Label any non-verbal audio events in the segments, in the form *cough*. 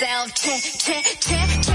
yourself. Check, check, check.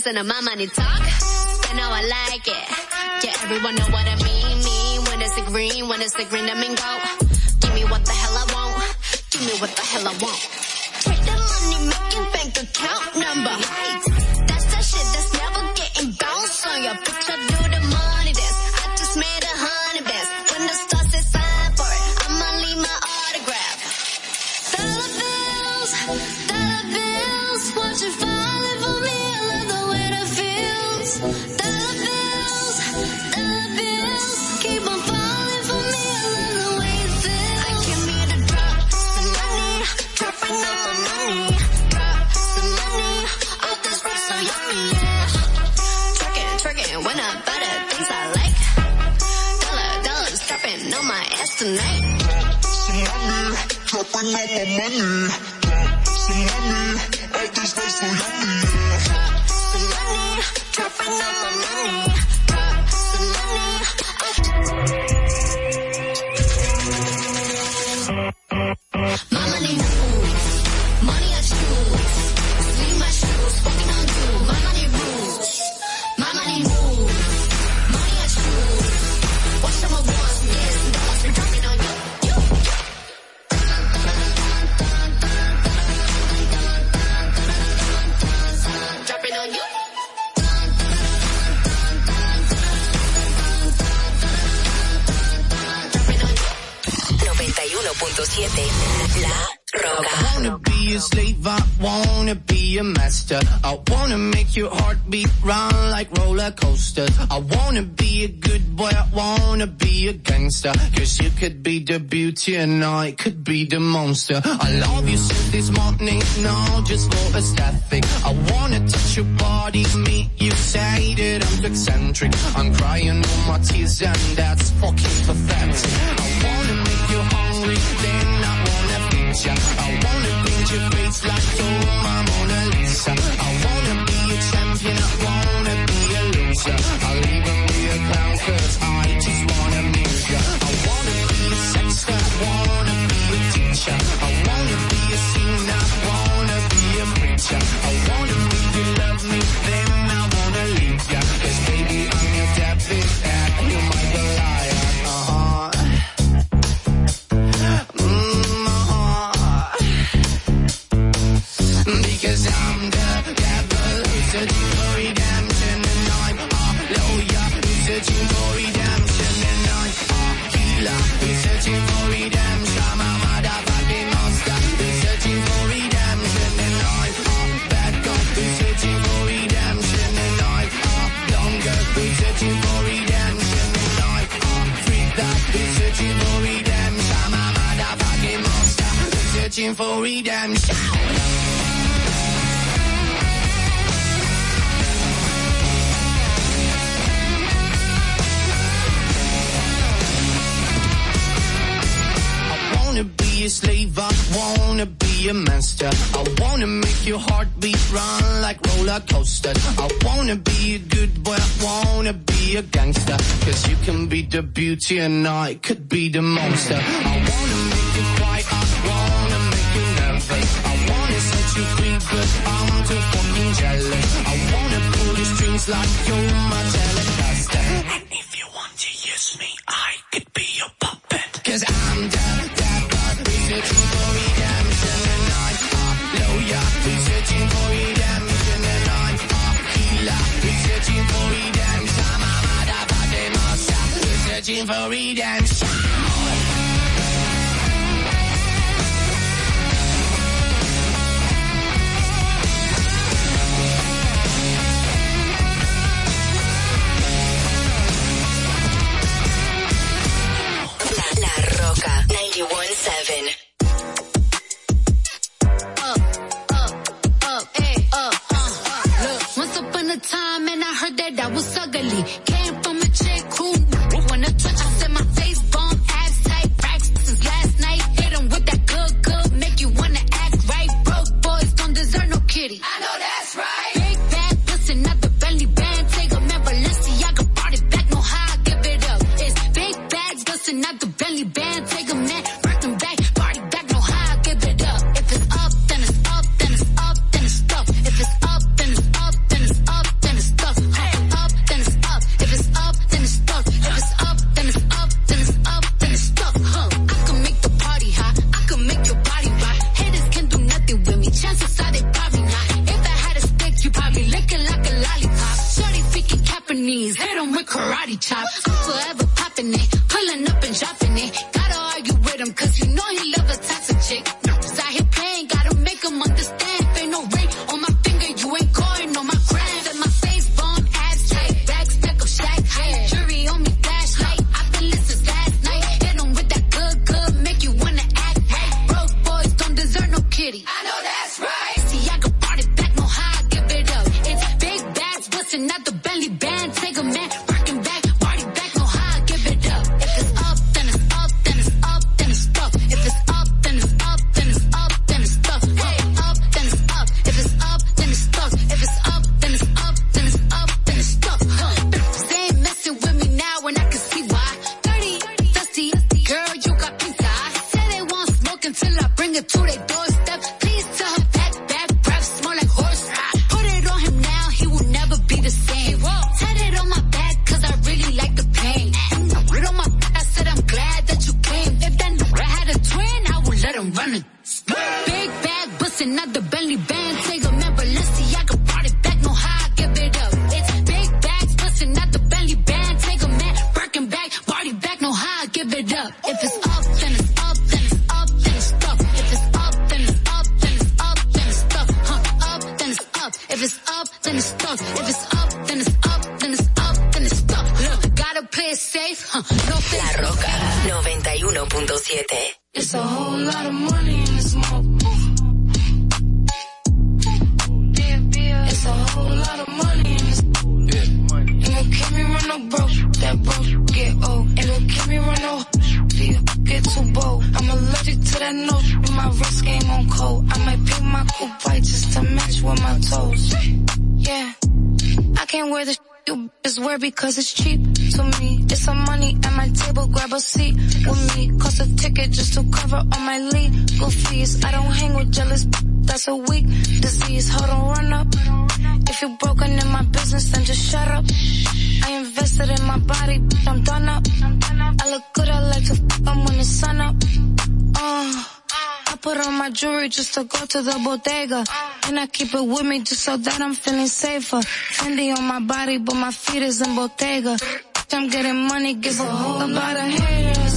listen to my money talk. And know I like it. Yeah, everyone know what I mean. Mean when it's the green, when it's the green, I mean go. Give me what the hell I want. Give me what the hell I want. Check the money making bank account number. Right. money. Tonight could be the monster. I love you since this morning, no, just for aesthetic. I wanna touch your body, me, you say that I'm eccentric. I'm crying all my tears and that's fucking pathetic. I wanna make you hungry, then I wanna feed you. I wanna paint your face like your Mona Lisa. You and I could be the monster. I wanna make you cry. I wanna make you nervous. I wanna set you free, but I'm too fucking jealous. I wanna pull your strings like you're time and I heard that I was ugly. bodega. And I keep it with me just so that I'm feeling safer. Fendi on my body, but my feet is in Bodega. I'm getting money, give a whole lot of haters.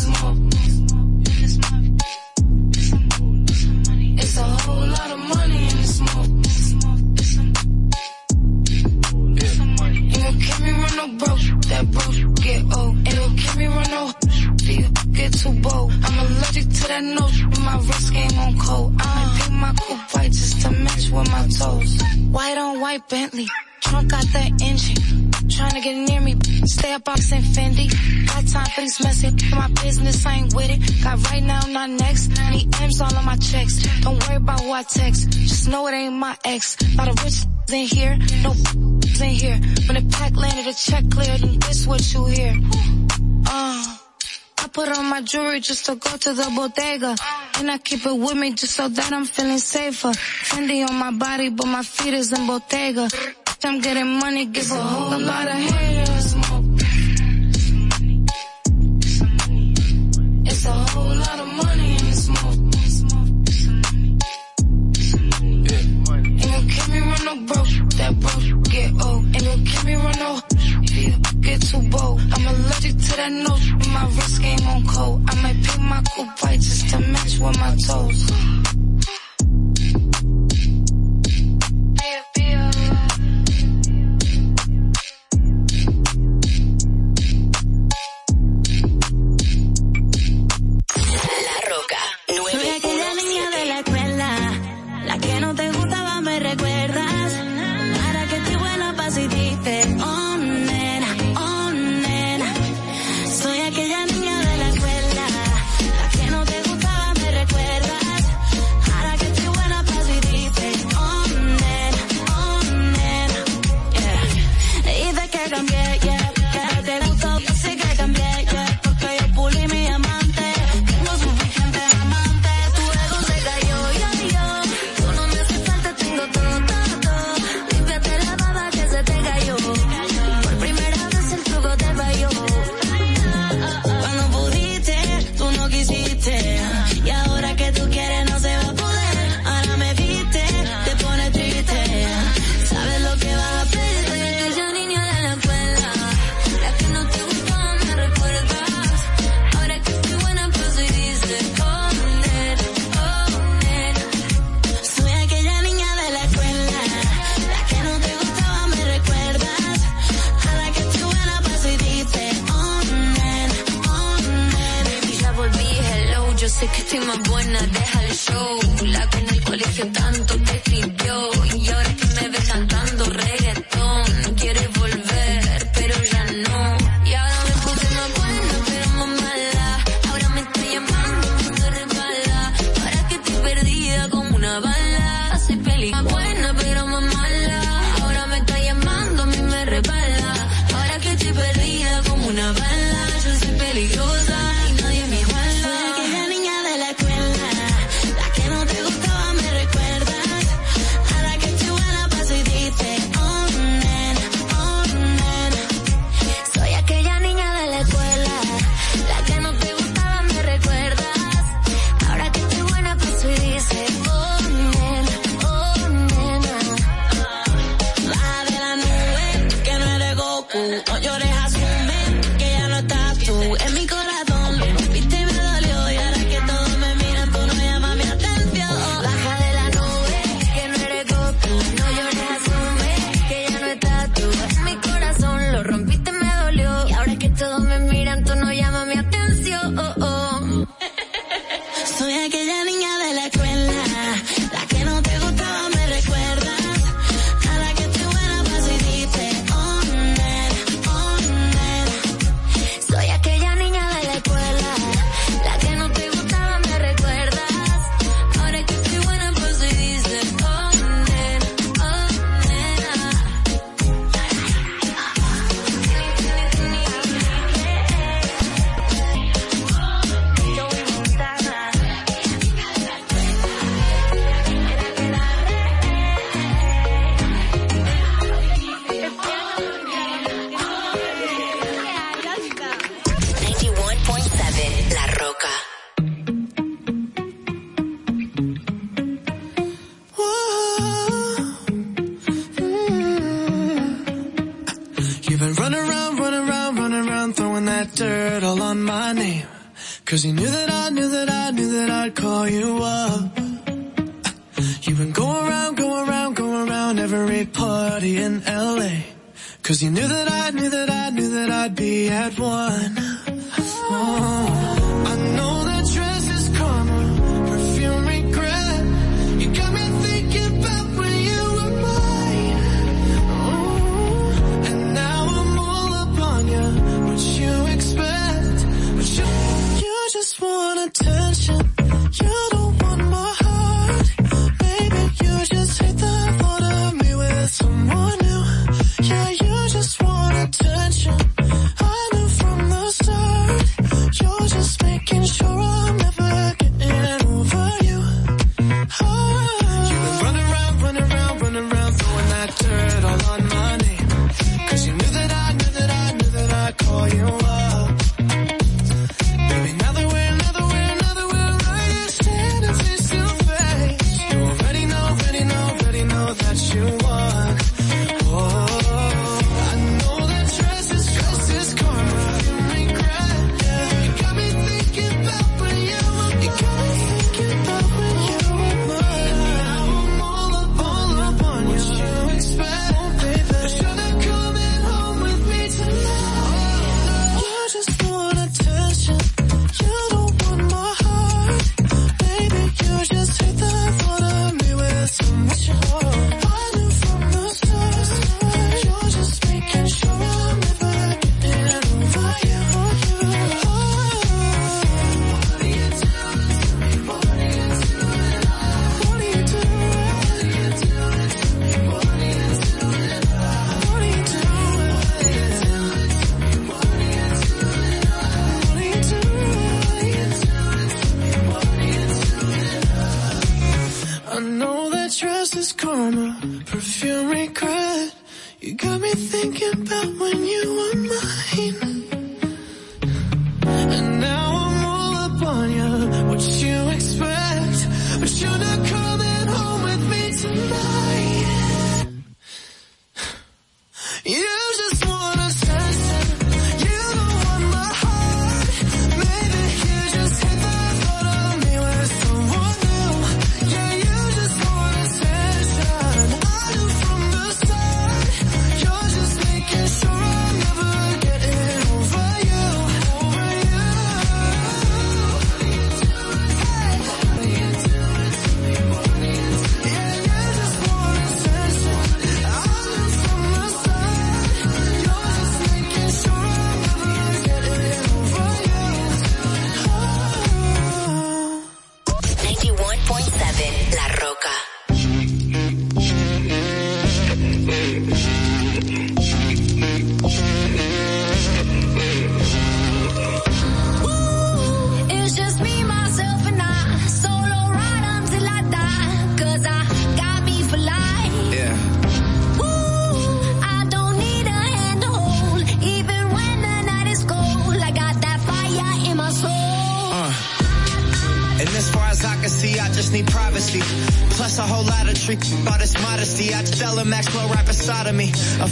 to the bodega. And I keep it with me just so that I'm feeling safer. Fendi on my body, but my feet is in bodega. I'm getting money, give a whole lot of haters.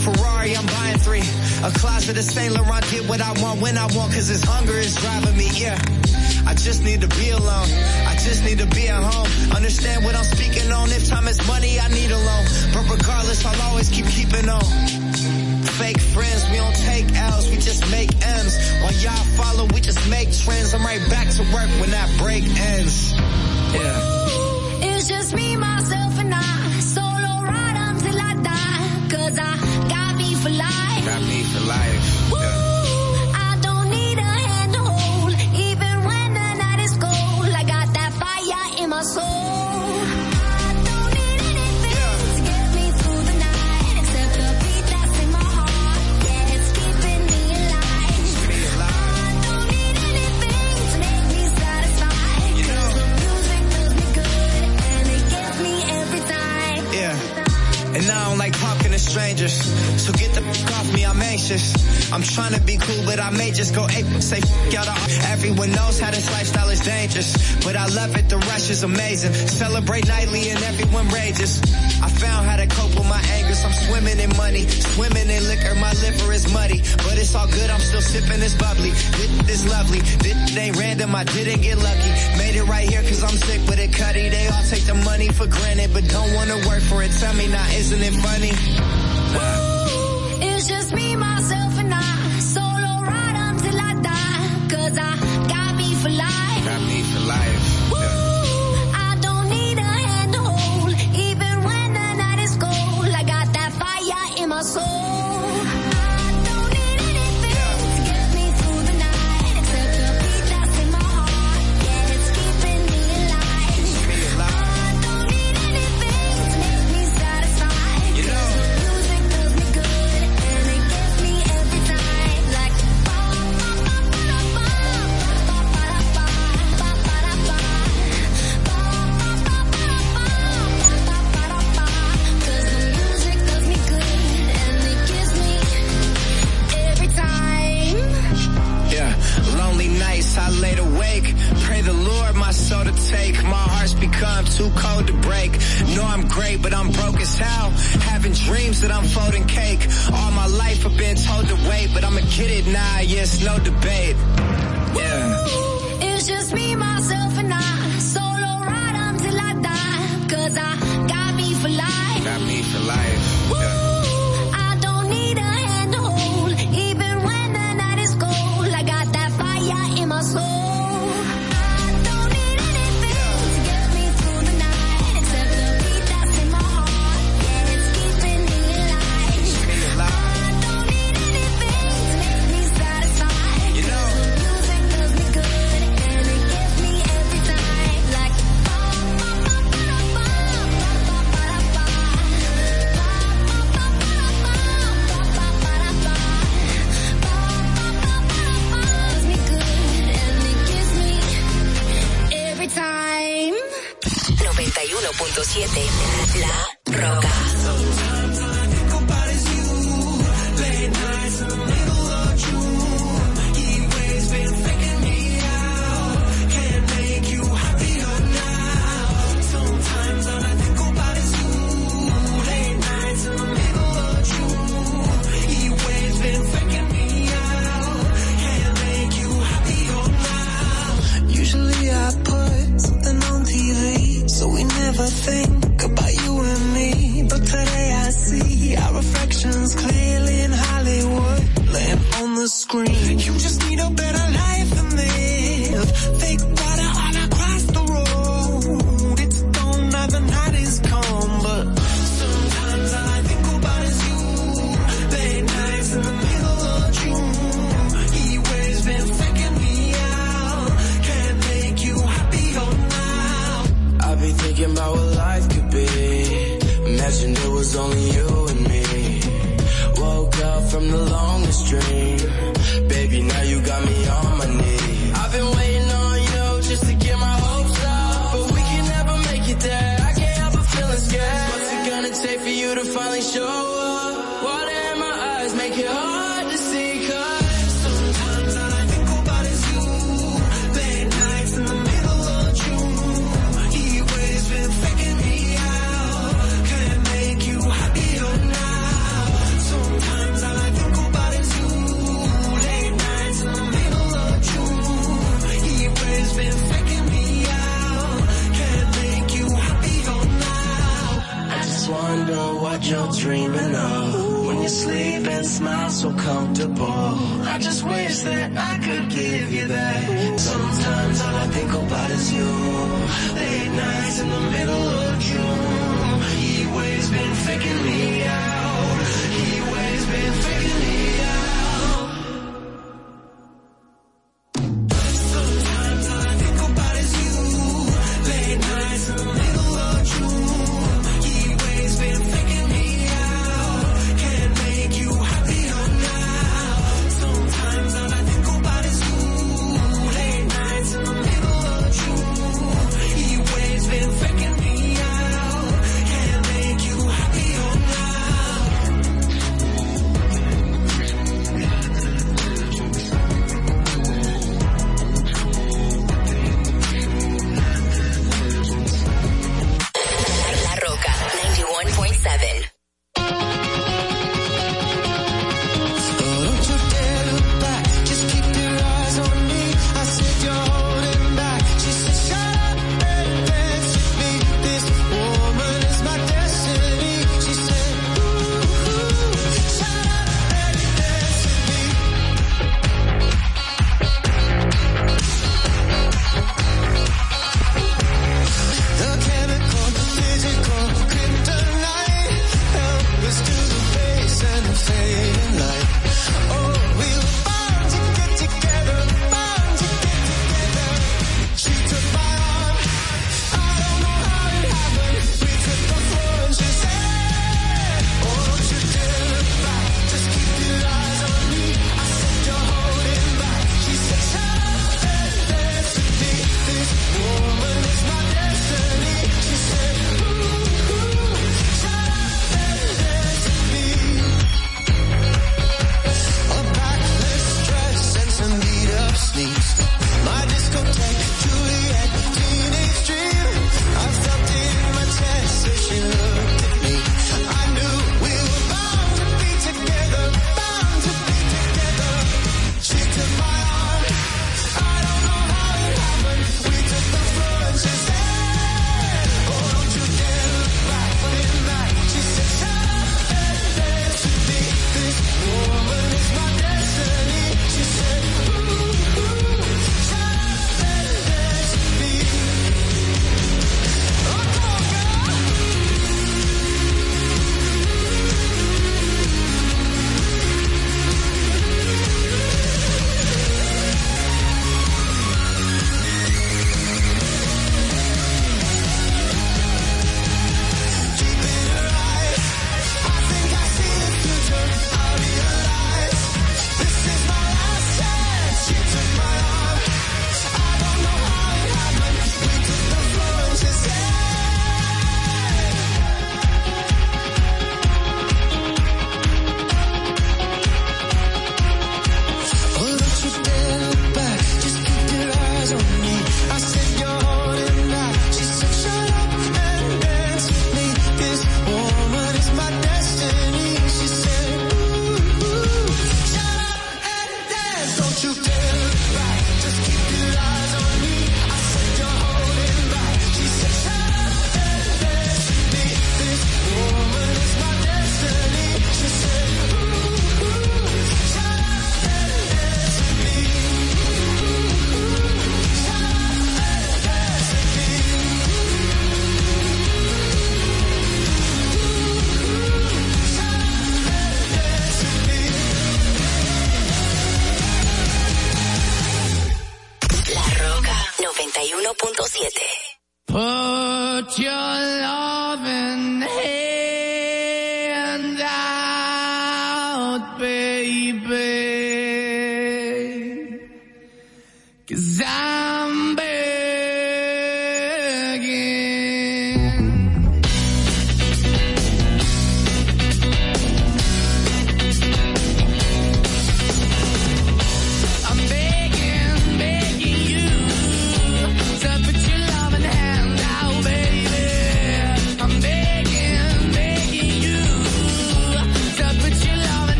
Ferrari, I'm buying three. A closet of Saint Laurent, get what I want when I want, cause this hunger is driving me, yeah. I just need to be alone. I just need to be at home. Understand what I'm speaking on. If time is money, I need a loan. But regardless, I'll always keep keeping on fake friends. We don't take L's, we just make M's. While y'all follow, we just make trends. I'm right back to work when that break ends. Yeah. It's just me, myself. strangers. So get the fuck off me, I'm anxious. I'm trying to be cool, but I may just go ape. Say fuck y'all. Everyone knows how this lifestyle is dangerous, but I love it. The rush is amazing. Celebrate nightly and everyone rages. I found how to cope with my anger. I'm swimming in money, swimming in liquor. My liver is muddy, but it's all good. I'm still sipping this bubbly. This is lovely. This ain't random. I didn't get lucky. Made it right here cause I'm sick with it cutty. They all take the money for granted, but don't wanna work for it. Tell me now, isn't it funny? Ghana.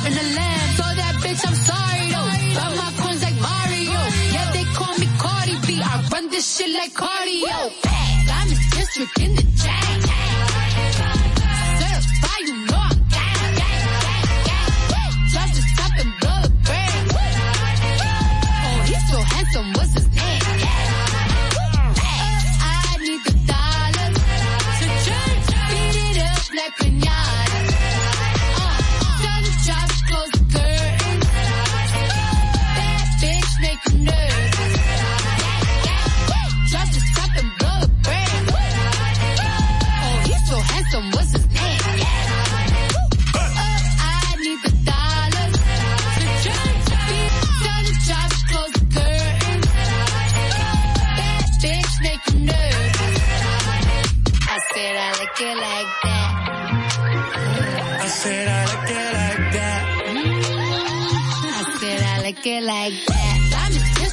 up in the lamb. So that bitch, I'm sorry though. Got my coins like Mario. Yeah, they call me Cardi B. I run this shit like cardio. Diamond district in the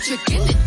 chicken.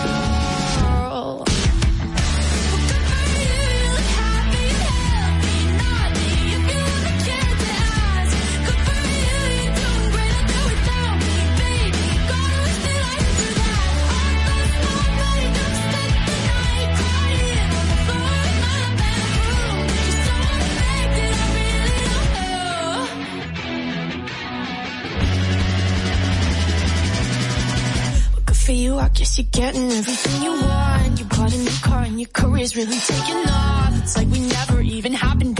for you, I guess you're getting everything you want. You bought a new car and your career's really taking off. It's like we never even happened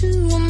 to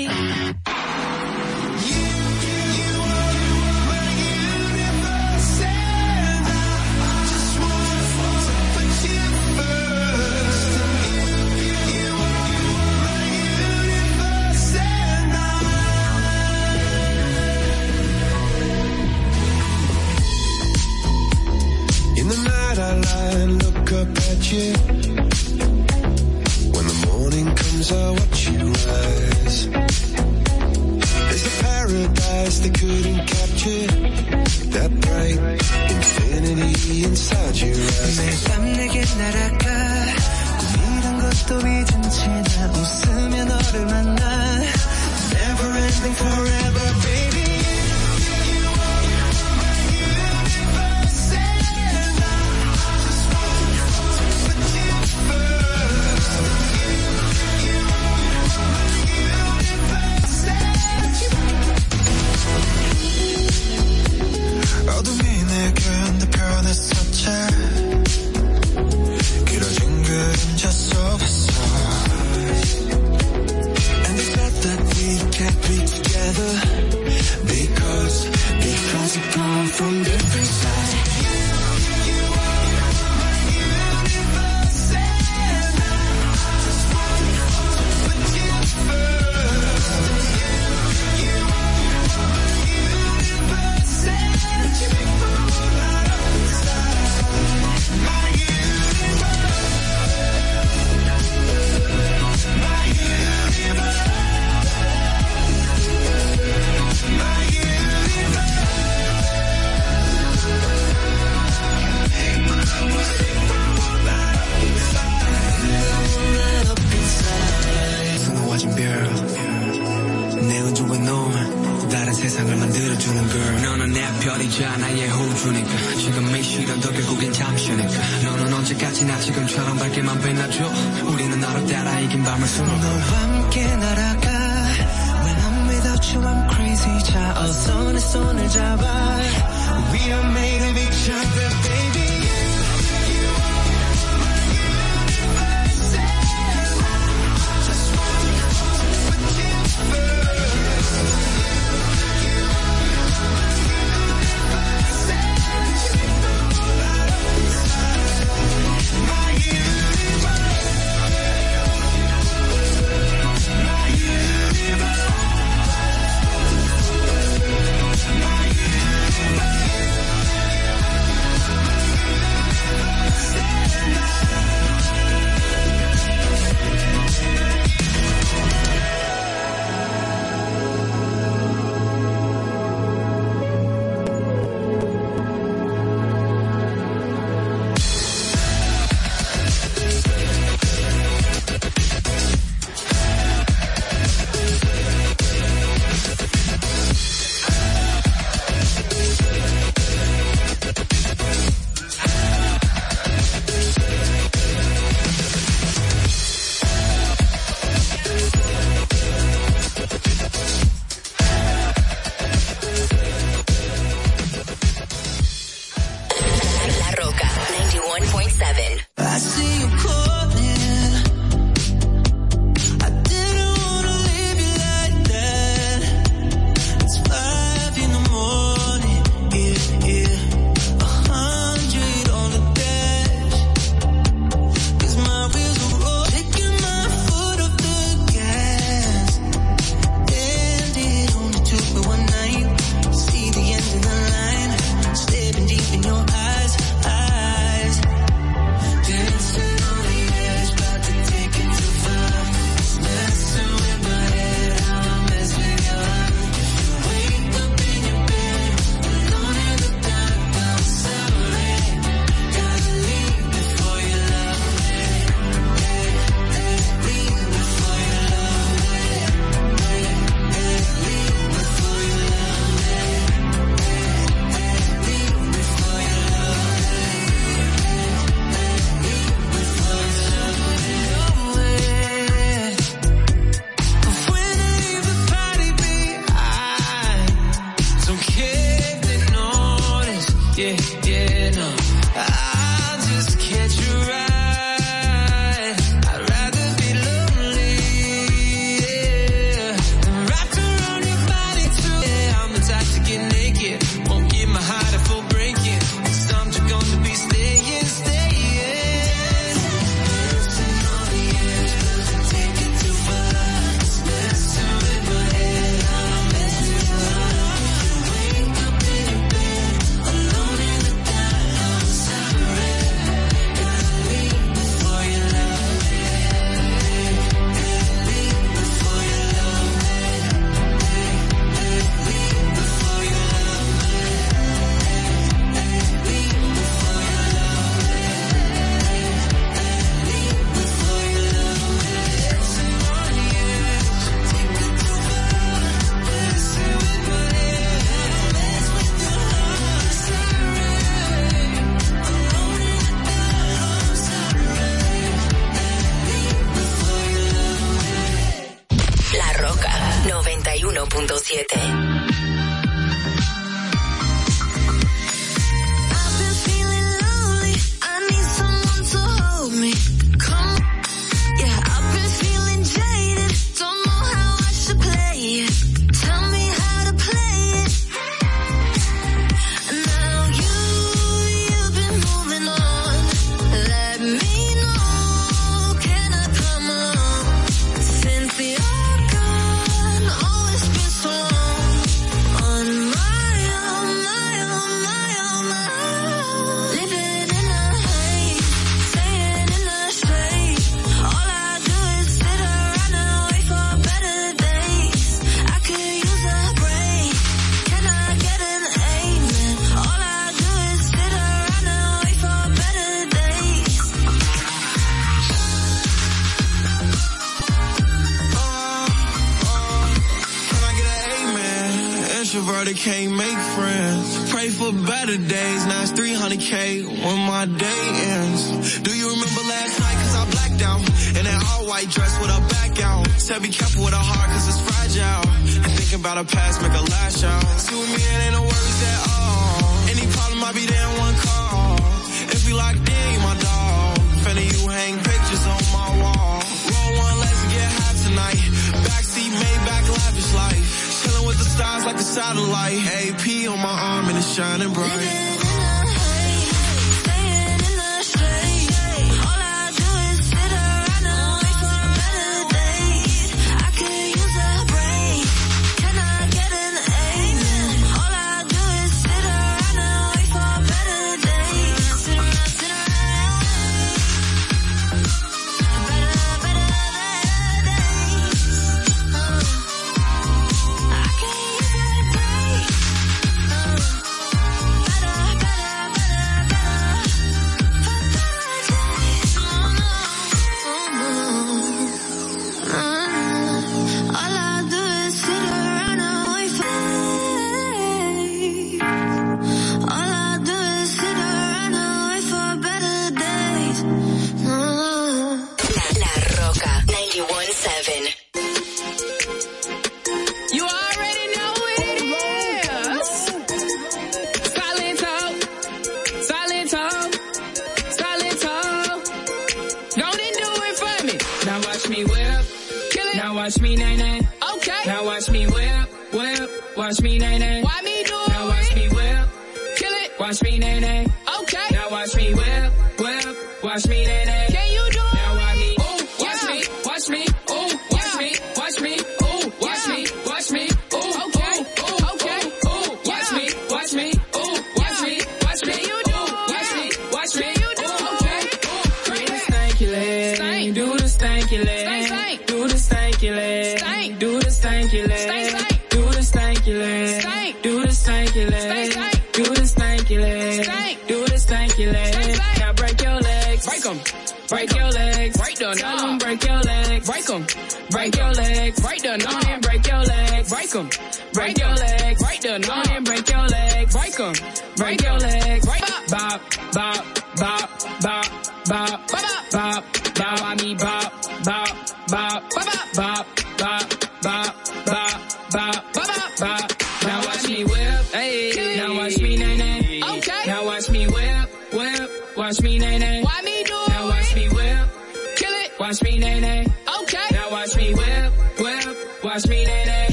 light. AP on my arm and it's shining bright.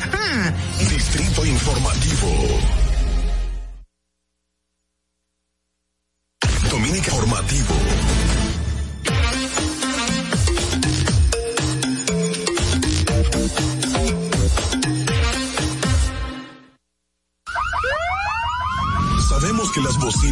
Ah, Distrito Informativo. Dominica Formativo.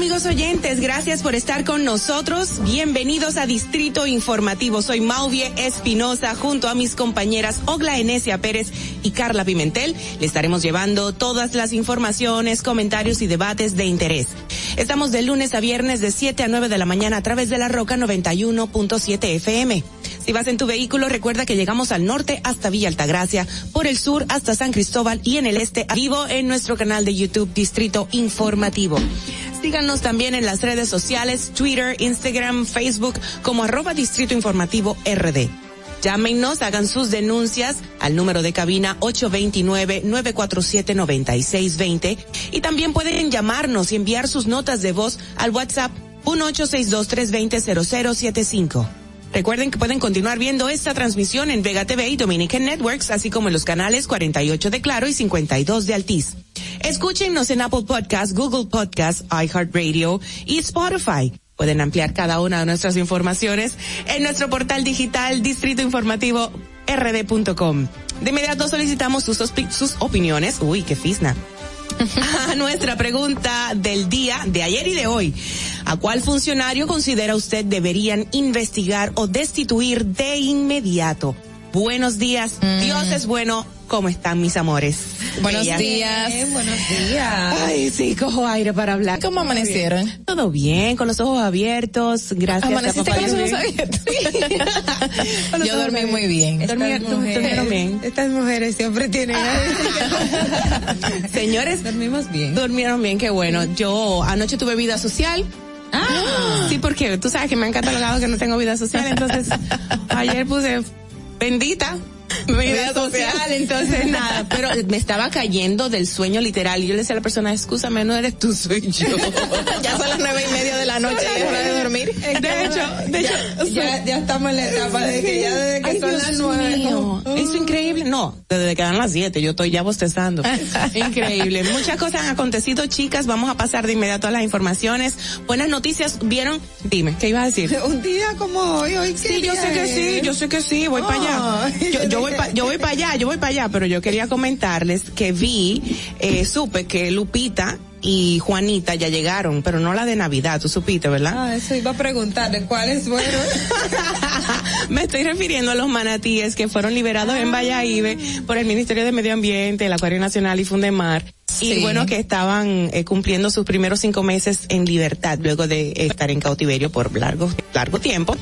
Amigos oyentes, gracias por estar con nosotros. Bienvenidos a Distrito Informativo. Soy Mauvie Espinosa junto a mis compañeras Ogla Enesia Pérez y Carla Pimentel. Le estaremos llevando todas las informaciones, comentarios y debates de interés. Estamos de lunes a viernes de 7 a 9 de la mañana a través de la Roca 91.7 FM. Si vas en tu vehículo, recuerda que llegamos al norte hasta Villa Altagracia, por el sur hasta San Cristóbal y en el este vivo en nuestro canal de YouTube Distrito Informativo. Síganos también en las redes sociales, Twitter, Instagram, Facebook como arroba Distrito Informativo RD. Llámenos, hagan sus denuncias al número de cabina 829-947-9620 y también pueden llamarnos y enviar sus notas de voz al WhatsApp 1862-320-0075. Recuerden que pueden continuar viendo esta transmisión en Vega TV y Dominican Networks, así como en los canales 48 de Claro y 52 de Altiz. Escúchenos en Apple Podcast, Google Podcast, iHeartRadio y Spotify. Pueden ampliar cada una de nuestras informaciones en nuestro portal digital Distrito Informativo rd.com. De inmediato solicitamos sus, sus opiniones. Uy, qué fisna *laughs* a nuestra pregunta del día de ayer y de hoy. ¿A cuál funcionario considera usted deberían investigar o destituir de inmediato? Buenos días, Dios es bueno. ¿Cómo están mis amores? Buenos Bellas. días. buenos días. Ay, sí, cojo aire para hablar. ¿Cómo amanecieron? Todo bien, con los ojos abiertos. Gracias. ¿Amaneciste a con papá los ojos Dios. *laughs* Yo dormí muy bien. Dormí- Estas mujeres- durmieron bien. Estas mujeres siempre tienen. *laughs* Señores, dormimos bien. Durmieron bien, qué bueno. Yo anoche tuve vida social. Ah. Sí, porque tú sabes que me han catalogado que no tengo vida social, entonces *laughs* ayer puse bendita *laughs* vida social, entonces nada, *laughs* pero me estaba cayendo del sueño literal y yo le decía a la persona, escúchame, no eres tú, soy yo. *laughs* ya son las nueve y media de la noche y es hora de dormir. De hecho, de hecho, ya, ya estamos en la etapa de que ya desde que Ay, son Dios las nueve. Eso increíble. No, desde que dan las siete, yo estoy ya bostezando. increíble. Muchas cosas han acontecido, chicas. Vamos a pasar de inmediato a las informaciones. Buenas noticias. ¿Vieron? Dime, ¿qué ibas a decir? Un día como hoy, hoy Sí, yo sé que sí, yo sé que sí, voy para allá. Ay, Yo, yo voy pa- yo voy para allá, yo voy para allá, pero yo quería comentarles que vi, eh, supe que Lupita y Juanita ya llegaron, pero no la de Navidad, tú supiste, ¿verdad? Ah, eso iba a preguntarle cuáles fueron. *laughs* Me estoy refiriendo a los manatíes que fueron liberados en Valladolid por el Ministerio de Medio Ambiente, el Acuario Nacional y Fundemar. Y bueno, que estaban eh, cumpliendo sus primeros cinco meses en libertad luego de estar en cautiverio por largo, largo tiempo.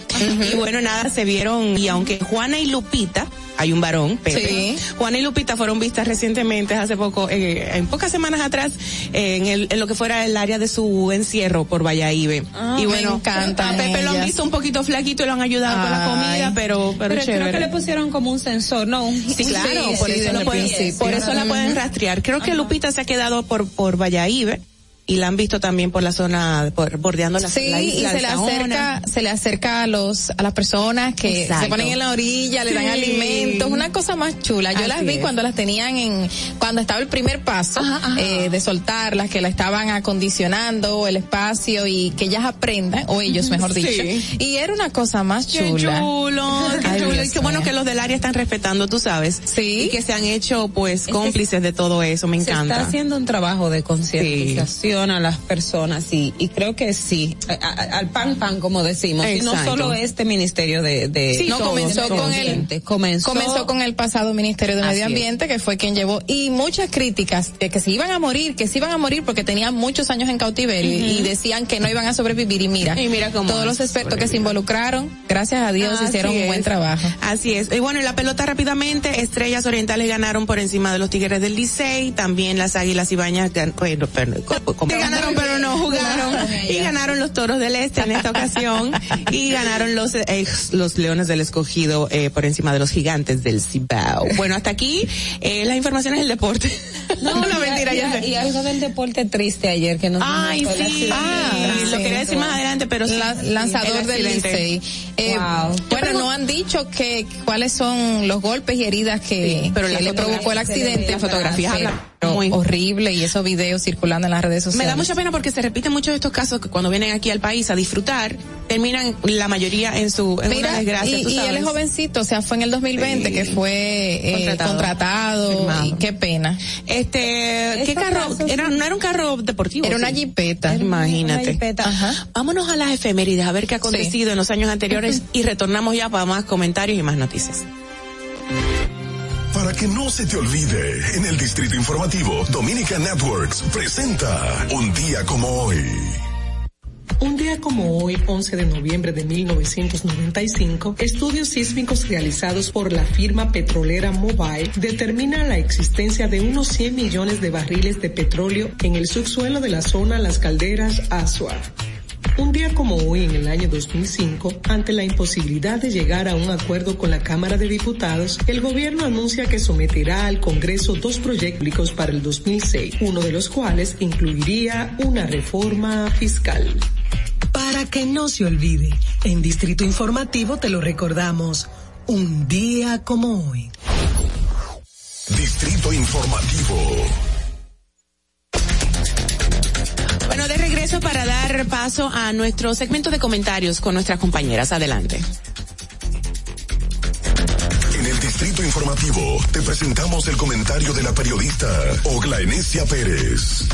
Y bueno, nada, se vieron, y aunque Juana y Lupita, hay un varón, Pepe, Sí. Juana y Lupita fueron vistas recientemente, hace poco, eh, en pocas semanas atrás, eh, en, el, en lo que fuera el área de su encierro por Valladolid. Ah, y me bueno, encantan a Pepe lo han visto un poquito flaquito y lo han ayudado con la comida, pero, pero, Pero chévere. creo que le pusieron como un sensor, ¿no? Un, Sí, claro, sí, por sí, eso, desde lo el pueden, principio. por eso la pueden rastrear. Creo que Lupita se ha quedado por, por Valladolid y la han visto también por la zona, por, bordeando la, Sí, la y isla se de le Saona. acerca, se le acerca a los, a las personas que Exacto. se ponen en la orilla, le dan Sí. alimentos, una cosa más chula. Yo Así las vi es. cuando las tenían en, cuando estaba el primer paso eh, de soltarlas, que la estaban acondicionando el espacio y que ellas aprendan, o ellos mejor Sí. dicho. Y era una cosa más Qué chula. chulo, qué *laughs* Ay, chulo. Dios Y qué bueno que los del área están respetando, tú sabes. Sí. Y que se han hecho, pues, cómplices de todo eso, me Se encanta. está haciendo un trabajo de concientización a las personas y, y creo que sí, a- a- al pan pan como decimos, y no solo este ministerio de, de Sí, no, todos, comenzó con el- comenzó, Comenzó con el pasado Ministerio de Medio Ambiente, que fue quien llevó, y muchas críticas de que se iban a morir, que se iban a morir porque tenían muchos años en cautiverio y- y decían que no iban a sobrevivir. Y mira, Y mira cómo todos los expertos que se involucraron, gracias a Dios, Así hicieron un buen trabajo. Así es. Y bueno, en la pelota rápidamente, Estrellas Orientales ganaron por encima de los Tigres del Licey, también las Águilas Ibañas bueno, como- ganaron pero no jugaron y ganaron los Toros del Este en esta ocasión y ganaron los eh, los Leones del Escogido eh, por encima de los Gigantes del Cibao. Bueno, hasta aquí eh, las informaciones del deporte. *laughs* No, no, y- mentira, ya y algo del deporte triste ayer que nos Ay, sí. Ah, lo quería decir más adelante, pero sí. La- lanzador El del. Licey. Eh, Wow. Bueno, no han dicho que cuáles son los golpes y heridas que, Sí, pero que le provocó el accidente. Las fotografías muy- horrible y esos videos circulando en las redes sociales. Me da mucha pena porque se repiten muchos de estos casos que cuando vienen aquí al país a disfrutar, terminan la mayoría en su en Mira, una desgracia, y, tú y sabes. él es jovencito, o sea, fue en el 2020 Sí. que fue eh, Contratado. contratado, Firmado. y qué pena. Este, ¿qué carro? Era, no era un carro deportivo. Era una sí. jipeta. Imagínate. Una jipeta. Ajá. Vámonos a las efemérides a ver qué ha acontecido en los años anteriores *laughs* y retornamos ya para más comentarios y más noticias. Para que no se te olvide, en el Distrito Informativo, Dominica Networks presenta Un día como hoy. Un día como hoy, 11 de noviembre de 1995, estudios sísmicos realizados por la firma petrolera Mobile determinan la existencia de unos 100 millones de barriles de petróleo en el subsuelo de la zona Las Calderas Asua. Un día como hoy, en el año 2005, ante la imposibilidad de llegar a un acuerdo con la Cámara de Diputados, el gobierno anuncia que someterá al Congreso dos proyectos para el 2006, uno de los cuales incluiría una reforma fiscal. Para que no se olvide, en Distrito Informativo te lo recordamos, un día como hoy. Distrito Informativo. Bueno, de regreso para dar paso a nuestro segmento de comentarios con nuestras compañeras. Adelante. En el Distrito Informativo te presentamos el comentario de la periodista Ogla Enesia Pérez.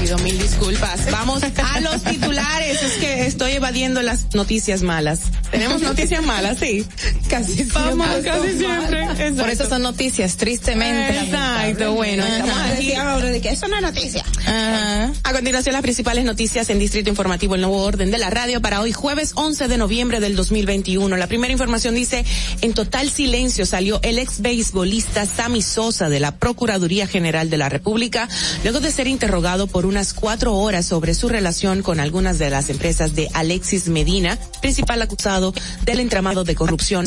Pido mil disculpas. Vamos a los titulares. Es que estoy evadiendo las noticias malas. Tenemos noticias malas, sí. Casi Vamos, siempre. casi siempre. Exacto. Por eso son noticias, tristemente. Exacto, bueno, estamos aquí. de que eso no es noticia. Ajá. A continuación, las principales noticias en Distrito Informativo, el nuevo orden de la radio para hoy, jueves 11 de noviembre del 2021. La primera información dice, en total silencio salió el ex beisbolista Sammy Sosa de la Procuraduría General de la República, luego de ser interrogado por unas cuatro horas sobre su relación con algunas de las empresas de Alexis Medina, principal acusado del entramado de corrupción.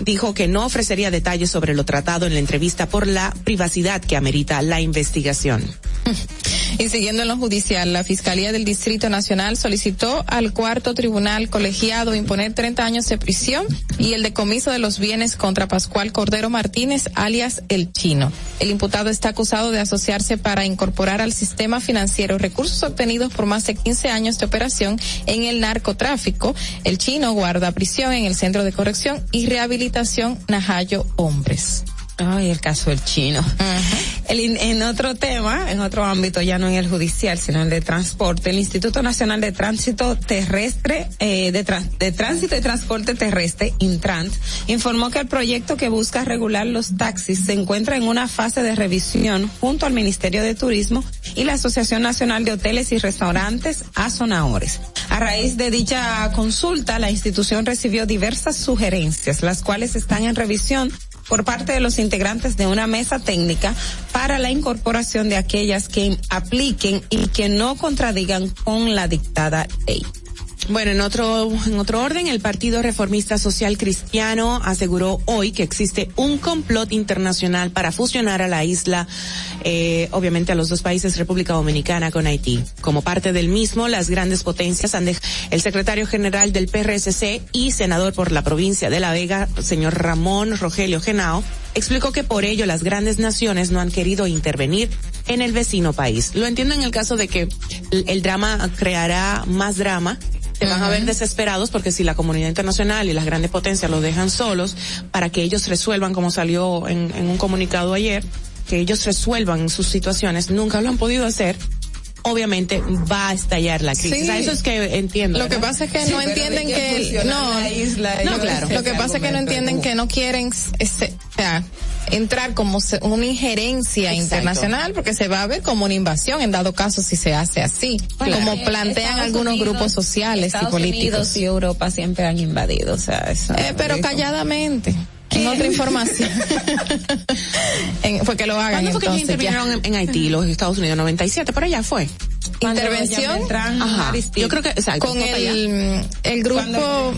Dijo que no ofrecería detalles sobre lo tratado en la entrevista por la privacidad que amerita la investigación. *laughs* Y siguiendo en lo judicial, la Fiscalía del Distrito Nacional solicitó al cuarto tribunal colegiado imponer 30 años de prisión y el decomiso de los bienes contra Pascual Cordero Martínez, alias El Chino. El imputado está acusado de asociarse para incorporar al sistema financiero recursos obtenidos por más de 15 años de operación en el narcotráfico. El Chino guarda prisión en el Centro de Corrección y Rehabilitación Najayo Hombres. Ay, el caso del chino. El in- en otro tema, en otro ámbito, ya no en el judicial, sino en el de transporte, el Instituto Nacional de Tránsito Terrestre, eh, de, de Tránsito y Transporte Terrestre, Intrant, informó que el proyecto que busca regular los taxis se encuentra en una fase de revisión junto al Ministerio de Turismo y la Asociación Nacional de Hoteles y Restaurantes, Azonahores. A raíz de dicha consulta, la institución recibió diversas sugerencias, las cuales están en revisión por parte de los integrantes de una mesa técnica para la incorporación de aquellas que apliquen y que no contradigan con la dictada ley. Bueno, en otro, en otro orden, el Partido Reformista Social Cristiano aseguró hoy que existe un complot internacional para fusionar a la isla, eh, obviamente a los dos países, República Dominicana con Haití. Como parte del mismo, las grandes potencias han dejado el secretario general del PRSC y senador por la provincia de La Vega, señor Ramón Rogelio Genao, explicó que por ello las grandes naciones no han querido intervenir en el vecino país. Lo entiendo en el caso de que el, el drama creará más drama se van a ver desesperados porque si la comunidad internacional y las grandes potencias los dejan solos para que ellos resuelvan, como salió en, en un comunicado ayer, que ellos resuelvan sus situaciones, nunca lo han podido hacer. Obviamente va a estallar la crisis. Sí. O sea, eso es que entiendo. Lo que pasa es que no entienden que no, no, claro. Lo que pasa es que no entienden que no quieren este, o sea, entrar como una injerencia Exacto. internacional porque se va a ver como una invasión en dado caso si se hace así, como eh, plantean Estados algunos Unidos- grupos sociales Estados y políticos. Unidos y Europa siempre han invadido, o sea, eso. Eh, pero calladamente. En otra información. *laughs* En- fue que lo hagan ¿Cuándo fue que ellos entonces ya. intervinieron en, en Haití, los Estados Unidos? 97, por allá fue. Intervención. Ajá. Yo creo que, exacto. con el, el grupo,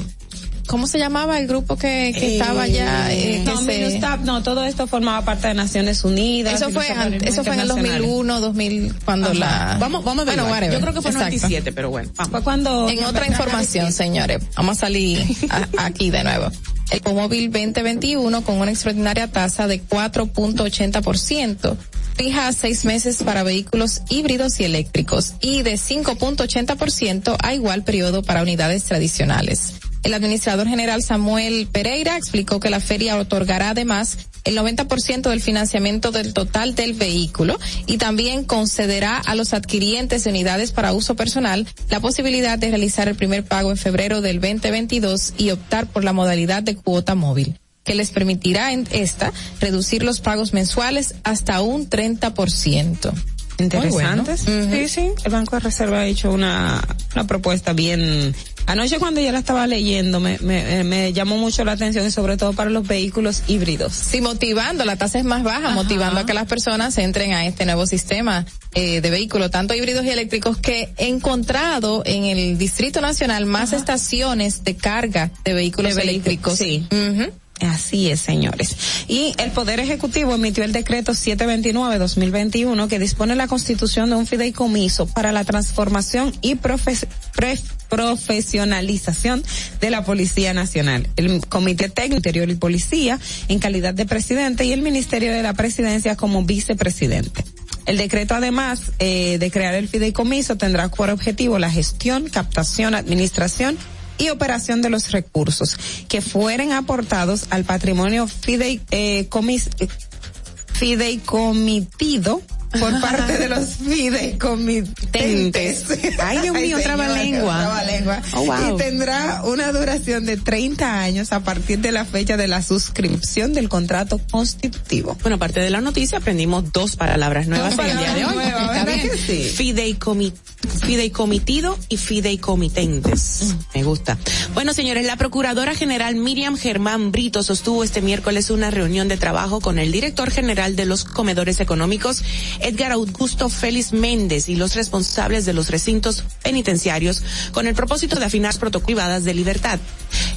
¿cómo se llamaba el grupo que, que estaba allá? eh, que no, Minustap, no, todo esto formaba parte de Naciones Unidas. eso fue, eso fue en el internacionales. 2001, 2000, cuando Ajá. la... Vamos, vamos a ver. Bueno, whatever. Yo creo que fue Exacto. 97, pero bueno. vamos. Fue cuando. En otra información, señores, vamos a salir a- aquí de nuevo. El Pomóvil 2021 con una extraordinaria tasa de 4.80%, fija a seis meses para vehículos híbridos y eléctricos y de 5.80% a igual periodo para unidades tradicionales. El administrador general Samuel Pereira explicó que la feria otorgará además el 90% del financiamiento del total del vehículo y también concederá a los adquirientes de unidades para uso personal la posibilidad de realizar el primer pago en febrero del 2022 y optar por la modalidad de cuota móvil que les permitirá en esta reducir los pagos mensuales hasta un 30%. Interesantes. Sí, sí. El Banco de Reserva ha hecho una, una propuesta bien. Anoche cuando yo la estaba leyendo me, me, eh, me llamó mucho la atención y sobre todo para los vehículos híbridos. Sí, motivando, la tasa es más baja, motivando a que las personas entren a este nuevo sistema eh, de vehículos, tanto híbridos y eléctricos, que he encontrado en el Distrito Nacional más estaciones de carga de vehículos De eléctricos. sí. Así es, señores. Y el Poder Ejecutivo emitió el decreto 729-2021 que dispone la constitución de un fideicomiso para la transformación y profes- profesionalización de la Policía Nacional. El Comité Técnico Interior y Policía en calidad de presidente y el Ministerio de la Presidencia como vicepresidente. El decreto, además eh, de crear el fideicomiso, tendrá por objetivo la gestión, captación, administración y operación de los recursos que fueren aportados al patrimonio fidei, eh, fideicomitido por parte de los *laughs* fideicomitentes. Ay, Dios mío, trabalengua. trabalengua. Oh, wow. Y tendrá una duración de 30 años a partir de la fecha de la suscripción del contrato constitutivo. Bueno, aparte de la noticia, aprendimos dos palabras nuevas Dos en el día de hoy. palabras nuevas, Está ¿verdad bien. que sí? Fideicomi- fideicomitido y fideicomitentes. Me gusta. Bueno, señores, la Procuradora General Miriam Germán Brito sostuvo este miércoles una reunión de trabajo con el director general de los comedores económicos, Edgar Augusto Félix Méndez, y los responsables de los recintos penitenciarios con el propósito de afinar protocolos de libertad.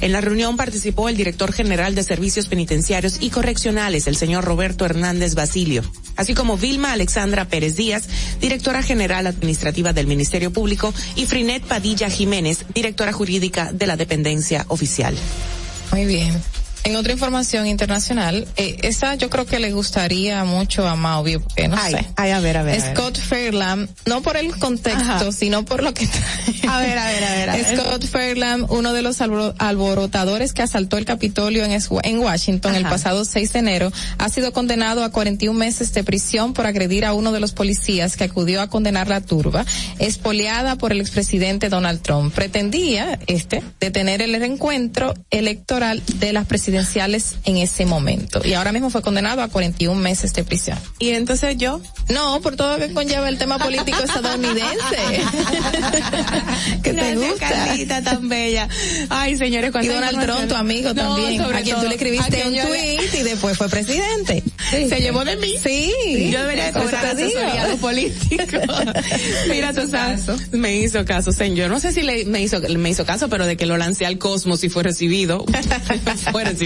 En la reunión participó el director general de servicios penitenciarios y correccionales, el señor Roberto Hernández Basilio, así como Vilma Alexandra Pérez Díaz, directora general administrativa del Ministerio Público, y Frinet Padilla Jiménez, directora jurídica de la dependencia oficial. Muy bien. En otra información internacional, eh, esa yo creo que le gustaría mucho a Mauvio, porque no Ay, sé. ay, a ver, a ver, a ver. Scott Fairlamb, no por el contexto, Ajá. sino por lo que trae. A ver, a ver, a ver, a ver. Scott Fairlamb, uno de los alboro- alborotadores que asaltó el Capitolio en, Washington el pasado 6 de enero, ha sido condenado a 41 meses de prisión por agredir a uno de los policías que acudió a condenar la turba, espoleada por el expresidente Donald Trump. Pretendía, este, detener el reencuentro electoral de las presidenciales en ese momento. Y ahora mismo fue condenado a 41 meses de prisión. Y entonces yo, No, por todo lo que conlleva el tema político estadounidense. *laughs* que te gusta. Carlita, tan bella. Ay, señores, Y cuánta Donald. Trump, tu amigo No, también, a quien todo. tú le escribiste un le- tweet y después fue presidente. Se llevó de mí. Sí. Yo debería cobrar eso te digo. asesoría a los políticos. *laughs* Mira, tú sabes. Me hizo caso, señor. No sé si le, me hizo, me hizo caso, pero de que lo lancé al cosmos y fue recibido. *laughs* fue recibido.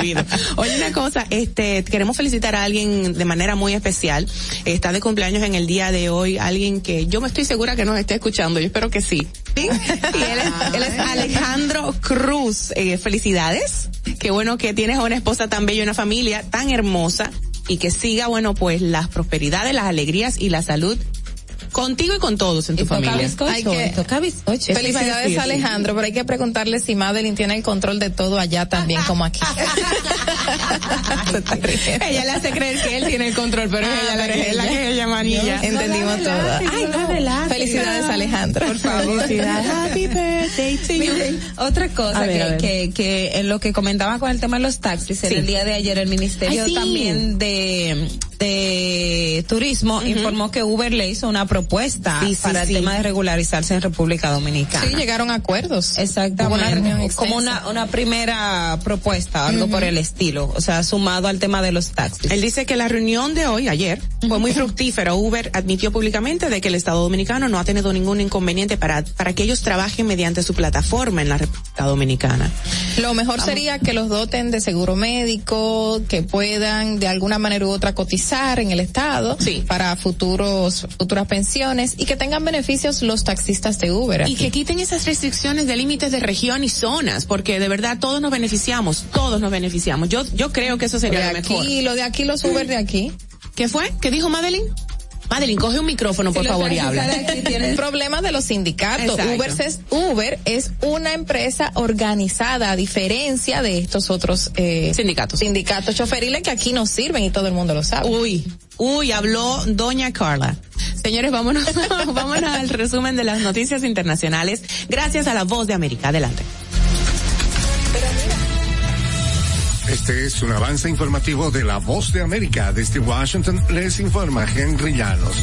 Oye, una cosa, este, queremos felicitar a alguien de manera muy especial. Está de cumpleaños en el día de hoy, alguien que yo me estoy segura que nos esté escuchando. Yo espero que sí. ¿Sí? Y él es, él es Alejandro Cruz. Eh, felicidades. Qué bueno que tienes a una esposa tan bella y una familia tan hermosa y que siga, bueno, pues las prosperidades, las alegrías y la salud contigo y con todos en tu familia. Hay que- Felicidades a Alejandro, pero hay que preguntarle si Madeline tiene el control de todo allá también como aquí. *laughs* ella le hace creer que él tiene el control, pero es ella la que, la que ella manilla. Entendimos todo. Ay, no. Felicidades Alejandro. Por favor. Happy birthday to you. Otra cosa ver, que, que, que en lo que comentaba con el tema de los taxis, en Sí. el día de ayer el Ministerio Ay, sí. también de, de Turismo informó que Uber le hizo una propuesta Sí, sí, para sí. el tema de regularizarse en República Dominicana. Sí, llegaron a acuerdos. Exactamente. una reunión como una, una primera propuesta, algo por el estilo, o sea, sumado al tema de los taxis. Él dice que la reunión de hoy, ayer, fue muy fructífera. Uber admitió públicamente de que el Estado Dominicano no ha tenido ningún inconveniente para, para que ellos trabajen mediante su plataforma en la República Dominicana. Lo mejor sería que los doten de seguro médico, que puedan de alguna manera u otra cotizar en el Estado para futuros futuras pensiones y que tengan beneficios los taxistas de Uber. Y que quiten esas restricciones de límites de región y zonas, porque de verdad todos nos beneficiamos, todos nos beneficiamos. Yo, yo creo que eso sería lo mejor. lo de aquí, los Uber de aquí. ¿Qué fue? ¿Qué dijo Madeline? Madeline, coge un micrófono, por favor, y habla. tienen *laughs* problemas de los sindicatos. Uber es, Uber es una empresa organizada, a diferencia de estos otros eh, sindicatos. Sindicatos choferiles que aquí no sirven y todo el mundo lo sabe. Uy, uy, habló doña Carla. Señores, vámonos, *laughs* vámonos al resumen de las noticias internacionales. Gracias a la voz de América. Adelante. Este es un avance informativo de La Voz de América. Desde Washington les informa Henry Llanos.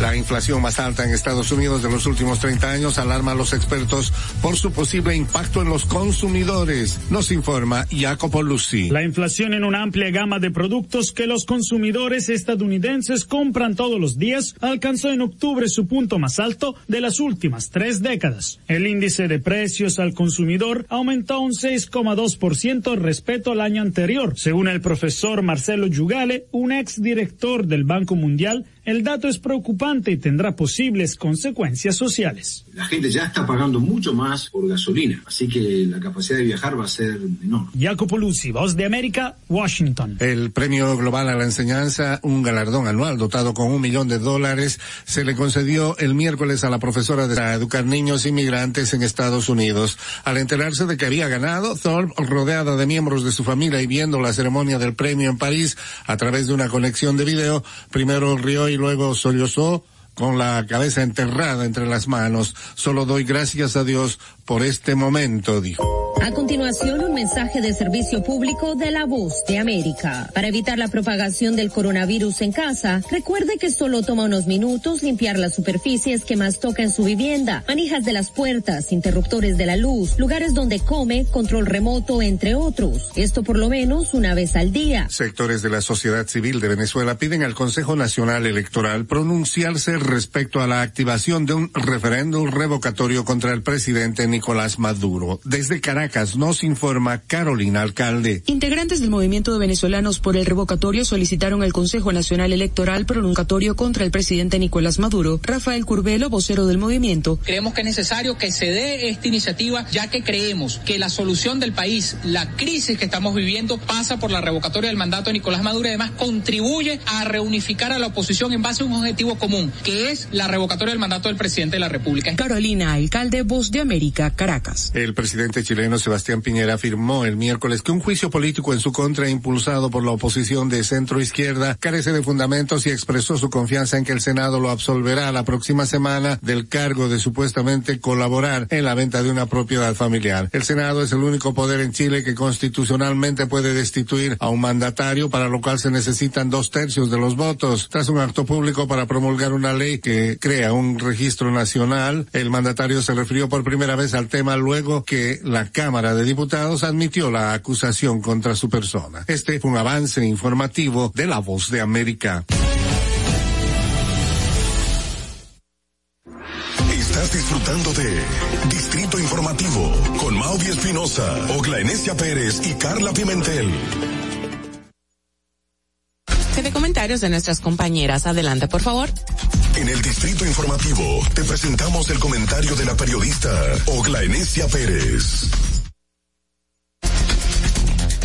La inflación más alta en Estados Unidos de los últimos 30 años alarma a los expertos por su posible impacto en los consumidores. Nos informa Jacopo Lucy. La inflación en una amplia gama de productos que los consumidores estadounidenses compran todos los días alcanzó en octubre su punto más alto de las últimas tres décadas. El índice de precios al consumidor aumentó un 6,2% respecto al año anterior. Según el profesor Marcelo Yugale, un ex director del Banco Mundial, el dato es preocupante y tendrá posibles consecuencias sociales. La gente ya está pagando mucho más por gasolina, así que la capacidad de viajar va a ser menor. Jacopo Luzzi, Voz de América, Washington. El Premio Global a la Enseñanza, un galardón anual dotado con un millón de dólares, se le concedió el miércoles a la profesora de educar niños inmigrantes en Estados Unidos. Al enterarse de que había ganado, Thorpe, rodeada de miembros de su familia y viendo la ceremonia del premio en París a través de una conexión de video, primero rió y luego sollozó con la cabeza enterrada entre las manos. Solo doy gracias a Dios por este momento, dijo. A continuación, un mensaje de servicio público de la voz de América. Para evitar la propagación del coronavirus en casa, recuerde que solo toma unos minutos limpiar las superficies que más toca en su vivienda, manijas de las puertas, interruptores de la luz, lugares donde come, control remoto, entre otros. Esto por lo menos una vez al día. Sectores de la sociedad civil de Venezuela piden al Consejo Nacional Electoral pronunciarse respecto a la activación de un referéndum revocatorio contra el presidente Nicolás Maduro. Desde Caracas nos informa Carolina Alcalde. Integrantes del movimiento de venezolanos por el revocatorio solicitaron al Consejo Nacional Electoral pronunciatorio contra el presidente Nicolás Maduro. Rafael Curbelo, vocero del movimiento, Creemos que es necesario que se dé esta iniciativa, ya que creemos que la solución del país, la crisis que estamos viviendo, pasa por la revocatoria del mandato de Nicolás Maduro y además contribuye a reunificar a la oposición en base a un objetivo común, que es la revocatoria del mandato del presidente de la República. Carolina Alcalde, Voz de América, Caracas. El presidente chileno Sebastián Piñera afirmó el miércoles que un juicio político en su contra impulsado por la oposición de centro izquierda carece de fundamentos y expresó su confianza en que el Senado lo absolverá la próxima semana del cargo de supuestamente colaborar en la venta de una propiedad familiar. El Senado es el único poder en Chile que constitucionalmente puede destituir a un mandatario, para lo cual se necesitan dos tercios de los votos. Tras un acto público para promulgar una ley que crea un registro nacional, el mandatario se refirió por primera vez al tema luego que la Cámara Cámara de Diputados admitió la acusación contra su persona. Este fue un avance informativo de La Voz de América. Estás disfrutando de Distrito Informativo con Mauvi Espinosa, Ogla Enesia Pérez y Carla Pimentel. De comentarios de nuestras compañeras. Adelante, por favor. En el Distrito Informativo te presentamos el comentario de la periodista Ogla Enesia Pérez.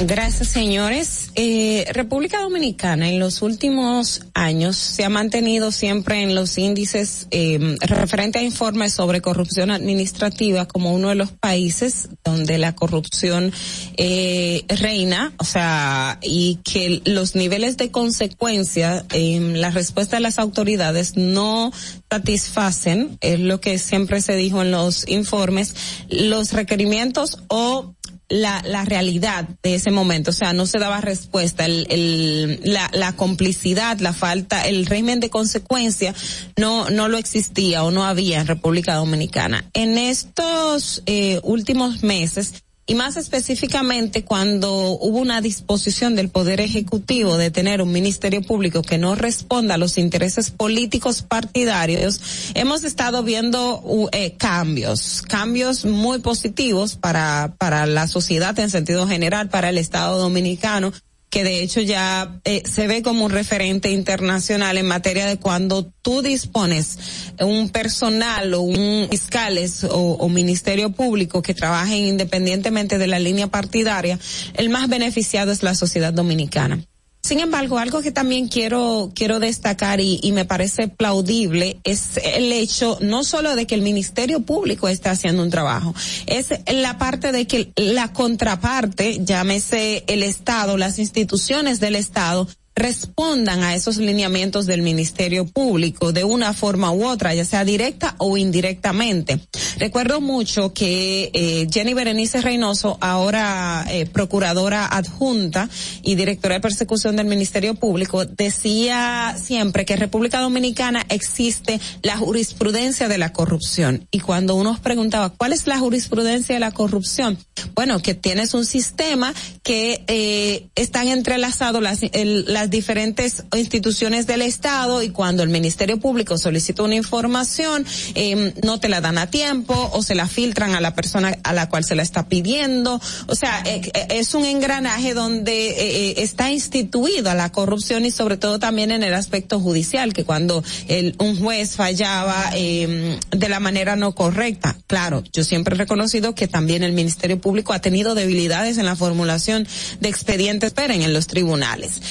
Gracias, señores. Eh, República Dominicana en los últimos años se ha mantenido siempre en los índices eh, referente a informes sobre corrupción administrativa como uno de los países donde la corrupción eh, reina, o sea, y que los niveles de consecuencia en la respuesta de las autoridades no satisfacen, es lo que siempre se dijo en los informes, los requerimientos o la, la realidad de ese momento, o sea, no se daba respuesta, el, el, la, la complicidad, la falta, el régimen de consecuencia no, no lo existía o no había en República Dominicana. En estos eh, últimos meses, y más específicamente cuando hubo una disposición del Poder Ejecutivo de tener un Ministerio Público que no responda a los intereses políticos partidarios, hemos estado viendo eh, cambios, cambios muy positivos para, para la sociedad en sentido general, para el Estado dominicano que de hecho ya eh, se ve como un referente internacional en materia de cuando tú dispones un personal o un fiscales o, o ministerio público que trabajen independientemente de la línea partidaria, el más beneficiado es la sociedad dominicana. Sin embargo, algo que también quiero, quiero destacar y, y, me parece plaudible es el hecho no solo de que el Ministerio Público está haciendo un trabajo, es la parte de que la contraparte, llámese el Estado, las instituciones del Estado, respondan a esos lineamientos del Ministerio Público de una forma u otra, ya sea directa o indirectamente. Recuerdo mucho que eh, Jenny Berenice Reynoso, ahora eh, procuradora adjunta y directora de persecución del Ministerio Público, decía siempre que en República Dominicana existe la jurisprudencia de la corrupción. Y cuando uno preguntaba, ¿cuál es la jurisprudencia de la corrupción? Bueno, que tienes un sistema que eh, están entrelazados las, las diferentes instituciones del Estado y cuando el Ministerio Público solicita una información, eh, no te la dan a tiempo o se la filtran a la persona a la cual se la está pidiendo. O sea, eh, es un engranaje donde eh, está instituida la corrupción y sobre todo también en el aspecto judicial, que cuando el, un juez fallaba de la manera no correcta. Claro, yo siempre he reconocido que también el Ministerio Público ha tenido debilidades en la formulación de expedientes, esperen, en los tribunales.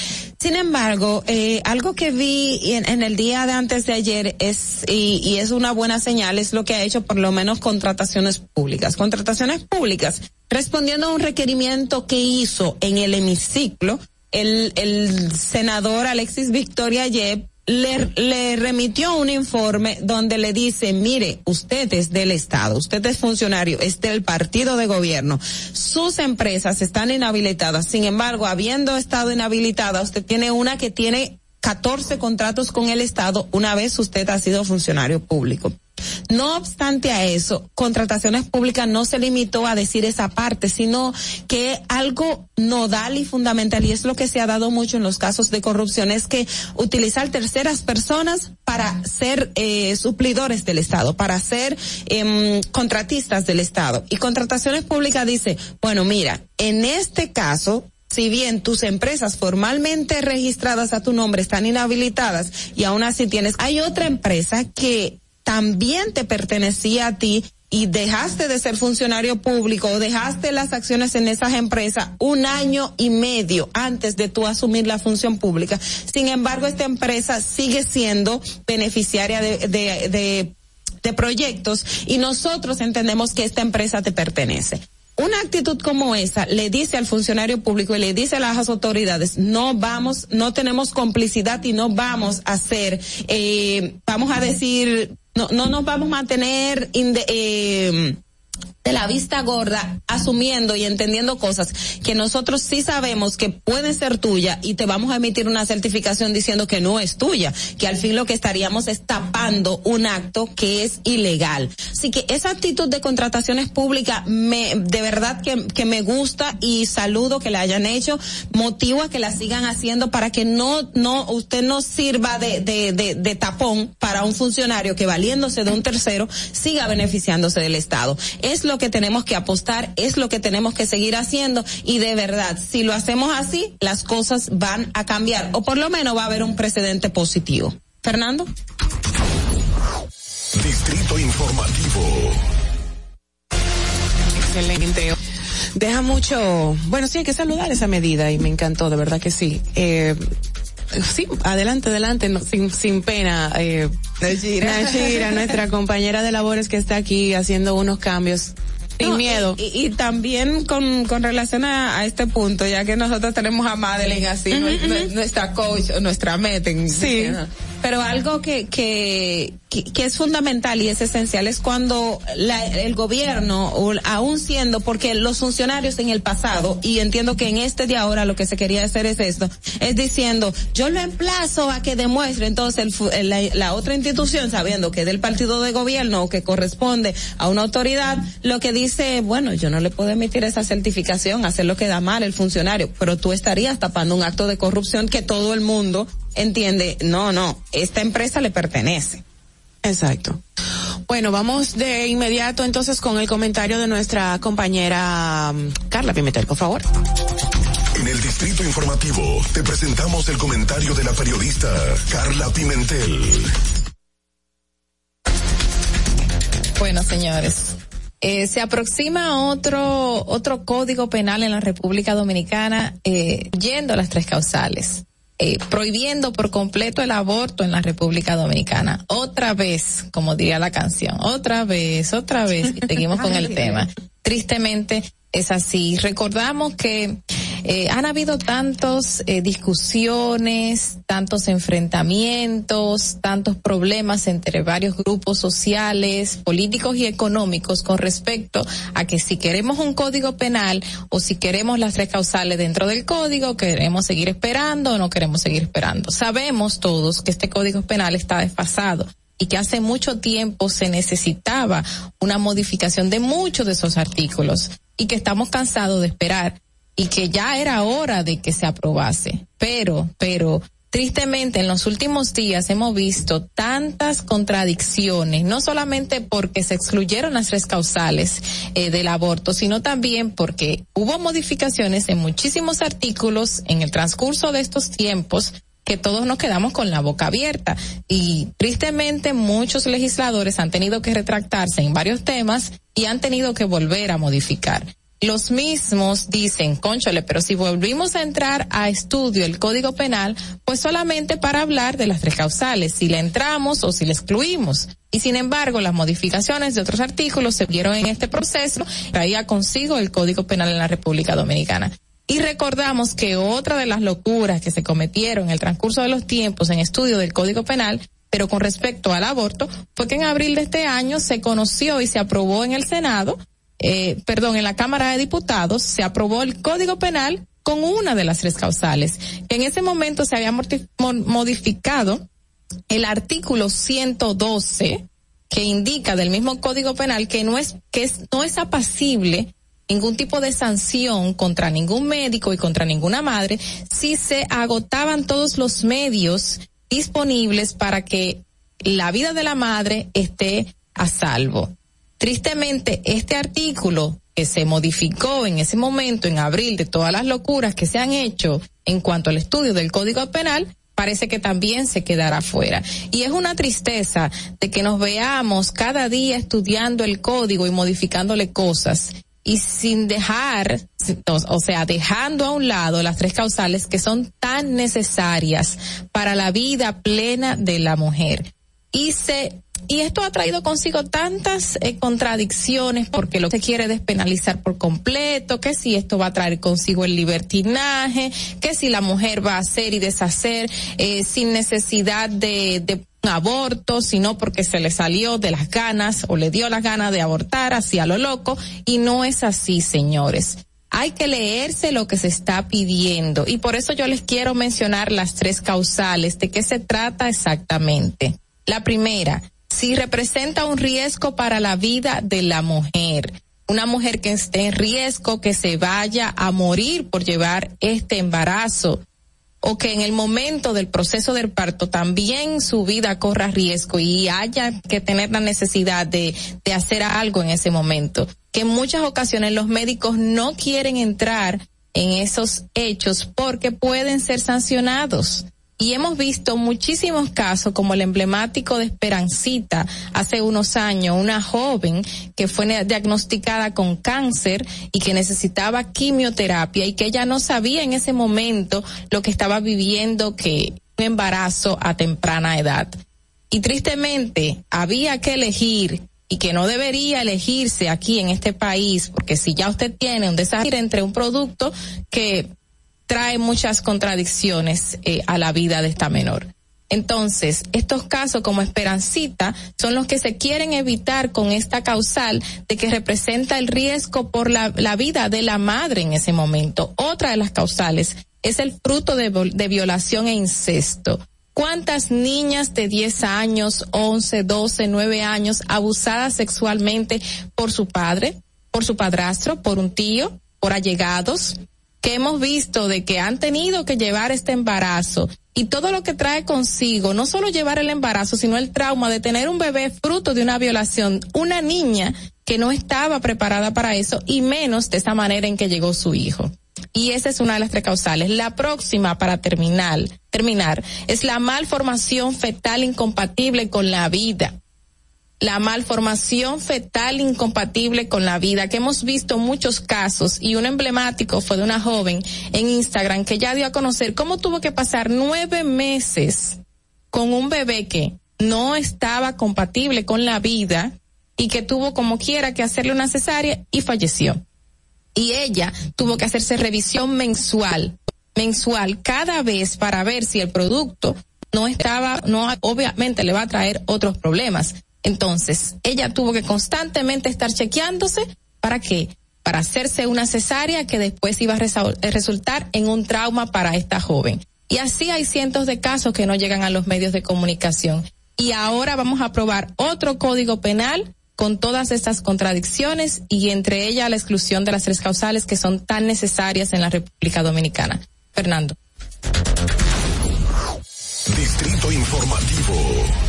Sin embargo, eh, algo que vi en, en, el día de antes de ayer es, y, y, es una buena señal, es lo que ha hecho por lo menos contrataciones públicas. Contrataciones públicas, respondiendo a un requerimiento que hizo en el hemiciclo el, el senador Alexis Victoria Yep le, le, remitió un informe donde le dice, mire, usted es del Estado, usted es funcionario, es del partido de gobierno, sus empresas están inhabilitadas, sin embargo, habiendo estado inhabilitada, usted tiene una que tiene 14 contratos con el Estado una vez usted ha sido funcionario público. No obstante a eso, contrataciones públicas no se limitó a decir esa parte, sino que algo nodal y fundamental, y es lo que se ha dado mucho en los casos de corrupción, es que utilizar terceras personas para ser eh, suplidores del Estado, para ser eh, contratistas del Estado. Y contrataciones públicas dice, bueno, mira, en este caso, si bien tus empresas formalmente registradas a tu nombre están inhabilitadas y aún así tienes, hay otra empresa que también te pertenecía a ti y dejaste de ser funcionario público o dejaste las acciones en esas empresas un año y medio antes de tú asumir la función pública. Sin embargo, esta empresa sigue siendo beneficiaria de, de, de, de proyectos y nosotros entendemos que esta empresa te pertenece una actitud como esa le dice al funcionario público y le dice a las autoridades, no vamos, no tenemos complicidad y no vamos a hacer, eh, vamos a decir, no, no nos vamos a mantener eh, la vista gorda, asumiendo y entendiendo cosas que nosotros sí sabemos que pueden ser tuyas y te vamos a emitir una certificación diciendo que no es tuya, que al fin lo que estaríamos es tapando un acto que es ilegal. Así que esa actitud de contrataciones públicas me, de verdad que, que me gusta y saludo que la hayan hecho, motivo a que la sigan haciendo para que no, no, usted no sirva de, de, de, de tapón para un funcionario que valiéndose de un tercero siga beneficiándose del Estado. Es lo que tenemos que apostar, es lo que tenemos que seguir haciendo y de verdad, si lo hacemos así, las cosas van a cambiar o por lo menos va a haber un precedente positivo. Fernando. Distrito Informativo. Excelente. Deja mucho, bueno, sí hay que saludar esa medida y me encantó, de verdad que sí. Eh, sí, adelante, adelante, no, sin, sin pena. Eh, Nachira. Nachira, nuestra *laughs* compañera de labores que está aquí haciendo unos cambios sin No, miedo. Y, y- y también con, con relación a, a este punto, ya que nosotros tenemos a Madeline así, ujú. nuestra coach, nuestra meta. en- Sí. Ajá. Pero algo que, que, que, es fundamental y es esencial es cuando la- el gobierno, o aún siendo, porque los funcionarios en el pasado, y entiendo que en este de ahora lo que se quería hacer es esto, es diciendo, yo lo emplazo a que demuestre, entonces el- la, la otra institución, sabiendo que es del partido de gobierno o que corresponde a una autoridad, lo que dice, bueno, yo no le puedo emitir esa certificación, hacer lo que da mal el funcionario, pero tú estarías tapando un acto de corrupción que todo el mundo entiende, no, no, esta empresa le pertenece. Exacto. Bueno, vamos de inmediato entonces con el comentario de nuestra compañera mm, Carla Pimentel, por favor. En el Distrito Informativo te presentamos el comentario de la periodista Carla Pimentel. Bueno, señores, eh, se aproxima otro otro código penal en la República Dominicana eh, yendo a las tres causales, eh, prohibiendo por completo el aborto en la República Dominicana. Otra vez, como diría la canción, otra vez, otra vez, y seguimos con el *laughs* tema. Tristemente es así. Recordamos que eh, han habido tantos eh, discusiones, tantos enfrentamientos, tantos problemas entre varios grupos sociales, políticos y económicos con respecto a que si queremos un código penal o si queremos las tres causales dentro del código, queremos seguir esperando o no queremos seguir esperando. Sabemos todos que este código penal está desfasado y que hace mucho tiempo se necesitaba una modificación de muchos de esos artículos y que estamos cansados de esperar y que ya era hora de que se aprobase. Pero, pero, tristemente en los últimos días hemos visto tantas contradicciones, no solamente porque se excluyeron las tres causales eh, del aborto, sino también porque hubo modificaciones en muchísimos artículos en el transcurso de estos tiempos que todos nos quedamos con la boca abierta y tristemente muchos legisladores han tenido que retractarse en varios temas y han tenido que volver a modificar. Los mismos dicen, conchole, pero si volvimos a entrar a estudio el Código Penal, pues solamente para hablar de las tres causales, si le entramos o si le excluimos. Y sin embargo, las modificaciones de otros artículos se vieron en este proceso, traía consigo el Código Penal en la República Dominicana. Y recordamos que otra de las locuras que se cometieron en el transcurso de los tiempos en estudio del Código Penal, pero con respecto al aborto, fue que en abril de este año se conoció y se aprobó en el Senado, eh, perdón, en la Cámara de Diputados, se aprobó el Código Penal con una de las tres causales, que en ese momento se había modificado el artículo 112 que indica del mismo Código Penal que no es que es, no es apacible ningún tipo de sanción contra ningún médico y contra ninguna madre si se agotaban todos los medios disponibles para que la vida de la madre esté a salvo. Tristemente, este artículo que se modificó en ese momento, en abril, de todas las locuras que se han hecho en cuanto al estudio del Código Penal, parece que también se quedará fuera. Y es una tristeza de que nos veamos cada día estudiando el código y modificándole cosas y sin dejar, o sea, dejando a un lado las tres causales que son tan necesarias para la vida plena de la mujer. Y se y esto ha traído consigo tantas eh, contradicciones porque lo que se quiere despenalizar por completo, que si esto va a traer consigo el libertinaje, que si la mujer va a hacer y deshacer eh, sin necesidad de, de un aborto, sino porque se le salió de las ganas o le dio las ganas de abortar así a lo loco y no es así, señores. Hay que leerse lo que se está pidiendo y por eso yo les quiero mencionar las tres causales de qué se trata exactamente. La primera, si representa un riesgo para la vida de la mujer. Una mujer que esté en riesgo, que se vaya a morir por llevar este embarazo o que en el momento del proceso del parto también su vida corra riesgo y haya que tener la necesidad de, hacer algo en ese momento. Que en muchas ocasiones los médicos no quieren entrar en esos hechos porque pueden ser sancionados. Y hemos visto muchísimos casos como el emblemático de Esperancita hace unos años, una joven que fue diagnosticada con cáncer y que necesitaba quimioterapia y que ella no sabía en ese momento lo que estaba viviendo que un embarazo a temprana edad. Y tristemente había que elegir y que no debería elegirse aquí en este país, porque si ya usted tiene un desafío entre un producto que trae muchas contradicciones eh, a la vida de esta menor. Entonces, estos casos como Esperancita son los que se quieren evitar con esta causal de que representa el riesgo por la, vida de la madre en ese momento. Otra de las causales es el fruto de, de violación e incesto. ¿Cuántas niñas de 10 años, 11, 12, 9 años abusadas sexualmente por su padre, por su padrastro, por un tío, por allegados? Que hemos visto de que han tenido que llevar este embarazo y todo lo que trae consigo, no solo llevar el embarazo, sino el trauma de tener un bebé fruto de una violación, una niña que no estaba preparada para eso y menos de esa manera en que llegó su hijo. Y esa es una de las tres causales. La próxima para terminar, terminar, es la malformación fetal incompatible con la vida la malformación fetal incompatible con la vida, que hemos visto muchos casos y un emblemático fue de una joven en Instagram que ya dio a conocer cómo tuvo que pasar nueve meses con un bebé que no estaba compatible con la vida y que tuvo como quiera que hacerle una cesárea y falleció. Y ella tuvo que hacerse revisión mensual, mensual cada vez para ver si el producto no estaba, no, obviamente le va a traer otros problemas entonces, ella tuvo que constantemente estar chequeándose para qué? Para hacerse una cesárea que después iba a eh, resultar en un trauma para esta joven. Y así hay cientos de casos que no llegan a los medios de comunicación. Y ahora vamos a aprobar otro código penal con todas estas contradicciones y entre ellas la exclusión de las tres causales que son tan necesarias en la República Dominicana. Fernando. Distrito Informativo.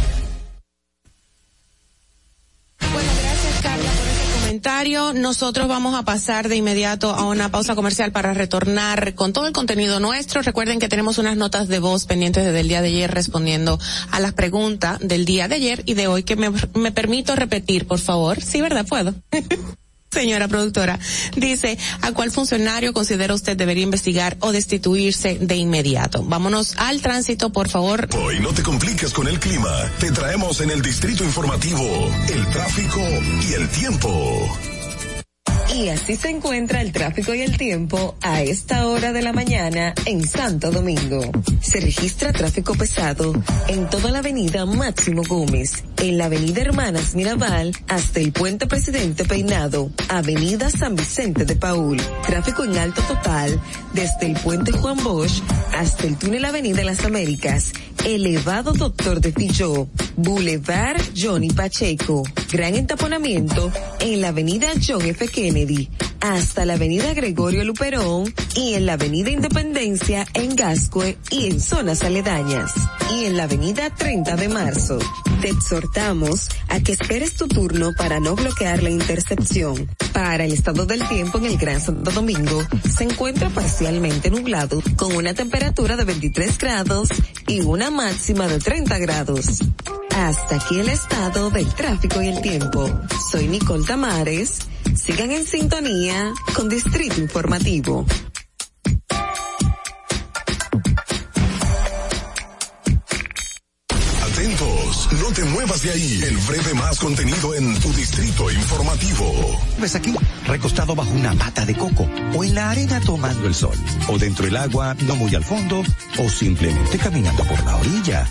Comentario. Nosotros vamos a pasar de inmediato a una pausa comercial para retornar con todo el contenido nuestro. Recuerden que tenemos unas notas de voz pendientes desde el día de ayer respondiendo a las preguntas del día de ayer y de hoy que me, me permito repetir, por favor. Sí, ¿verdad? Puedo. *laughs* Señora productora, dice, ¿a cuál funcionario considera usted debería investigar o destituirse de inmediato? Vámonos al tránsito, por favor. Hoy no te compliques con el clima. Te traemos en el distrito informativo el tráfico y el tiempo. Y así se encuentra el tráfico y el tiempo a esta hora de la mañana en Santo Domingo. Se registra tráfico pesado en toda la avenida Máximo Gómez, en la avenida Hermanas Mirabal hasta el puente Presidente Peinado, avenida San Vicente de Paul. Tráfico en alto total desde el puente Juan Bosch hasta el túnel Avenida Las Américas, elevado Doctor de Filló, Boulevard Johnny Pacheco. Gran entaponamiento en la avenida John F. Kennedy hasta la avenida Gregorio Luperón y en la avenida Independencia en Gascue y en zonas aledañas y en la avenida 30 de marzo. Te exhortamos a que esperes tu turno para no bloquear la intercepción. Para el estado del tiempo en el Gran Santo Domingo se encuentra parcialmente nublado con una temperatura de 23 grados y una máxima de 30 grados. Hasta aquí el estado del tráfico y el tiempo. Soy Nicole Tamares. Sigan en sintonía con Distrito Informativo. Atentos, no te muevas de ahí. El breve más contenido en tu distrito informativo. ¿Ves aquí? Recostado bajo una mata de coco, o en la arena tomando el sol, o dentro del agua, no muy al fondo, o simplemente caminando por la orilla.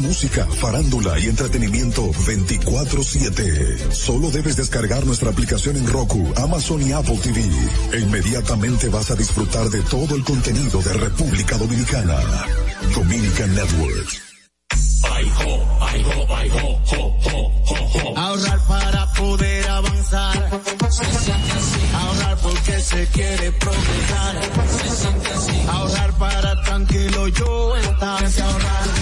música, farándula y entretenimiento 24/7. Solo debes descargar nuestra aplicación en Roku, Amazon y Apple TV. E inmediatamente vas a disfrutar de todo el contenido de República Dominicana. Dominican Networks. Ahorrar para poder avanzar. Se siente así. Ahorrar porque se quiere progresar. Se siente así. Ahorrar para tranquilo yo estar. Se ahorrar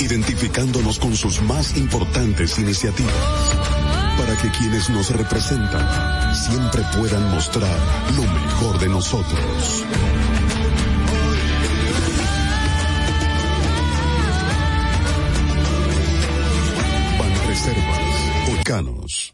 identificándonos con sus más importantes iniciativas, para que quienes nos representan siempre puedan mostrar lo mejor de nosotros. Banreservas, Volcanos.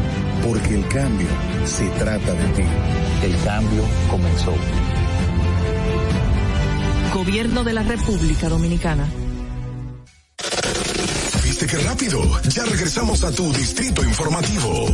Porque el cambio se trata de ti. El cambio comenzó. Gobierno de la República Dominicana. ¿Viste qué rápido? Ya regresamos a tu Distrito Informativo.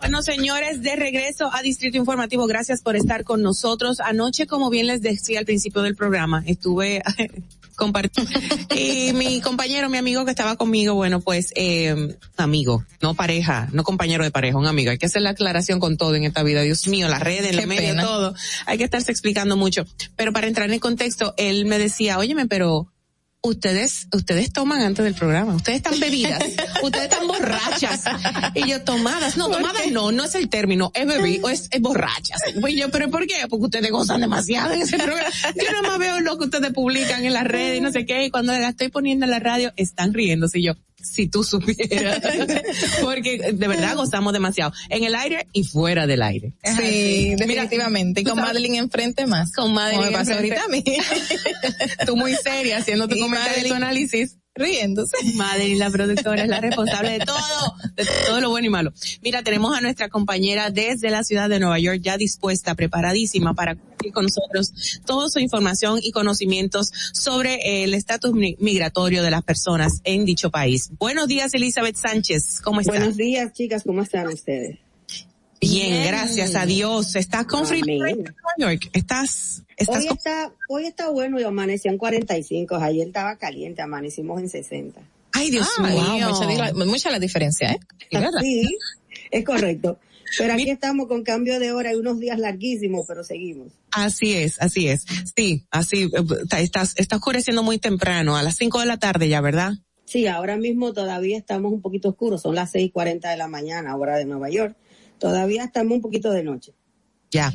Bueno, señores, de regreso a Distrito Informativo, gracias por estar con nosotros. Anoche, como bien les decía al principio del programa, estuve *laughs* compartiendo. y mi compañero, mi amigo que estaba conmigo, bueno, pues, eh, amigo, no pareja, no compañero de pareja, un amigo. Hay que hacer la aclaración con todo en esta vida. Dios mío, las redes, los medios, todo. Hay que estarse explicando mucho. Pero para entrar en el contexto, él me decía, óyeme, pero ustedes, ustedes toman antes del programa, ustedes están bebidas, *laughs* ustedes están borrachas. Y yo, tomadas, no, tomadas no, no es el término, es bebí, o es, es borrachas. Pues yo, pero ¿por qué? Porque ustedes gozan demasiado en ese programa. Yo nada más veo lo que ustedes publican en las redes y no sé qué, y cuando la estoy poniendo en la radio, están riéndose y yo, si tú supieras. *laughs* Porque de verdad gozamos demasiado. En el aire y fuera del aire. Sí, definitivamente. Y tú con sabes- Madeline enfrente más. Con Madeline Como me pasó ahorita a mí. *laughs* Tú muy seria haciendo tu Y comentario tu análisis. Riéndose. Madeline, la productora, es la responsable de todo, de todo lo bueno y malo. Mira, tenemos a nuestra compañera desde la ciudad de Nueva York ya dispuesta, preparadísima para compartir con nosotros toda su información y conocimientos sobre el estatus mi- migratorio de las personas en dicho país. Buenos días, Elizabeth Sánchez. ¿Cómo estás? Buenos días, chicas, ¿cómo están ustedes? Bien, gracias a Dios. ¿Estás con frío en Nueva York? ¿Estás, estás hoy está, hoy está bueno y amaneció en 45. Ayer estaba caliente, amanecimos en 60. Ay, Dios Ah, mío. wow, mucha, la- mucha la diferencia, ¿eh? *laughs* Sí, es correcto. Pero aquí estamos con cambio de hora y unos días larguísimos, pero seguimos. Así es, así es. Sí, así, eh, está, está, está oscureciendo muy temprano, a las 5 de la tarde ya, ¿verdad? Sí, ahora mismo todavía estamos un poquito oscuros, son las 6:40 de la mañana, hora de Nueva York. Todavía estamos un poquito de noche. Ya.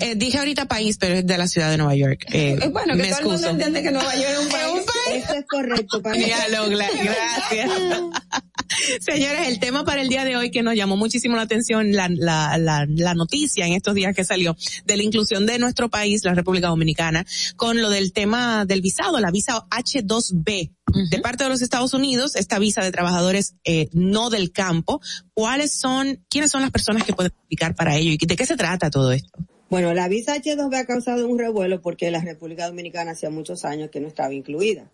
Eh, dije ahorita país, pero es de la ciudad de Nueva York. Eh, bueno, que me todo el mundo excuso. entiende que Nueva York es un *laughs* país. Eso es correcto. Para gracias. *laughs* Señores, el tema para el día de hoy que nos llamó muchísimo la atención, la, la, la, la noticia en estos días que salió de la inclusión de nuestro país, la República Dominicana, con lo del tema del visado, la visa H2B. De parte de los Estados Unidos, esta visa de trabajadores eh, no del campo, ¿cuáles son, quiénes son las personas que pueden aplicar para ello y de qué se trata todo esto? Bueno, la visa H2B ha causado un revuelo porque la República Dominicana hacía muchos años que no estaba incluida.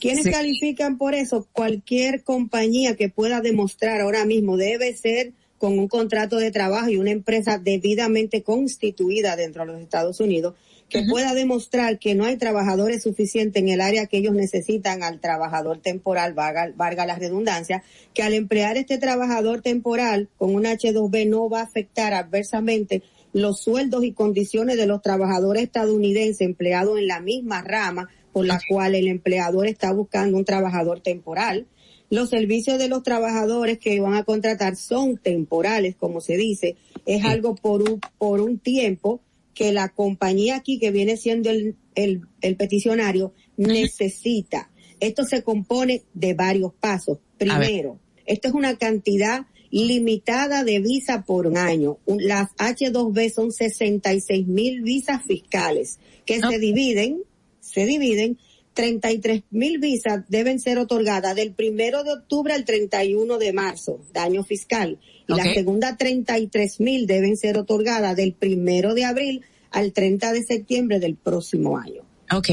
¿Quiénes Sí. califican por eso? Cualquier compañía que pueda demostrar ahora mismo debe ser con un contrato de trabajo y una empresa debidamente constituida dentro de los Estados Unidos que pueda demostrar que no hay trabajadores suficientes en el área que ellos necesitan al trabajador temporal, valga, valga la redundancia, que al emplear este trabajador temporal con un H2B no va a afectar adversamente los sueldos y condiciones de los trabajadores estadounidenses empleados en la misma rama por la cual el empleador está buscando un trabajador temporal. Los servicios de los trabajadores que van a contratar son temporales, como se dice, es algo por un, por un tiempo que la compañía aquí que viene siendo el, el, el peticionario necesita. Esto se compone de varios pasos. Primero, esto es una cantidad limitada de visa por un año. Las H2B son 66 mil visas fiscales que se dividen, se dividen 33 mil visas deben ser otorgadas del primero de octubre al 31 de marzo, de año fiscal. Y Ok. la segunda 33 mil deben ser otorgadas del primero de abril al 30 de septiembre del próximo año. Ok.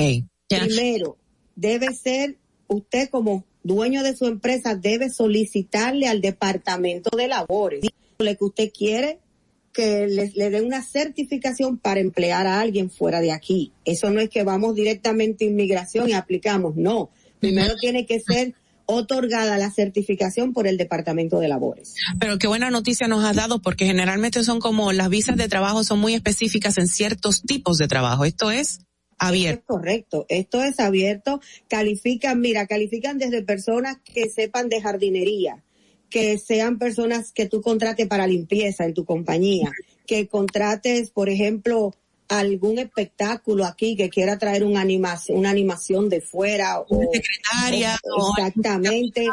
Primero, debe ser usted como dueño de su empresa debe solicitarle al departamento de labores dígale que usted quiere que le, le dé una certificación para emplear a alguien fuera de aquí. Eso no es que vamos directamente a inmigración y aplicamos, no. Primero tiene que ser otorgada la certificación por el departamento de labores. Pero qué buena noticia nos has dado porque generalmente son como las visas de trabajo son muy específicas en ciertos tipos de trabajo. Esto es abierto. Es correcto, esto es abierto. Califican, mira, califican desde personas que sepan de jardinería, que sean personas que tú contrates para limpieza en tu compañía, que contrates, por ejemplo, algún espectáculo aquí que quiera traer una animación, una animación de fuera o secretaria o- exactamente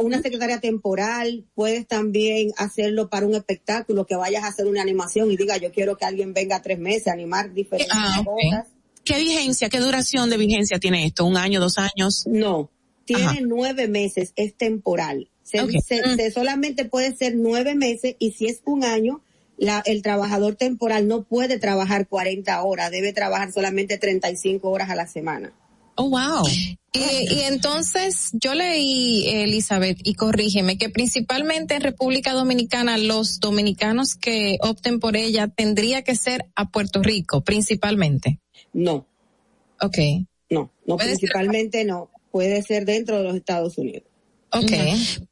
una secretaria temporal puedes también hacerlo para un espectáculo que vayas a hacer una animación y diga yo quiero que alguien venga tres meses a animar diferentes Ah, cosas ¿Qué vigencia, qué duración de vigencia tiene esto? ¿Un año, dos años? No, tiene Ajá. nueve meses, es temporal. Se, Mm. se solamente puede ser nueve meses y si es un año, la, el trabajador temporal no puede trabajar 40 horas, debe trabajar solamente 35 horas a la semana. Oh, wow. Y, y entonces yo leí, Elizabeth, y corrígeme, que principalmente en República Dominicana los dominicanos que opten por ella tendría que ser a Puerto Rico, principalmente. No. Ok. No, no, Puede ser- principalmente no. Puede ser dentro de los Estados Unidos. Ok.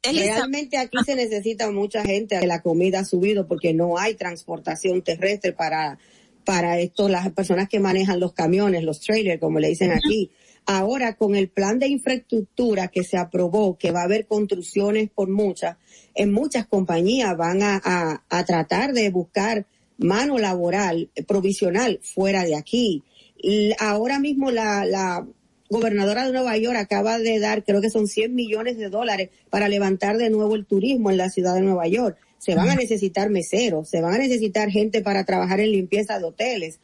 Realmente aquí se necesita mucha gente, la comida ha subido porque no hay transportación terrestre para, para esto, las personas que manejan los camiones, los trailers, como le dicen aquí. Ahora, con el plan de infraestructura que se aprobó, que va a haber construcciones por muchas, en muchas compañías van a, a, a tratar de buscar mano laboral provisional fuera de aquí. Y ahora mismo la, la gobernadora de Nueva York acaba de dar, creo que son 100 millones de dólares para levantar de nuevo el turismo en la ciudad de Nueva York. Se van a necesitar meseros, se van a necesitar gente para trabajar en limpieza de hoteles.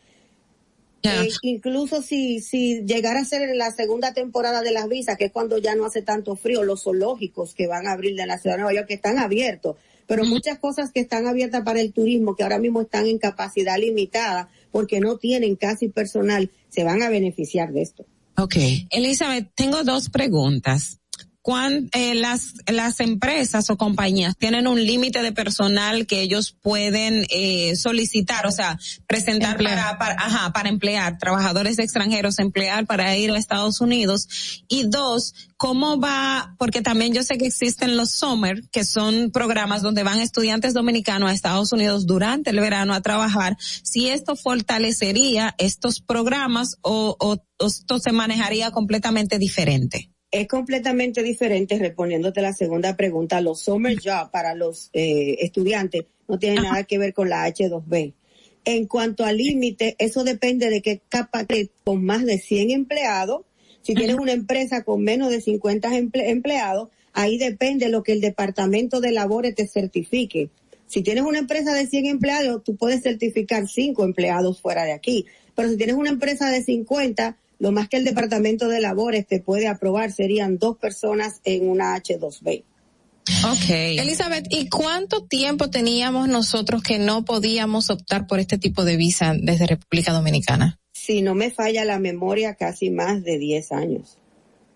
Eh, incluso si, si llegara a ser en la segunda temporada de las visas, que es cuando ya no hace tanto frío, los zoológicos que van a abrir de la ciudad de Nueva York, que están abiertos, pero muchas cosas que están abiertas para el turismo, que ahora mismo están en capacidad limitada, porque no tienen casi personal, se van a beneficiar de esto. Ok. Elizabeth, tengo dos preguntas. Cuán, eh, las, las empresas o compañías tienen un límite de personal que ellos pueden eh, solicitar, o sea, presentar para, para, ajá, para emplear, trabajadores extranjeros, emplear para ir a Estados Unidos. Y dos, ¿cómo va? Porque también yo sé que existen los summer, que son programas donde van estudiantes dominicanos a Estados Unidos durante el verano a trabajar. Si esto fortalecería estos programas o, o, o esto se manejaría completamente diferente es completamente diferente, respondiéndote la segunda pregunta, los summer jobs para los eh, estudiantes no tienen nada que ver con la H2B. En cuanto al límite, eso depende de qué capa, con más de 100 empleados, si tienes una empresa con menos de 50 empleados, ahí depende lo que el Departamento de Labores te certifique. Si tienes una empresa de 100 empleados, tú puedes certificar 5 empleados fuera de aquí. Pero si tienes una empresa de 50, lo más que el Departamento de Labores te puede aprobar serían dos personas en una H2B. Ok. Elizabeth, ¿y cuánto tiempo teníamos nosotros que no podíamos optar por este tipo de visa desde República Dominicana? Si no me falla la memoria, casi más de 10 años.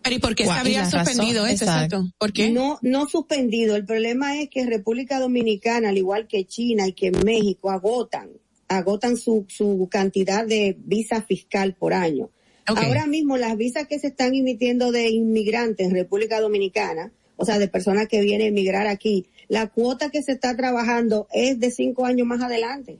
Pero ¿y por qué se había suspendido esto? Exacto. ¿Por qué? No, no suspendido. El problema es que República Dominicana, al igual que China y que México, agotan, agotan su, su cantidad de visa fiscal por año. Ahora mismo las visas que se están emitiendo de inmigrantes en República Dominicana, o sea, de personas que vienen a emigrar aquí, la cuota que se está trabajando es de cinco años más adelante.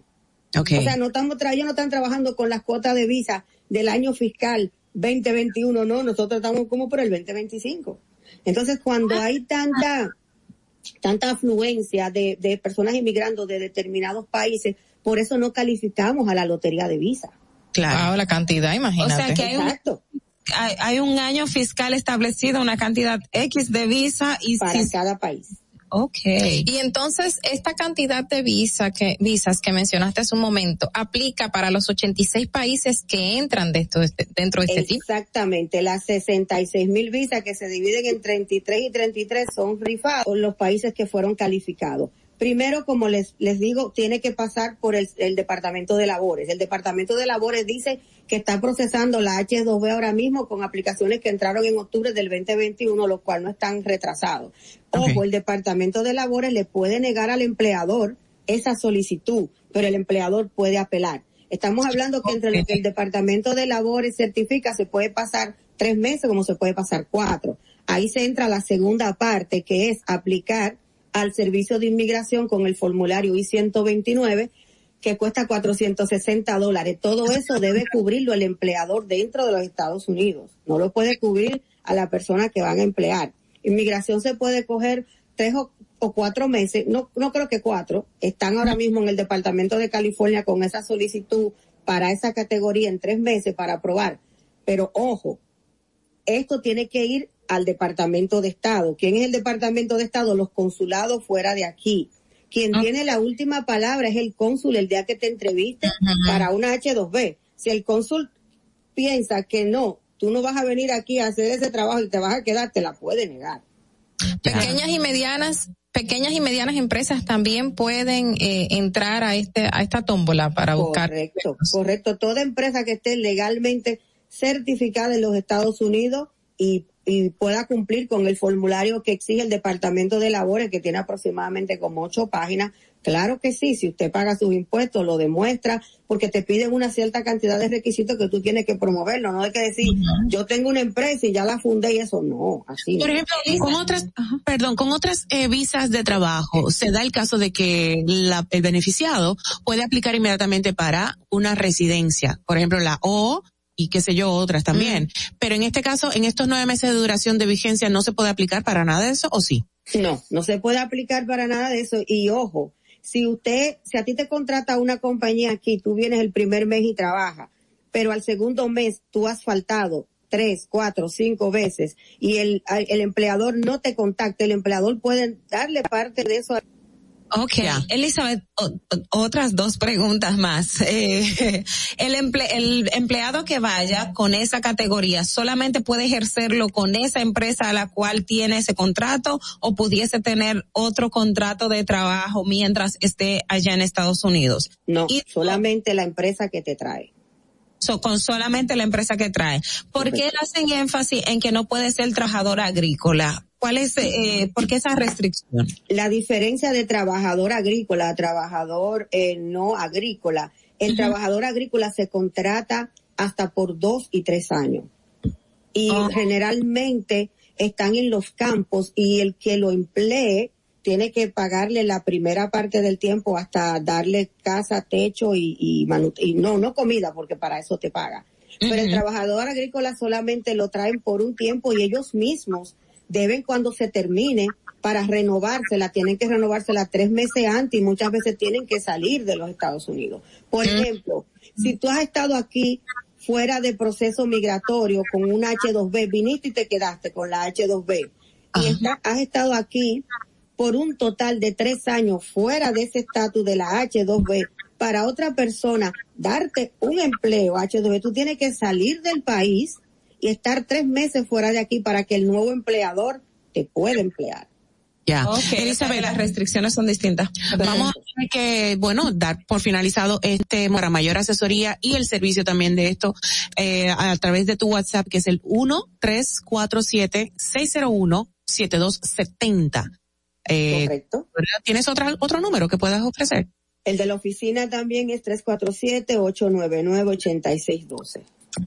O sea, no estamos ellos no están trabajando con las cuotas de visa del año fiscal 2021, no, nosotros estamos como por el 2025. Entonces, cuando hay tanta, tanta afluencia de, de personas inmigrando de determinados países, por eso no calificamos a la lotería de visa. Claro. la cantidad, imagínate. O sea que hay un, hay, un año fiscal establecido, una cantidad X de visa y para cada país. Okay. Y entonces esta cantidad de visa que, visas que mencionaste hace un momento aplica para los 86 países que entran de esto, dentro de este tipo. Exactamente. Las 66 mil visas que se dividen en 33 y 33 son rifados los países que fueron calificados. Primero, como les, les digo, tiene que pasar por el, Departamento de Labores. El Departamento de Labores dice que está procesando la H2B ahora mismo con aplicaciones que entraron en octubre del 2021, lo cual no están retrasados. Ojo, el Departamento de Labores le puede negar al empleador esa solicitud, pero el empleador puede apelar. Estamos hablando que entre lo que el Departamento de Labores certifica se puede pasar tres meses como se puede pasar cuatro. Ahí se entra la segunda parte que es aplicar al servicio de inmigración con el formulario I-129 que cuesta 460 dólares. Todo eso debe cubrirlo el empleador dentro de los Estados Unidos. No lo puede cubrir a la persona que van a emplear. Inmigración se puede coger tres o, cuatro meses, no, no creo que cuatro, están ahora mismo en el Departamento de California con esa solicitud para esa categoría en tres meses para aprobar. Pero ojo, esto tiene que ir al Departamento de Estado. ¿Quién es el Departamento de Estado? Los consulados fuera de aquí. Quien ah. tiene la última palabra es el cónsul el día que te entreviste para una H2B. Si el cónsul piensa que no, tú no vas a venir aquí a hacer ese trabajo y te vas a quedar, te la puede negar. Pequeñas y medianas, pequeñas y medianas empresas también pueden eh, entrar a este a esta tómbola para buscar. Correcto, correcto. Toda empresa que esté legalmente certificada en los Estados Unidos y y pueda cumplir con el formulario que exige el Departamento de Labores, que tiene aproximadamente como ocho páginas. Claro que sí, si usted paga sus impuestos, lo demuestra, porque te piden una cierta cantidad de requisitos que tú tienes que promoverlo, no hay que decir, yo tengo una empresa y ya la fundé y eso no, así. Por ejemplo, con otras, perdón, con otras eh, visas de trabajo, se da el caso de que la, el beneficiado puede aplicar inmediatamente para una residencia, por ejemplo, la O y qué sé yo, otras también. Pero en este caso, en estos nueve meses de duración de vigencia, ¿no se puede aplicar para nada de eso o sí? No, no se puede aplicar para nada de eso. Y ojo, si usted, si a ti te contrata una compañía aquí, tú vienes el primer mes y trabajas, pero al segundo mes tú has faltado tres, cuatro, cinco veces y el, el empleador no te contacta, el empleador puede darle parte de eso Ok, Elizabeth, otras dos preguntas más. *laughs* Eh, el, el empleado que vaya con esa categoría solamente puede ejercerlo con esa empresa a la cual tiene ese contrato o pudiese tener otro contrato de trabajo mientras esté allá en Estados Unidos. No, solamente la empresa que te trae. con solamente la empresa que trae. ¿Por qué hacen énfasis en que no puede ser trabajador agrícola? ¿Cuál es, eh, por qué esa restricción? La diferencia de trabajador agrícola a trabajador eh, no agrícola. El trabajador agrícola se contrata hasta por dos y tres años. Y Ah. generalmente están en los campos y el que lo emplee tiene que pagarle la primera parte del tiempo hasta darle casa, techo y, y, no, no comida, porque para eso te paga. Pero el trabajador agrícola solamente lo traen por un tiempo y ellos mismos deben cuando se termine para renovársela, tienen que renovársela tres meses antes y muchas veces tienen que salir de los Estados Unidos. Por ejemplo, si tú has estado aquí fuera de proceso migratorio con una H2B, viniste y te quedaste con la H2B y está- has estado aquí por un total de tres años fuera de ese estatus de la H2B, para otra persona darte un empleo H2B, tú tienes que salir del país y estar tres meses fuera de aquí para que el nuevo empleador te pueda emplear. Ya. Ok, Elizabeth, las restricciones son distintas. Vamos a tener que, bueno, dar por finalizado este para mayor asesoría y el servicio también de esto eh, a través de tu WhatsApp que es el 1347-601-7270. Eh, Correcto. ¿Tienes otra, otro número que puedas ofrecer? El de la oficina también es 347-899-8612.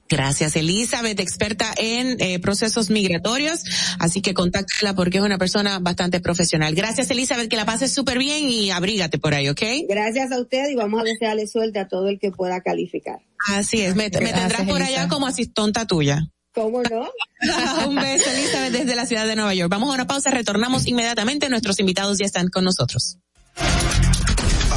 Gracias, Elizabeth, experta en eh, procesos migratorios, así que contáctala porque es una persona bastante profesional. Gracias, Elizabeth, que la pases súper bien y abrígate por ahí, ¿ok? Gracias a usted y vamos a desearle suerte a todo el que pueda calificar. Así es, me, me tendrás por allá como asistonta tuya. ¿Cómo no? *laughs* Un beso, Elizabeth, desde la ciudad de Nueva York. Vamos a una pausa, retornamos inmediatamente. Nuestros invitados ya están con nosotros.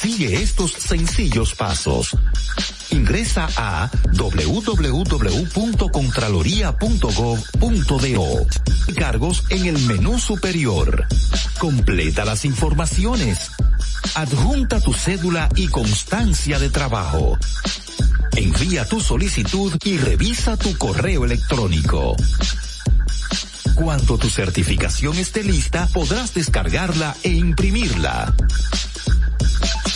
Sigue estos sencillos pasos. Ingresa a www.contraloría.gov.do. Cargos en el menú superior. Completa las informaciones. Adjunta tu cédula y constancia de trabajo. Envía tu solicitud y revisa tu correo electrónico. Cuando tu certificación esté lista, podrás descargarla e imprimirla.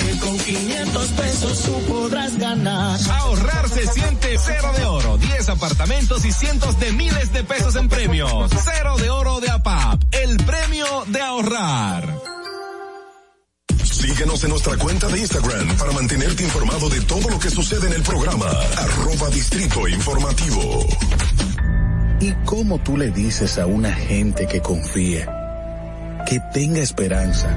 Que con 500 pesos tú podrás ganar. Ahorrar se siente cero de oro, 10 apartamentos y cientos de miles de pesos en premios. Cero de oro de APAP, el premio de ahorrar. Síguenos en nuestra cuenta de Instagram para mantenerte informado de todo lo que sucede en el programa. Arroba Distrito Informativo. ¿Y cómo tú le dices a una gente que confía, que tenga esperanza,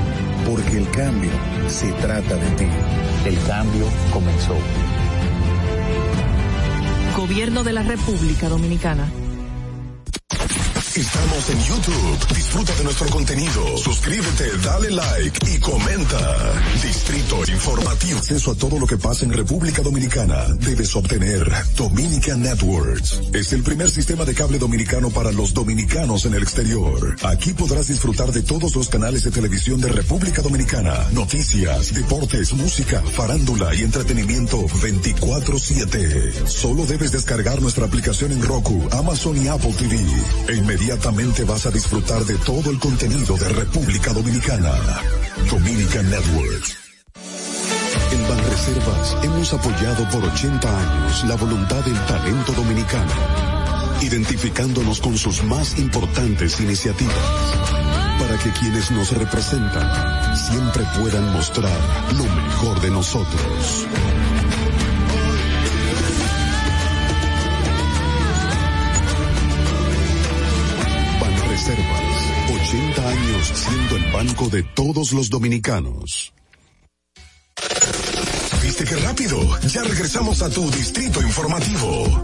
Porque el cambio se trata de ti. El cambio comenzó. Gobierno de la República Dominicana. Estamos en YouTube. Disfruta de nuestro contenido. Suscríbete, dale like y comenta. Distrito Informativo. Acceso a todo lo que pasa en República Dominicana. Debes obtener Dominican Networks. Es el primer sistema de cable dominicano para los dominicanos en el exterior. Aquí podrás disfrutar de todos los canales de televisión de República Dominicana. Noticias, deportes, música, farándula y entretenimiento 24-7. Solo debes descargar nuestra aplicación en Roku, Amazon y Apple TV. Inmediatamente vas a disfrutar de todo el contenido de República Dominicana. Dominican Networks. En Banreservas hemos apoyado por 80 años la voluntad del talento dominicano, identificándonos con sus más importantes iniciativas, para que quienes nos representan siempre puedan mostrar lo mejor de nosotros. Banreservas, 80 años siendo el banco de todos los dominicanos. ¿Viste qué rápido? Ya regresamos a tu distrito informativo.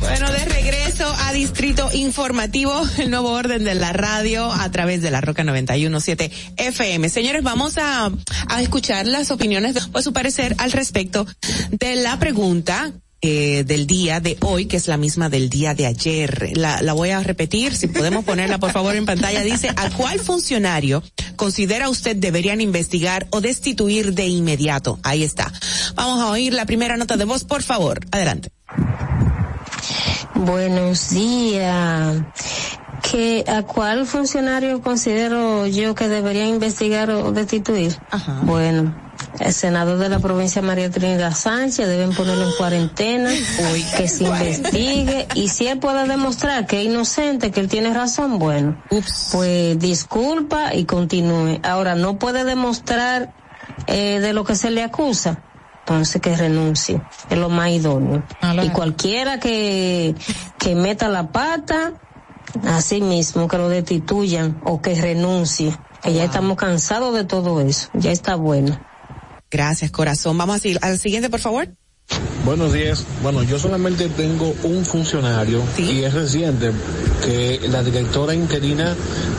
Bueno, de regreso a Distrito Informativo, el nuevo orden de la radio a través de la Roca 917 FM. Señores, vamos a, a escuchar las opiniones o su parecer al respecto de la pregunta eh, del día de hoy, que es la misma del día de ayer. La, la voy a repetir, si podemos ponerla por favor en pantalla. Dice, ¿a cuál funcionario considera usted deberían investigar o destituir de inmediato? Ahí está. Vamos a oír la primera nota de voz, por favor. Adelante. Buenos días. ¿Que, ¿A cuál funcionario considero yo que debería investigar o destituir? Bueno, el senador de la provincia María Trinidad Sánchez deben ponerlo en cuarentena, que se investigue. Y si él puede demostrar que es inocente, que él tiene razón, bueno, pues disculpa y continúe. Ahora, no puede demostrar eh, de lo que se le acusa, entonces que renuncie, es lo más idóneo. Y cualquiera que, que meta la pata, así mismo, que lo destituyan o que renuncie, que ya estamos cansados de todo eso, ya está bueno. Gracias, corazón. Vamos a ir al siguiente, por favor. Buenos días. Bueno, yo solamente tengo un funcionario y es reciente que la directora interina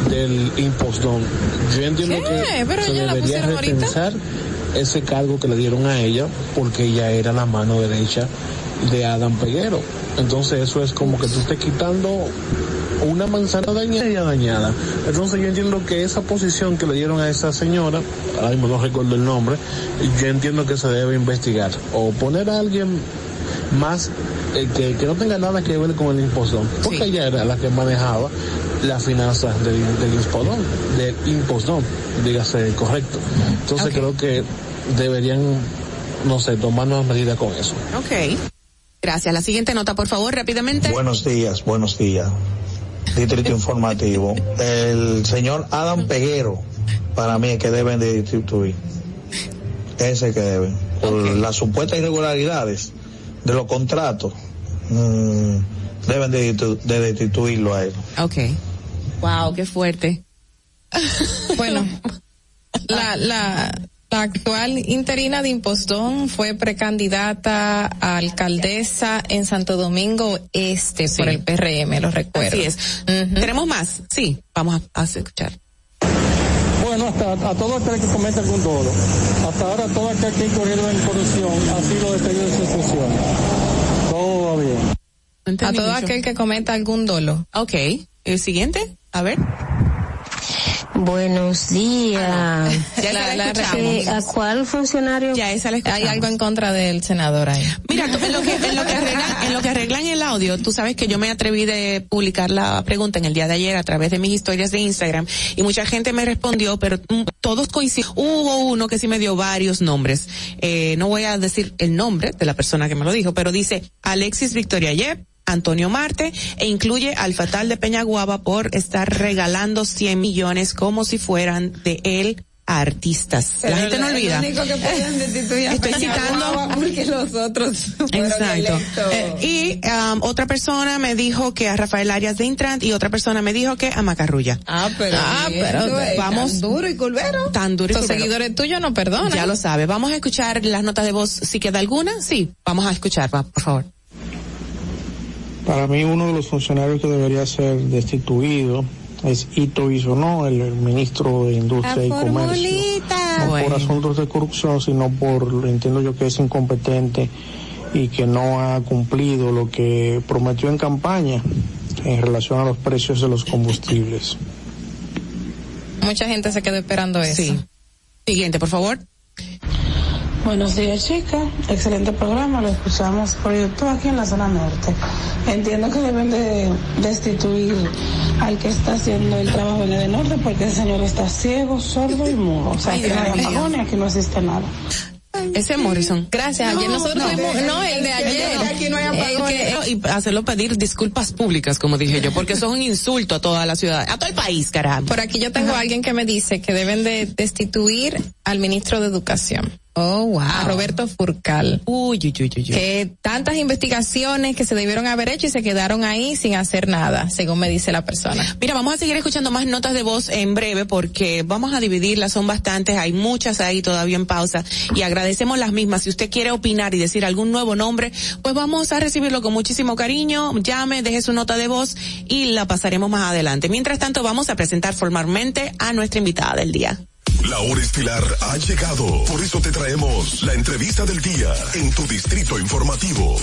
del Impostón. Yo entiendo que Pero se debería ahorita. repensar ese cargo que le dieron a ella porque ella era la mano derecha de Adam Peguero. Entonces eso es como que tú estés quitando una manzana dañada y dañada. Entonces yo entiendo que esa posición que le dieron a esa señora, ahora mismo no recuerdo el nombre, yo entiendo que se debe investigar o poner a alguien más eh, que, que no tenga nada que ver con el impostón, porque ella era la que manejaba las finanzas del, del impostón, del impostón, dígase correcto. Entonces creo que deberían, no sé, tomar unas medidas con eso. Ok. Gracias. La siguiente nota, por favor, rápidamente. Buenos días, buenos días. Distrito Informativo. El señor Adam Peguero, para mí es que deben de destituir. Ese que deben. Por las supuestas irregularidades de los contratos, mm, deben de, destitu- de destituirlo a él. Ok. Wow, qué fuerte. Bueno, la, la, la actual interina de Impostón fue precandidata a alcaldesa en Santo Domingo Este por el PRM, lo recuerdo. Así es. ¿Tenemos más? Sí, vamos a, a escuchar. Bueno, hasta a todo aquel que cometa algún dolo. Hasta ahora todo aquel que ha incurrido en corrupción ha sido despedido de sus funciones. Todo va bien. A todo aquel que cometa algún dolo. Ok. ¿El siguiente? A ver. Buenos días. Ya La- la, la escuchamos. ¿Que ¿A cuál funcionario? Ya esa la escuchamos. Hay algo en contra del senador ahí. Mira, en lo que, en lo que arreglan, en lo que arreglan el audio, tú sabes que yo me atreví de publicar la pregunta en el día de ayer a través de mis historias de Instagram y mucha gente me respondió, pero mm, todos coincidieron. Hubo uno que sí me dio varios nombres. Eh, no voy a decir el nombre de la persona que me lo dijo, pero dice Alexis Victoria Yep, Antonio Marte e incluye al fatal de Peñaguaba por estar regalando 100 millones como si fueran de él a artistas. la gente no olvida. Único que Estoy citando- porque los otros Exacto. Eh, y um, otra persona me dijo que a Rafael Arias de Intrant y otra persona me dijo que a Macarrulla. Ah, pero, Ah, pero vamos- tan duro y culvero. Tan duro y Los seguidores tuyos no perdonan. Ya lo sabe. Vamos a escuchar las notas de voz. Si queda alguna, sí. Vamos a escuchar, va, por favor. Para mí uno de los funcionarios que debería ser destituido es Ito no el, el ministro de Industria y Comercio. No por asuntos de corrupción, sino por, entiendo yo que es incompetente y que no ha cumplido lo que prometió en campaña en relación a los precios de los combustibles. Mucha gente se quedó esperando eso. Sí. Siguiente, por favor. Buenos días, chicas. Excelente programa. Lo escuchamos por YouTube aquí en la zona norte. Entiendo que deben de destituir al que está haciendo el trabajo en el norte porque el señor está ciego, sordo y mudo. O sea, Ay, que no hay aquí no existe nada. Ese es Morrison. Gracias. Ayer nosotros fuimos- no, el de ayer. El que- y hacerlo pedir disculpas públicas, como dije yo, porque eso es un insulto a toda la ciudad, a todo el país, caramba. Por aquí yo tengo a alguien que me dice que deben de destituir al ministro de Educación. Oh, wow. A Roberto Furcal. Uy, uy, uy, uy, uy. Que tantas investigaciones que se debieron haber hecho y se quedaron ahí sin hacer nada, según me dice la persona. Mira, vamos a seguir escuchando más notas de voz en breve porque vamos a dividirlas, son bastantes, hay muchas ahí todavía en pausa y agradecemos las mismas. Si usted quiere opinar y decir algún nuevo nombre, pues vamos a recibirlo con muchísimo cariño, llame, deje su nota de voz y la pasaremos más adelante. Mientras tanto, vamos a presentar formalmente a nuestra invitada del día. La hora estilar ha llegado. Por eso te traemos la entrevista del día en tu distrito informativo.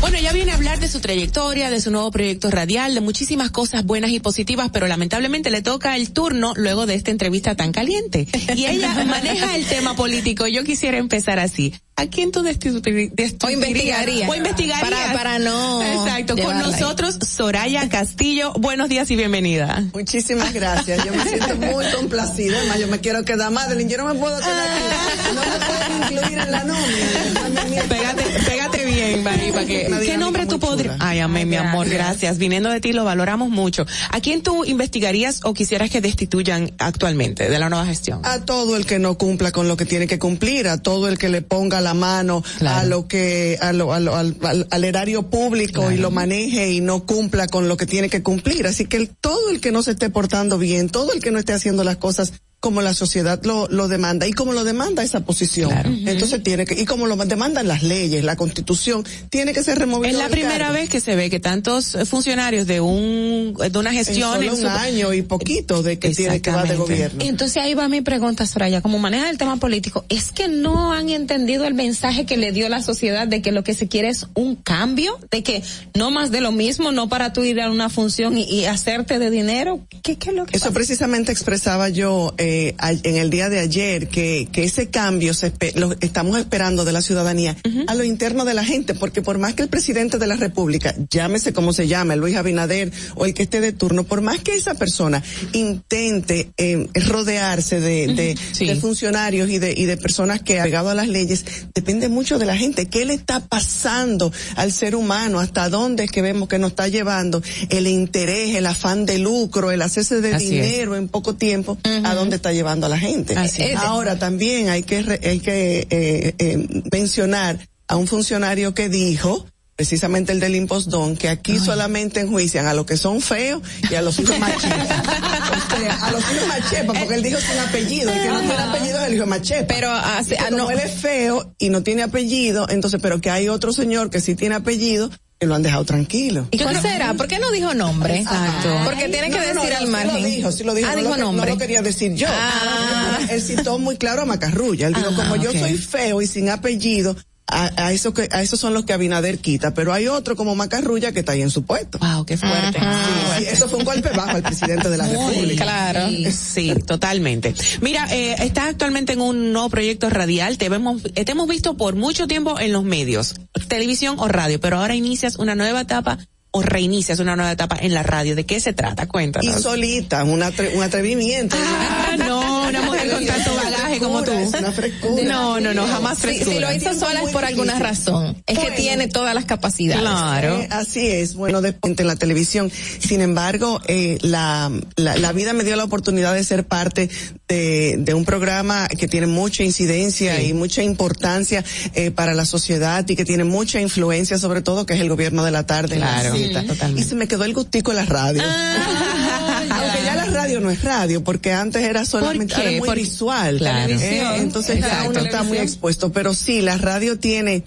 Bueno, ella viene a hablar de su trayectoria, de su nuevo proyecto radial, de muchísimas cosas buenas y positivas, pero lamentablemente le toca el turno luego de esta entrevista tan caliente. Y ella *laughs* maneja el tema político. Yo quisiera empezar así. ¿A quién tú destituirías? O investigaría. O investigarías. Para- para no Exacto. Con ahí. nosotros, Soraya Castillo. Buenos días y bienvenida. Muchísimas gracias. Yo me siento muy complacida. Además, yo me quiero quedar, Madeline. Yo no me puedo quedar aquí. No me pueden incluir en la nómina. Pégate, pégate bien, Mari, para que. ¿Qué nombre tú podrías? Ay, amén, mi amor, gracias. Viniendo de ti lo valoramos mucho. ¿A quién tú investigarías o quisieras que destituyan actualmente de la nueva gestión? A todo el que no cumpla con lo que tiene que cumplir, a todo el que le ponga la mano a lo que, a lo, a lo- al, al- al erario público y lo maneje y no cumpla con lo que tiene que cumplir. Así que el- todo el que no se esté portando bien, todo el que no esté haciendo las cosas como la sociedad lo, lo demanda y como lo demanda esa posición. Entonces tiene que, y como lo demandan las leyes, la constitución, tiene que ser removido. Es la primera cargo. vez que se ve que tantos funcionarios de un de una gestión En solo un año y poquito de que tiene que va de gobierno. Entonces ahí va mi pregunta, Soraya, como maneja el tema político, ¿es que no han entendido el mensaje que le dio la sociedad de que lo que se quiere es un cambio? De que no más de lo mismo, no para tú ir a una función y, y hacerte de dinero? ¿Qué, qué es lo que Eso precisamente expresaba yo eh, a- en el día de ayer, que, que ese cambio se espe- lo estamos esperando de la ciudadanía a lo interno de la gente, porque por más que el presidente de la República, llámese como se llame, Luis Abinader o el que esté de turno, por más que esa persona intente eh, rodearse de, de, de funcionarios y de, y de personas que, agregado a las leyes, depende mucho de la gente. ¿Qué le está pasando al ser humano? ¿Hasta dónde es que vemos que nos está llevando el interés, el afán de lucro, el hacerse de Así es. dinero en poco tiempo? ¿A dónde está llevando a la gente? Así es. Ahora también hay que, hay que eh, eh, mencionar a un funcionario que dijo, precisamente el del impostón, que aquí solamente enjuician a los que son feos y a los hijos machepas. *laughs* o sea, a los hijos machepas, porque él dijo sin apellido, el que no tiene apellido es el hijo machepa. Pero hace- ah, como no. él es feo y no tiene apellido, entonces, pero que hay otro señor que sí tiene apellido, lo han dejado tranquilo. ¿Y cuál será? ¿Por qué no dijo nombre? Exacto. Porque tiene que No, no, no, decir al sí margen. lo dijo, sí lo dijo. Ah, no dijo lo, nombre. No lo quería decir yo. Ah. Él citó muy claro a Macarrulla. Él dijo, Ah, como yo ok. soy feo y sin apellido, a, a eso que, a esos son los que Abinader quita, pero hay otro como Macarrulla que está ahí en su puesto. Wow, qué fuerte. Sí, sí, eso fue un golpe bajo al presidente de la República. Claro. Sí, totalmente. Mira, eh, estás actualmente en un nuevo proyecto radial. Te hemos, te hemos visto por mucho tiempo en los medios, televisión o radio, pero ahora inicias una nueva etapa o reinicias una nueva etapa en la radio. ¿De qué se trata? Y Cuéntanos. solita, un, atre- un atrevimiento. Ah, no, una mujer con tanto bagaje como tú. Es una frescura. No, no, no, jamás Si, frescura. si lo hizo sola es por alguna razón. Es que tiene todas las capacidades. Claro. Eh, así es, bueno, de en la televisión. Sin embargo, eh, la, la, la vida me dio la oportunidad de ser parte de, de un programa que tiene mucha incidencia y mucha importancia eh, para la sociedad y que tiene mucha influencia, sobre todo, que es el gobierno de la tarde. Claro, totalmente. Y se me quedó el gustico en la radio. *laughs* Aunque ya la radio no es radio, porque antes era solamente muy visual. Claro. Eh, entonces Exacto. uno está muy expuesto. Pero sí, la radio tiene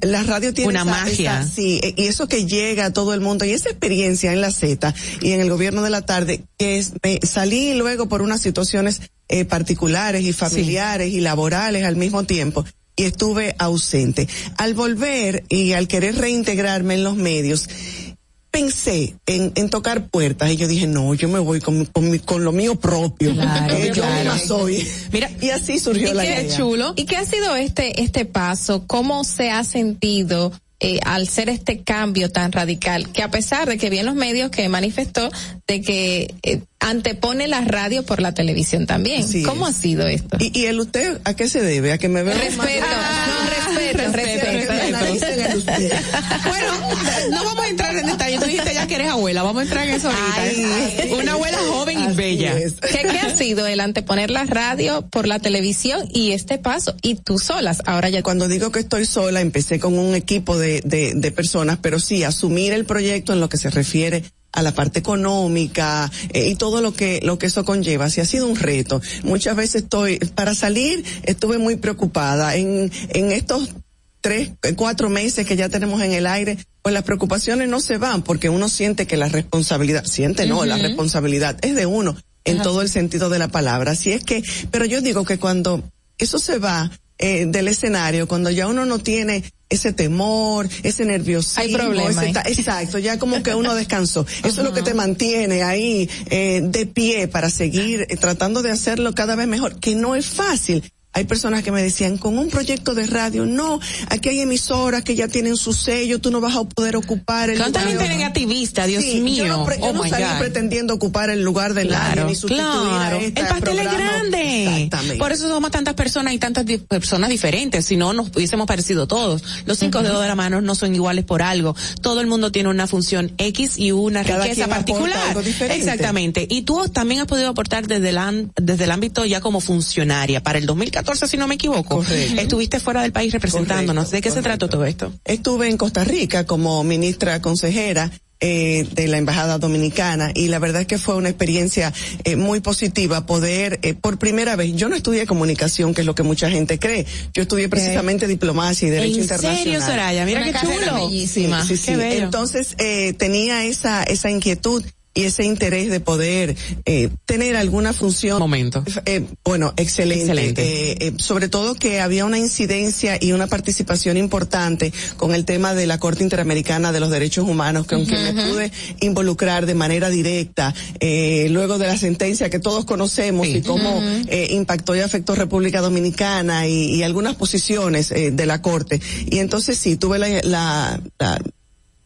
la radio tiene Una esa- magia. esa- sí, e- y eso que llega a todo el mundo y esa experiencia en la Z y en el gobierno de la tarde, que es, me salí luego por unas situaciones eh, particulares y familiares y laborales al mismo tiempo y estuve ausente. Al volver y al querer reintegrarme en los medios, pensé en, en tocar puertas y yo dije, no, yo me voy con, mi- con, mi- con lo mío propio. Claro, *laughs* Eh, yo claro. soy. Mira, y así surgió ¿Y la qué idea. chulo? ¿Y qué ha sido este este paso? ¿Cómo se ha sentido eh, al ser este cambio tan radical? Que a pesar de que vi en los medios que manifestó de que eh, antepone la radio por la televisión también. Así ¿Cómo es. ha sido esto? ¿Y, y el usted a qué se debe? ¿A que me veo Respeto, no, respeto, respeto. Usted. Bueno, no vamos a entrar en detalle. Tú dijiste ya que eres abuela. Vamos a entrar en eso ahorita. Ay. Una abuela joven y bella. es. ¿Qué, qué ha sido el anteponer la radio por la televisión y este paso? Y tú solas, ahora ya Cuando digo que estoy sola, empecé con un equipo de, de, de personas, pero sí, asumir el proyecto en lo que se refiere a la parte económica eh, y todo lo que lo que eso conlleva. Sí ha sido un reto. Muchas veces estoy para salir estuve muy preocupada en en estos tres cuatro meses que ya tenemos en el aire. Pues las preocupaciones no se van porque uno siente que la responsabilidad siente no la responsabilidad es de uno en Ajá. todo el sentido de la palabra. Así es que, pero yo digo que cuando eso se va eh, del escenario, cuando ya uno no tiene ese temor, ese nerviosismo, Hay problema ese exacto, ya como que uno descansó. *laughs* Eso es lo que te mantiene ahí eh, de pie para seguir eh, tratando de hacerlo cada vez mejor, que no es fácil. Hay personas que me decían, con un proyecto de radio, no, aquí hay emisoras que ya tienen su sello, tú no vas a poder ocupar el ¿Cuánta lugar. gente negativista? Dios Sí, mío. Yo no, yo oh no salí God. pretendiendo ocupar el lugar de nadie, Claro, ni sustituir claro. El pastel es grande. Exactamente. Por eso somos tantas personas y tantas di- personas diferentes. Si no, nos hubiésemos parecido todos. Los cinco dedos de la mano no son iguales por algo. Todo el mundo tiene una función X y una Cada riqueza particular. Exactamente. Y tú también has podido aportar desde el, desde el ámbito ya como funcionaria. Para el 2014, si no me equivoco, Correcto. estuviste fuera del país representándonos. Correcto, ¿De qué se trató todo esto? Estuve en Costa Rica como ministra consejera eh, de la Embajada Dominicana y la verdad es que fue una experiencia eh, muy positiva poder, eh, por primera vez, yo no estudié comunicación, que es lo que mucha gente cree, yo estudié precisamente diplomacia y derecho ¿En internacional. serio, Soraya? Mira Una qué chulo. bellísima. Sí, sí, Qué sí. bello. Entonces eh, tenía esa esa inquietud y ese interés de poder eh, tener alguna función. Momento. Eh, bueno, excelente. Excelente. Eh, eh, sobre todo que había una incidencia y una participación importante con el tema de la Corte Interamericana de los Derechos Humanos, con quien me pude involucrar de manera directa, eh, luego de la sentencia que todos conocemos y cómo eh, impactó y afectó República Dominicana y, y algunas posiciones eh, de la Corte. Y entonces sí, tuve la, la, la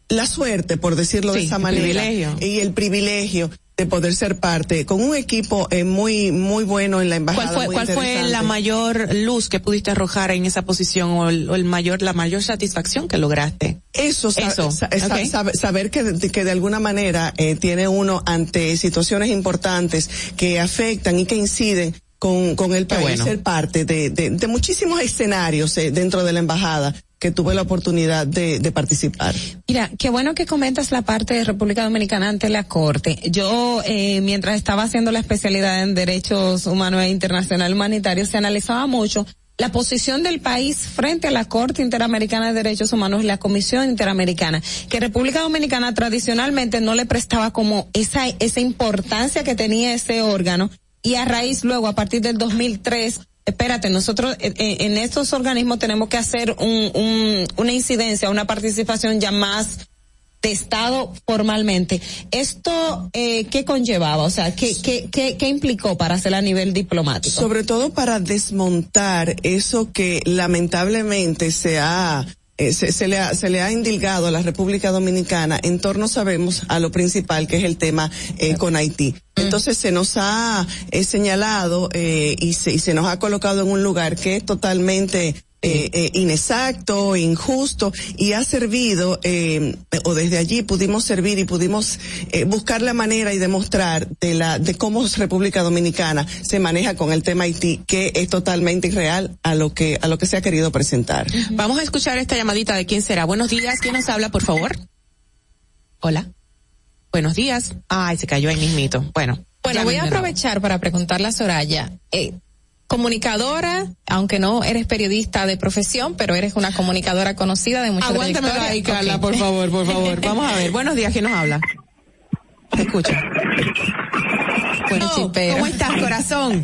la suerte, por decirlo de esa el manera, privilegio. y el privilegio de poder ser parte con un equipo eh, muy muy bueno en la embajada. ¿Cuál fue, cuál fue la mayor luz que pudiste arrojar en esa posición o el, o el mayor, la mayor satisfacción que lograste? Eso, Eso, sa- sa- saber que, de- que de alguna manera eh, tiene uno ante situaciones importantes que afectan y que inciden con, con el país, bueno. ser parte de, de, de muchísimos escenarios eh, dentro de la embajada que tuve la oportunidad de, de participar. Mira, qué bueno que comentas la parte de República Dominicana ante la Corte. Yo, eh, mientras estaba haciendo la especialidad en Derechos Humanos e Internacional Humanitario, se analizaba mucho la posición del país frente a la Corte Interamericana de Derechos Humanos y la Comisión Interamericana, que República Dominicana tradicionalmente no le prestaba como esa, esa importancia que tenía ese órgano y a raíz luego, a partir del 2003, espérate, nosotros eh, eh, en estos organismos tenemos que hacer un, un, una incidencia, una participación ya más de Estado formalmente. ¿Esto eh, qué conllevaba? O sea, ¿qué, qué, qué, qué implicó para hacerlo a nivel diplomático? Sobre todo para desmontar eso que lamentablemente se ha eh, se, se le ha, se le ha indilgado a la República Dominicana en torno, sabemos, a lo principal que es el tema eh, con Haití. Entonces se nos ha eh, señalado eh, y, se, y se nos ha colocado en un lugar que es totalmente eh, eh, inexacto, injusto y ha servido eh, o desde allí pudimos servir y pudimos eh, buscar la manera y demostrar de la de cómo República Dominicana se maneja con el tema Haití que es totalmente irreal a lo que a lo que se ha querido presentar. Vamos a escuchar esta llamadita de quién será. Buenos días, ¿quién nos habla, por favor? Hola. Buenos días. Ay, se cayó ahí mismito. Bueno. Bueno, voy a aprovechar para preguntarle a Soraya, eh, comunicadora, aunque no eres periodista de profesión, pero eres una comunicadora conocida de mucha Aguántame trayectoria. ahí, Carla, por favor, por favor. Vamos a ver. Buenos días, ¿quién nos habla? Te escucha. Bueno, Oh, ¿Cómo estás, corazón?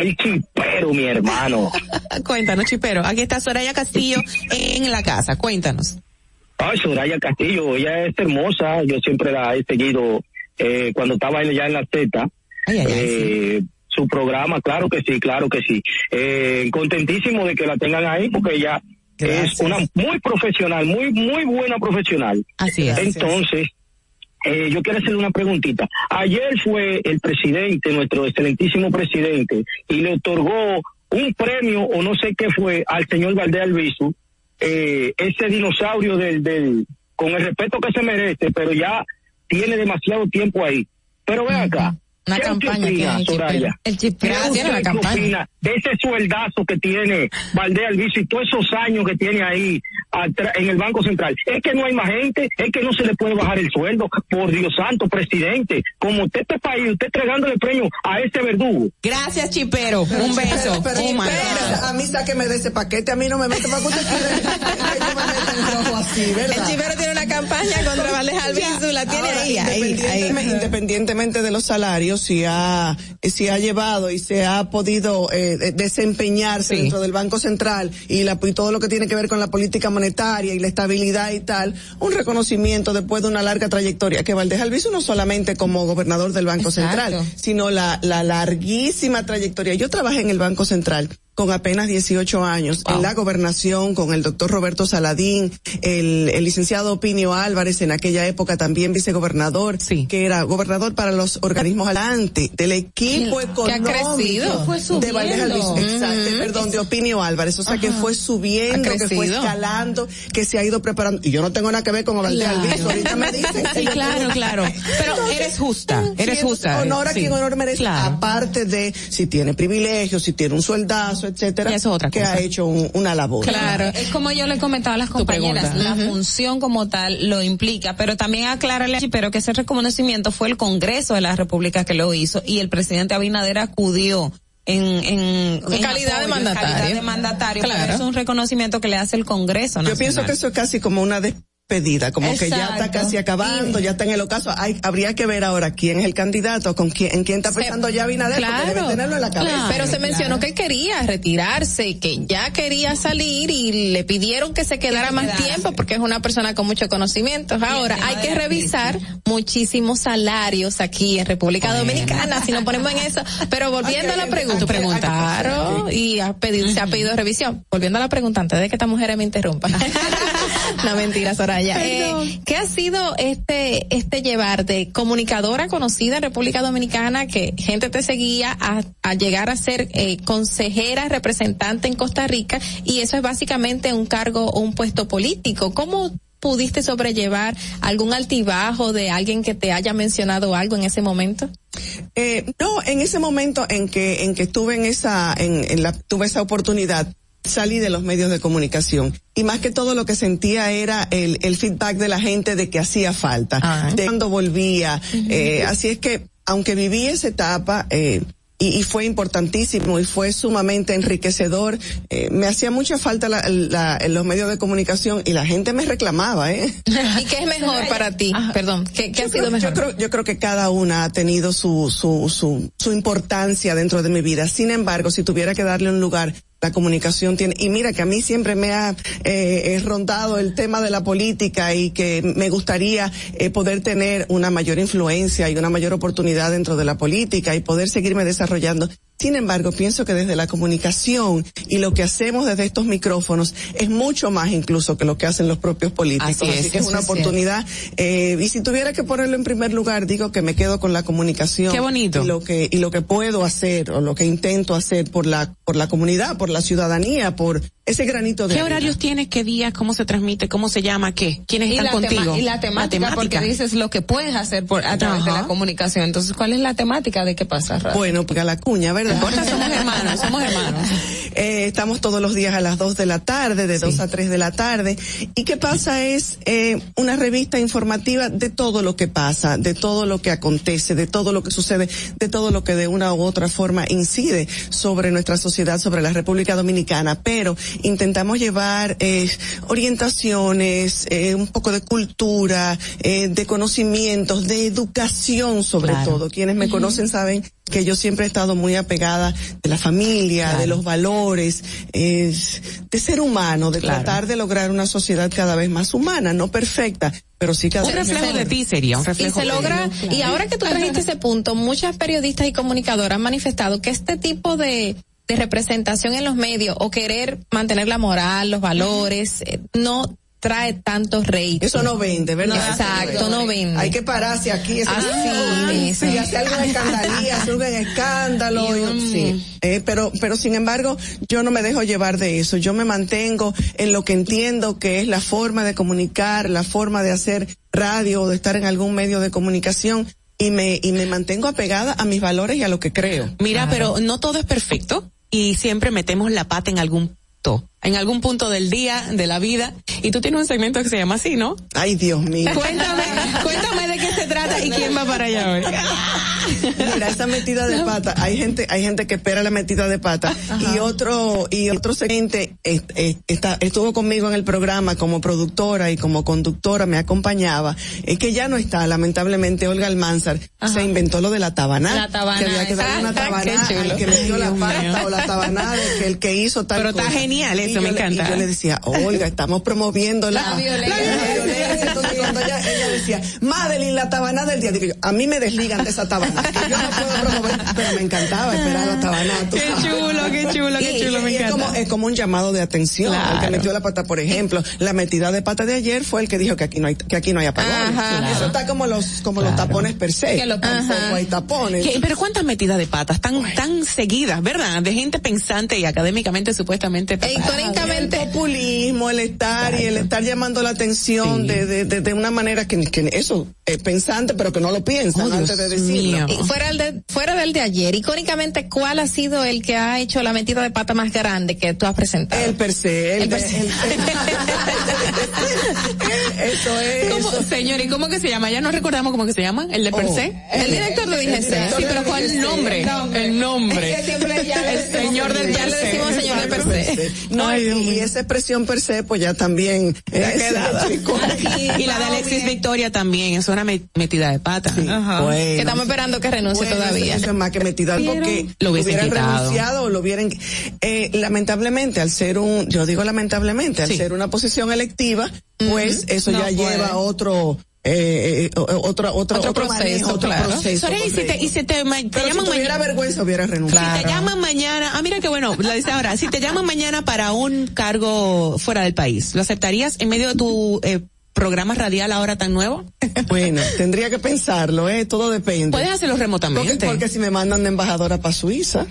El chipero, mi hermano. *laughs* Cuéntanos, chipero. Aquí está Soraya Castillo en la casa. Cuéntanos. Ay, Soraya Castillo, ella es hermosa. Yo siempre la he seguido eh, cuando estaba ella en la Z. eh, Su programa, claro que sí, claro que sí. Eh, contentísimo de que la tengan ahí porque ella es una muy profesional, muy, muy buena profesional. Así es. Entonces, eh, yo quiero hacerle una preguntita. Ayer fue el presidente, nuestro excelentísimo presidente, y le otorgó un premio o no sé qué fue al señor Valdés Albizu, eh, ese dinosaurio del, del, con el respeto que se merece, pero ya tiene demasiado tiempo ahí. Pero ven acá. Una ¿qué usted campaña opina, tiene el Soraya? chipero. El chipero ¿Qué tiene usted campaña. opina de ese sueldazo que tiene Valdés Albizu y todos esos años que tiene ahí en el Banco Central? Es que no hay más gente, es que no se le puede bajar el sueldo. Por Dios santo, presidente, como usted este país, usted entregándole premio a este verdugo. Gracias, chipero. Un beso. Pero, Oh, my God. pero, a mí sáqueme de ese paquete, a mí no me mete para que usted que me así. El chipero tiene una campaña contra Valdés Albizu, la tiene Ahora, ahí, ahí, ahí. independientemente, independientemente de los salarios, si ha, si ha llevado y se ha podido eh, de- desempeñarse dentro del Banco Central y, la, y todo lo que tiene que ver con la política monetaria y la estabilidad y tal, un reconocimiento después de una larga trayectoria que Valdés Albizu no solamente como gobernador del Banco Exacto. Central, sino la, la larguísima trayectoria. Yo trabajé en el Banco Central con apenas 18 años en la gobernación con el doctor Roberto Saladín, el, el licenciado Opinio Álvarez, en aquella época también vicegobernador, que era gobernador para los organismos adelante del equipo Que- económico ha crecido. Fue de subiendo. Albizu. Exacto, Ujú. perdón, de Opinio Álvarez, o sea que fue subiendo, que fue escalando, que se ha ido preparando, y yo no tengo nada que ver con Valdés Claro. Albizu, ahorita me dicen. *laughs* Sí, claro, claro. Pero eres justa, eres Sí, justa. Honor a Sí. quien honor merece, Claro. aparte de si tiene privilegios, si tiene un sueldazo, etcétera, que cosa. ha hecho un- una labor. Claro, es como yo le comentaba a las compañeras, la función como tal lo implica, pero también aclararle a pero que ese reconocimiento fue el Congreso de la República que lo hizo y el presidente Abinader acudió en, en, En calidad de en mandatario. calidad de mandatario, Claro. pero es un reconocimiento que le hace el Congreso Yo pienso que eso es casi como una despedida, como que ya está casi acabando, ya está en el ocaso. Hay, habría que ver ahora quién es el candidato, con quién, en quién está pensando ya Abinader, porque debe tenerlo en la cabeza. Pero se mencionó que quería retirarse, que ya quería salir y le pidieron que se quedara más tiempo porque es una persona con muchos conocimientos. Ahora, hay que revisar muchísimos salarios aquí en República Dominicana, si nos ponemos en eso. Pero volviendo a la pregunta, preguntaron y ha pedido, se ha pedido revisión. Volviendo a la pregunta, antes de que esta mujer me interrumpa. *laughs* no mentira, Soraya. *laughs* Eh, ¿Qué ha sido este, este llevar de comunicadora conocida en República Dominicana que gente te seguía a, a llegar a ser eh, consejera representante en Costa Rica y eso es básicamente un cargo o un puesto político? ¿Cómo pudiste sobrellevar algún altibajo de alguien que te haya mencionado algo en ese momento? Eh, no, en ese momento en que en que estuve en esa en, en la tuve esa oportunidad salí de los medios de comunicación y más que todo lo que sentía era el, el feedback de la gente de que hacía falta de cuando volvía eh, así es que aunque viví esa etapa eh, y, y fue importantísimo y fue sumamente enriquecedor. Eh, me hacía mucha falta la, la, los medios de comunicación y la gente me reclamaba, ¿eh? *laughs* ¿Y qué es mejor para ti? Perdón, ¿qué, qué ha sido creo, mejor? Yo creo, yo creo que cada una ha tenido su, su, su, su importancia dentro de mi vida. Sin embargo, si tuviera que darle un lugar, la comunicación tiene, y mira que a mí siempre me ha eh, rondado el tema de la política y que me gustaría eh, poder tener una mayor influencia y una mayor oportunidad dentro de la política y poder seguirme desarrollando. Sin embargo, pienso que desde la comunicación y lo que hacemos desde estos micrófonos es mucho más incluso que lo que hacen los propios políticos. Así es, que es una es oportunidad. Eh, y si tuviera que ponerlo en primer lugar, digo que me quedo con la comunicación. Qué bonito. Y lo que, y lo que puedo hacer o lo que intento hacer por la, por la comunidad, por la ciudadanía, por ese granito de ¿Qué arena. horarios tienes? ¿Qué días? ¿Cómo se transmite? ¿Cómo se llama? ¿Qué? ¿Quiénes y están la, tema- contigo? y la temática, porque dices lo que puedes hacer por, a través de la comunicación. Entonces, ¿cuál es la temática de qué pasa, Rafa? Bueno, pues a la cuña, ¿verdad? Somos hermanos, somos *laughs* hermanos. Eh, estamos todos los días a las 2 de la tarde, de 2 a 3 de la tarde. Y qué pasa es eh, una revista informativa de todo lo que pasa, de todo lo que acontece, de todo lo que sucede, de todo lo que de una u otra forma incide sobre nuestra sociedad, sobre la República Dominicana. Pero intentamos llevar eh, orientaciones, eh, un poco de cultura, eh, de conocimientos, de educación sobre todo. Quienes me conocen saben que yo siempre he estado muy apegada de la familia, de los valores, eh, de ser humano, de tratar de lograr una sociedad cada vez más humana, no perfecta, pero sí cada Un reflejo mejor. de ti sería, un Y reflejo. se logra, y ahora que tú trajiste ese punto, muchas periodistas y comunicadoras han manifestado que este tipo de, de representación en los medios o querer mantener la moral, los valores, eh, no trae tantos rating. Eso no vende, ¿verdad? Exacto, no vende. Hay que pararse aquí. ese- Así sí, hacer algún escandalía, hacer un escándalo. Y un- sí. Eh, pero, pero sin embargo, yo no me dejo llevar de eso. Yo me mantengo en lo que entiendo que es la forma de comunicar, la forma de hacer radio o de estar en algún medio de comunicación y me, y me mantengo apegada a mis valores y a lo que creo. Mira, pero no todo es perfecto y siempre metemos la pata en algún punto, en algún punto del día, de la vida. Y tú tienes un segmento que se llama así, ¿no? Ay, Dios mío. Cuéntame, cuéntame de qué se trata y quién va para allá hoy. Mira, esa metida de pata, hay gente, hay gente que espera la metida de pata y otro, y otro gente está, estuvo conmigo en el programa como productora y como conductora, me acompañaba, es que ya no está, lamentablemente Olga Almanzar se inventó lo de la tabanada. La tabanada, Que había que darle una al que metió la pata o la que el que hizo tal Pero está genial eso, yo me le- encanta. Y yo le decía, Olga, estamos promoviendo la, La violencia. la violencia. Entonces cuando ella, ella decía, Madeline, la tabanada del día, digo yo, a mí me desligan de esa tabanada. que yo no puedo promover, pero me encantaba esperar la tabanada. tú Qué sabes. chulo, qué chulo, qué Y- chulo, y me es encanta. como, es como un llamado de atención. Claro. El que metió la pata, por ejemplo, la metida de pata de ayer fue el que dijo que aquí no hay, que aquí no hay apagones. Ajá. Eso está como los, como los tapones per se. Que lo- Tampoco Ajá. hay tapones. ¿Qué? pero cuántas metidas de patas tan tan seguidas, ¿verdad? De gente pensante y académicamente supuestamente E históricamente, el populismo, el estar y el estar llamando la atención Sí. de, de, de, de una manera que, que eso es pensante, pero que no lo piensan Oh, Dios antes de decirlo. mío. y fuera, el de, fuera del de ayer, icónicamente, ¿cuál ha sido el que ha hecho la metida de pata más grande que tú has presentado? El per se, el, El per se. el- *laughs* eso es. ¿Cómo, eso. señor, ¿y cómo que se llama? Ya no recordamos cómo que se llama, el de per Oh. se. el director de DGC. Sí, pero ¿cuál el nombre? El nombre. Es que siempre ya le El señor del ya le se. decimos señor del per se. No, Ay, y, Dios y mío. esa expresión per se, pues ya también es quedada. *laughs* Y la de Alexis Victoria también, es una me- metida de pata. Bueno. Que estamos esperando que renuncie Bueno, todavía. Eso es más que metida porque Lo hubieran quitado. renunciado o lo hubieran eh, lamentablemente al ser un yo digo lamentablemente al Sí. ser una posición electiva pues eso No ya puede. lleva a otro eh, eh, o- otro otro Otro otro proceso, manejo, otro claro. proceso, Soraya, y si te, y si te, te pero si llaman tuviera mañana. vergüenza hubiera renunciado Si te llaman mañana, ah, mira qué bueno, lo dice ahora, si te llaman mañana para un cargo fuera del país, ¿lo aceptarías en medio de tu eh, programa radial ahora tan nuevo? *laughs* bueno tendría que pensarlo eh todo depende Puedes hacerlo porque, remotamente. porque si me mandan de embajadora para Suiza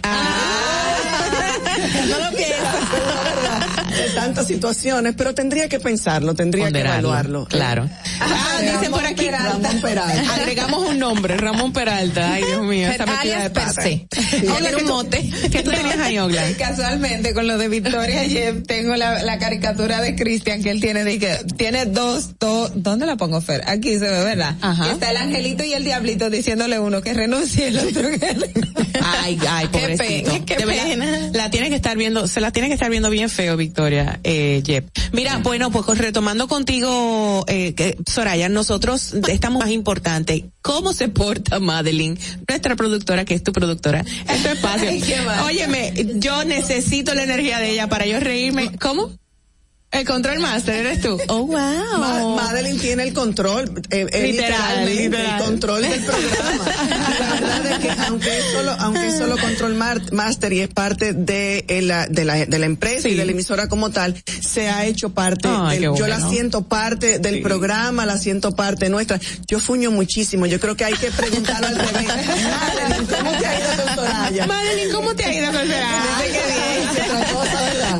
No lo pienso. de tantas situaciones pero tendría que pensarlo tendría Ponderarlo, que evaluarlo Claro. Ah, dice por aquí. Ramón Peralta. Agregamos un nombre, Ramón Peralta. Ay, Dios mío, esa metida de pata. ¿qué un mote. ¿Qué tú tenías ahí, Ogla? *laughs* Casualmente, con lo de Victoria *laughs* Jeff, tengo la, la caricatura de Cristian que él tiene, de que tiene dos, dos, ¿dónde la pongo, Fer? Aquí se ve, ¿verdad? Ajá. Está el angelito y el diablito diciéndole uno que renuncie, el otro que *laughs* renuncie. Ay, ay, Qué pobrecito. pena, qué De verdad, pena. La tiene que estar viendo, se la tiene que estar viendo bien feo, Victoria, eh. Mira, bueno, pues retomando contigo, eh, que, Soraya, nosotros estamos más importante. ¿Cómo se porta Madeline, nuestra productora, que es tu productora? *laughs* Ay, qué mal. Óyeme, yo necesito la energía de ella para yo reírme. ¿Cómo? El control master eres tú. Oh, wow. Ma- Madeline tiene el control, eh, eh, Literal, literalmente, literal. el control del programa. la verdad es que aunque es solo, aunque es solo control master y es parte de eh, la, de la, de la empresa y de la emisora como tal, se ha hecho parte Ay, del- yo la siento parte del programa, la siento parte nuestra. Yo fuño muchísimo, yo creo que hay que preguntarlo al revés. Madeline, ¿cómo te ha ido con Soraya? Madeline, ¿cómo te ha ido con Soraya?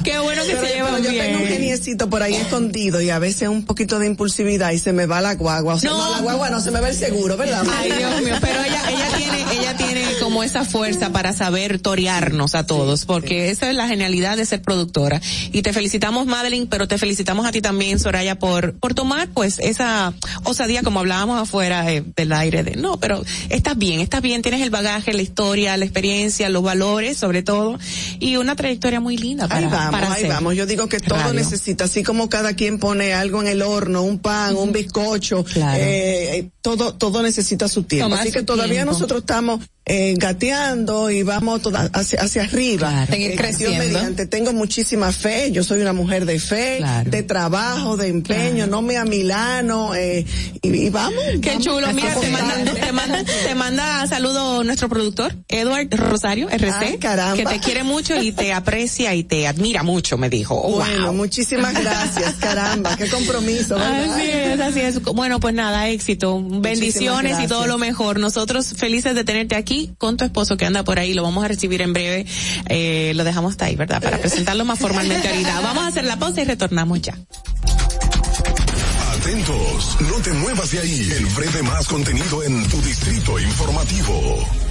Qué bueno que Pero- se llevan pero yo tengo un geniecito por ahí escondido y a veces un poquito de impulsividad y se me va la guagua. O sea, no, la guagua no, se me va el seguro, ¿verdad? Ay, Dios mío, pero ella, ella tiene, ella tiene como esa fuerza para saber torearnos a todos, porque esa es la genialidad de ser productora. Y te felicitamos, Madeline, pero te felicitamos a ti también, Soraya, por, por tomar pues esa osadía, como hablábamos afuera eh, del aire, de no, pero estás bien, estás bien, tienes el bagaje, la historia, la experiencia, los valores, sobre todo, y una trayectoria muy linda para, ahí vamos, para ahí hacer vamos. Yo digo que todo radio. necesita, así como cada quien pone algo en el horno, un pan, un bizcocho, eh, todo, todo necesita su tiempo. Tomar así que todavía tiempo. nosotros estamos eh, gateando y vamos toda- hacia, hacia arriba. Seguir Eh, creciendo. Mediante, tengo muchísima fe, yo soy una mujer de fe, de trabajo, de empeño, no me a Milano, eh, y, y vamos. Qué vamos. chulo, mira, te manda, te manda, *laughs* te manda saludo nuestro productor, Edward Rosario, RC, Ay, caramba. que te quiere mucho y te aprecia y te admira mucho, me dijo. Oh, *laughs* Bueno, wow. muchísimas gracias, caramba, qué compromiso, ¿verdad? Así es, así es. Bueno, pues nada, éxito, bendiciones y todo lo mejor. Nosotros felices de tenerte aquí con tu esposo que anda por ahí, lo vamos a recibir en breve. Eh, lo dejamos hasta ahí, ¿verdad? Para presentarlo más formalmente ahorita. Vamos a hacer la pausa y retornamos ya. Atentos, no te muevas de ahí. El breve más contenido en tu distrito informativo.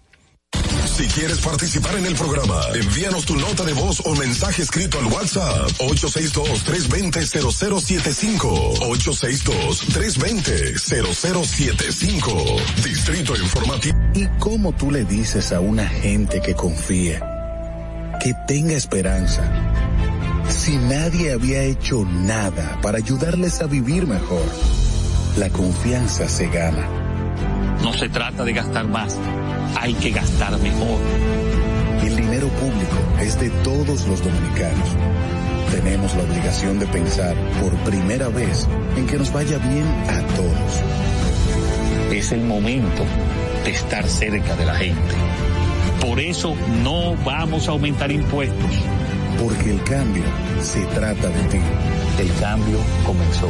Si quieres participar en el programa, envíanos tu nota de voz o mensaje escrito al WhatsApp 862-320-0075. 862-320-0075. Distrito Informativo. ¿Y cómo tú le dices a una gente que confía, que tenga esperanza, si nadie había hecho nada para ayudarles a vivir mejor? La confianza se gana. No se trata de gastar más, hay que gastar mejor. El dinero público es de todos los dominicanos. Tenemos la obligación de pensar por primera vez en que nos vaya bien a todos. Es el momento de estar cerca de la gente. Por eso no vamos a aumentar impuestos. Porque el cambio se trata de ti. El cambio comenzó.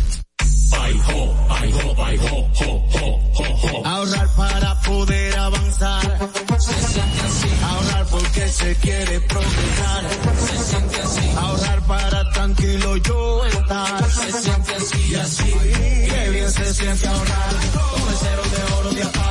Ahorrar para poder avanzar. Se siente así. Ahorrar porque se quiere progresar. Se siente así. Ahorrar para tranquilo yo estar. Se siente así así. Qué bien se siente ahorrar. Cero de oro de APAP.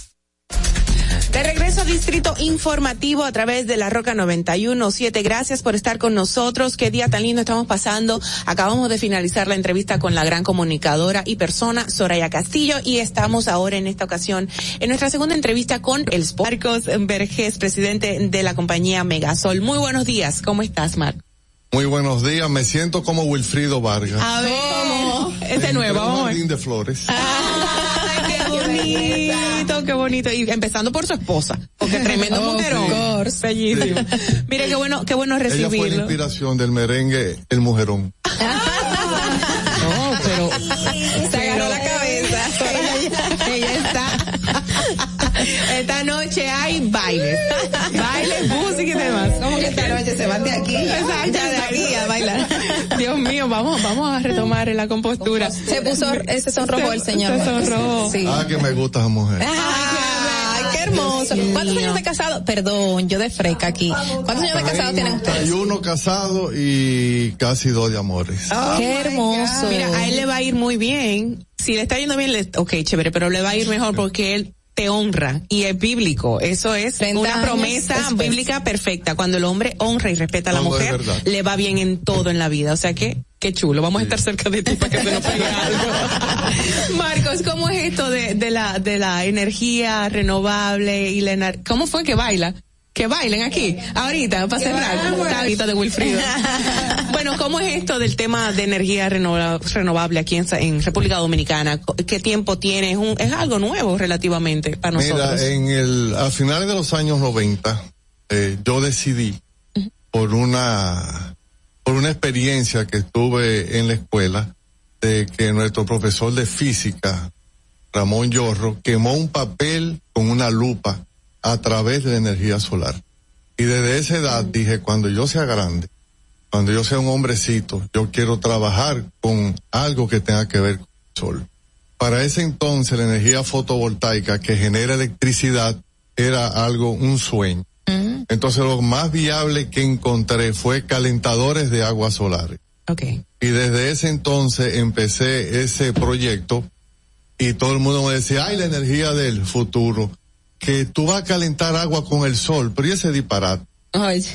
De regreso a Distrito Informativo a través de la Roca 917. Gracias por estar con nosotros. Qué día tan lindo estamos pasando. Acabamos de finalizar la entrevista con la gran comunicadora y persona Soraya Castillo y estamos ahora en esta ocasión en nuestra segunda entrevista con el Marcos Vergés, presidente de la compañía Megasol. Muy buenos días. ¿Cómo estás, Marcos? Muy buenos días, me siento como Wilfrido Vargas. A ver, ¿cómo? Este nuevo, jardín de flores. Qué bonito. bonito, qué bonito. Y empezando por su esposa, porque *laughs* tremendo Oh, mujerón. Bellísimo. Mire qué bueno, qué bueno Ella fue la recibirlo. inspiración del merengue El Mujerón. *laughs* No, pero Se agarró la cabeza. ella, ella está. Esta noche hay bailes. *laughs* esta noche se van de aquí? Exacto, Ya de aquí a bailar. *laughs* Dios mío, vamos, vamos a retomar la compostura. Se puso, ese sonrojo el señor. Se sonrojó. Sí. Ah, que me gusta esa mujer. Ay, qué hermoso. ¿Cuántos años de casado? Perdón, yo de freca aquí. ¿Cuántos años de casado tienen ustedes? Hay uno casado y casi dos de amores. qué hermoso. Mira, a él le va a ir muy bien. Si le está yendo bien, le, ok, chévere, pero le va a ir mejor porque él te honra y es bíblico. Eso es 30 una promesa después. bíblica perfecta. Cuando el hombre honra y respeta a la mujer, le va bien en todo en la vida. O sea que, qué chulo. Vamos a estar cerca de ti para que se nos pegue algo. *laughs* Marcos, ¿cómo es esto de, de la, de la energía renovable y la ener- ¿Cómo fue que baila? Que bailen aquí, ahorita, para cerrar. Tabito de Wilfrido. *laughs* bueno, ¿cómo es esto del tema de energía renova- renovable aquí en, República Dominicana? ¿Qué tiempo tiene? Es, un, es algo nuevo relativamente para nosotros. Mira, en el, a finales de los años 90, eh, yo decidí por una, por una experiencia que tuve en la escuela, de que nuestro profesor de física, Ramón Yorro, quemó un papel con una lupa a través de la energía solar. Y desde esa edad dije, cuando yo sea grande, cuando yo sea un hombrecito, yo quiero trabajar con algo que tenga que ver con el sol. Para ese entonces la energía fotovoltaica que genera electricidad era algo, un sueño. Entonces lo más viable que encontré fue calentadores de aguas solares. Okay. Y desde ese entonces empecé ese proyecto y todo el mundo me decía, ay, la energía del futuro, que tú vas a calentar agua con el sol, pero ¿y ese disparate? Ay,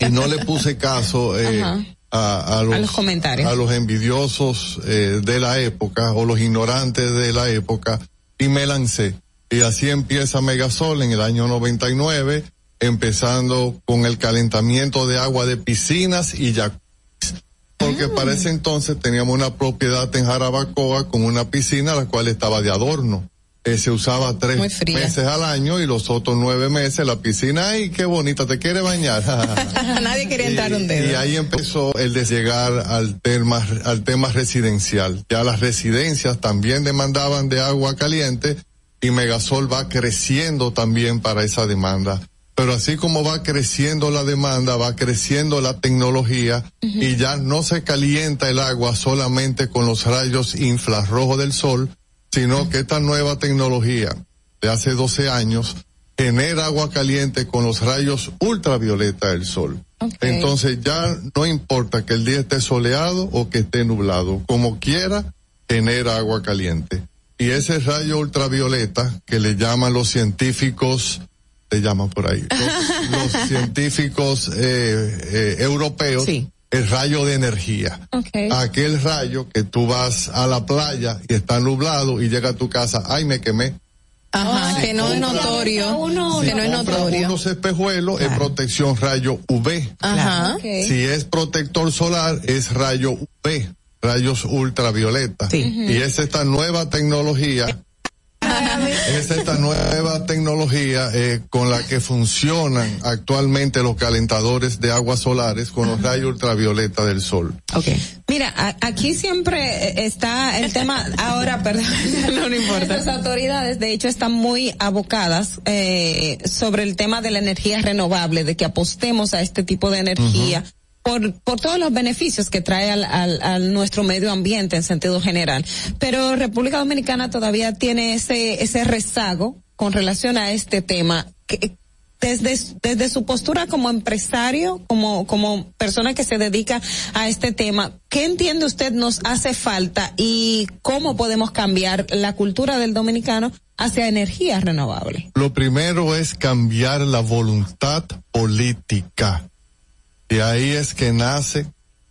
Y no le puse caso eh, a, a los, A los comentarios. a los envidiosos eh, de la época o los ignorantes de la época y me lancé. Y así empieza Megasol en el año 99, empezando con el calentamiento de agua de piscinas y jacuzzi. Porque para ese entonces teníamos una propiedad en Jarabacoa con una piscina la cual estaba de adorno. Eh, se usaba tres meses al año y los otros nueve meses la piscina, ay, qué bonita, ¿te quiere bañar? *laughs* Nadie quería *laughs* entrar un dedo. Y ahí empezó el de llegar al tema, al tema residencial. Ya las residencias también demandaban de agua caliente y Megasol va creciendo también para esa demanda. Pero así como va creciendo la demanda, va creciendo la tecnología y ya no se calienta el agua solamente con los rayos infrarrojos del sol, sino que esta nueva tecnología de hace 12 años genera agua caliente con los rayos ultravioleta del sol. Entonces ya no importa que el día esté soleado o que esté nublado, como quiera, genera agua caliente. Y ese rayo ultravioleta que le llaman los científicos, le llaman por ahí, los, los *laughs* científicos eh, eh, europeos, el rayo de energía. Aquel rayo que tú vas a la playa y está nublado y llega a tu casa, ay me quemé. Ajá, que no es notorio. que no es notorio. unos espejuelos es protección rayo UV. Ajá. Si es protector solar es rayo UV, rayos ultravioleta. Y es esta nueva tecnología. Es esta nueva tecnología eh, con la que funcionan actualmente los calentadores de aguas solares con los rayos ultravioleta del sol. Mira, a- aquí siempre eh, está el tema, ahora, perdón, *laughs* no, no importa. Las autoridades, de hecho, están muy abocadas eh, sobre el tema de la energía renovable, de que apostemos a este tipo de energía. Por, por todos los beneficios que trae al, al, al nuestro medio ambiente en sentido general. Pero República Dominicana todavía tiene ese, ese rezago con relación a este tema. que- desde, desde su postura como empresario, como, como persona que se dedica a este tema, ¿qué entiende usted nos hace falta y cómo podemos cambiar la cultura del dominicano hacia energías renovables? Lo primero es cambiar la voluntad política. De ahí es que nace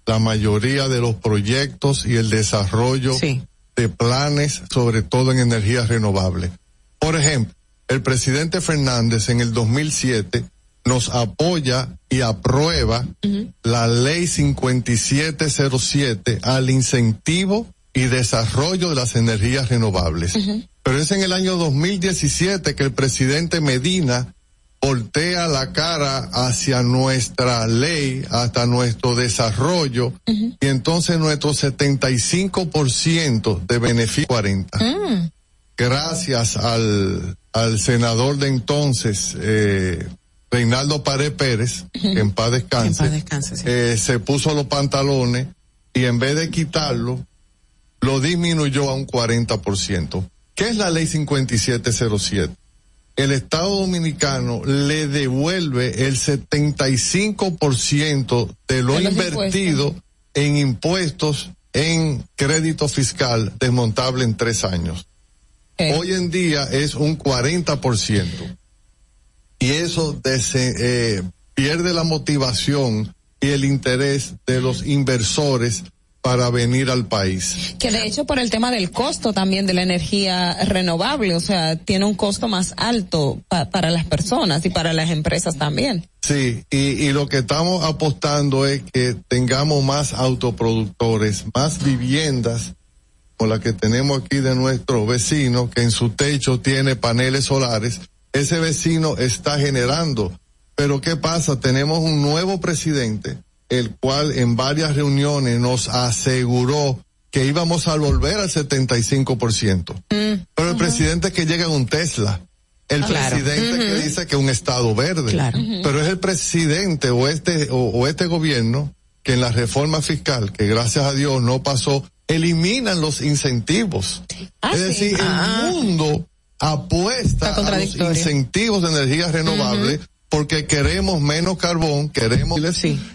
la mayoría de los proyectos y el desarrollo de planes, sobre todo en energías renovables. Por ejemplo, el presidente Fernández en el 2007 nos apoya y aprueba la ley 5707 al incentivo y desarrollo de las energías renovables. Pero es en el año 2017 que el presidente Medina voltea la cara hacia nuestra ley, hasta nuestro desarrollo, y entonces nuestro 75% de beneficio 40. Mm. Gracias al, al senador de entonces, eh, Reinaldo Pared Pérez, que en paz descanse, eh, se puso los pantalones y en vez de quitarlo, lo disminuyó a un 40%. ¿Qué es la ley 5707? El Estado Dominicano le devuelve el 75% de lo De invertido en impuestos en crédito fiscal desmontable en tres años. Hoy en día es un 40%. Y eso dese- eh, pierde la motivación y el interés de los inversores para venir al país. Que de hecho por el tema del costo también de la energía renovable, o sea, tiene un costo más alto pa- para las personas y para las empresas también. Sí, y, y lo que estamos apostando es que tengamos más autoproductores, más viviendas, como la que tenemos aquí de nuestro vecino, que en su techo tiene paneles solares. Ese vecino está generando. Pero ¿qué pasa? Tenemos un nuevo presidente, el cual en varias reuniones nos aseguró que íbamos a volver al 75%. Pero el presidente que llega en un Tesla. El Ah, claro. presidente que dice que un estado verde. Claro. Pero es el presidente o este, o, o este gobierno que en la reforma fiscal, que gracias a Dios no pasó, eliminan los incentivos. es decir, el mundo apuesta a los incentivos de energías renovables porque queremos menos carbón, queremos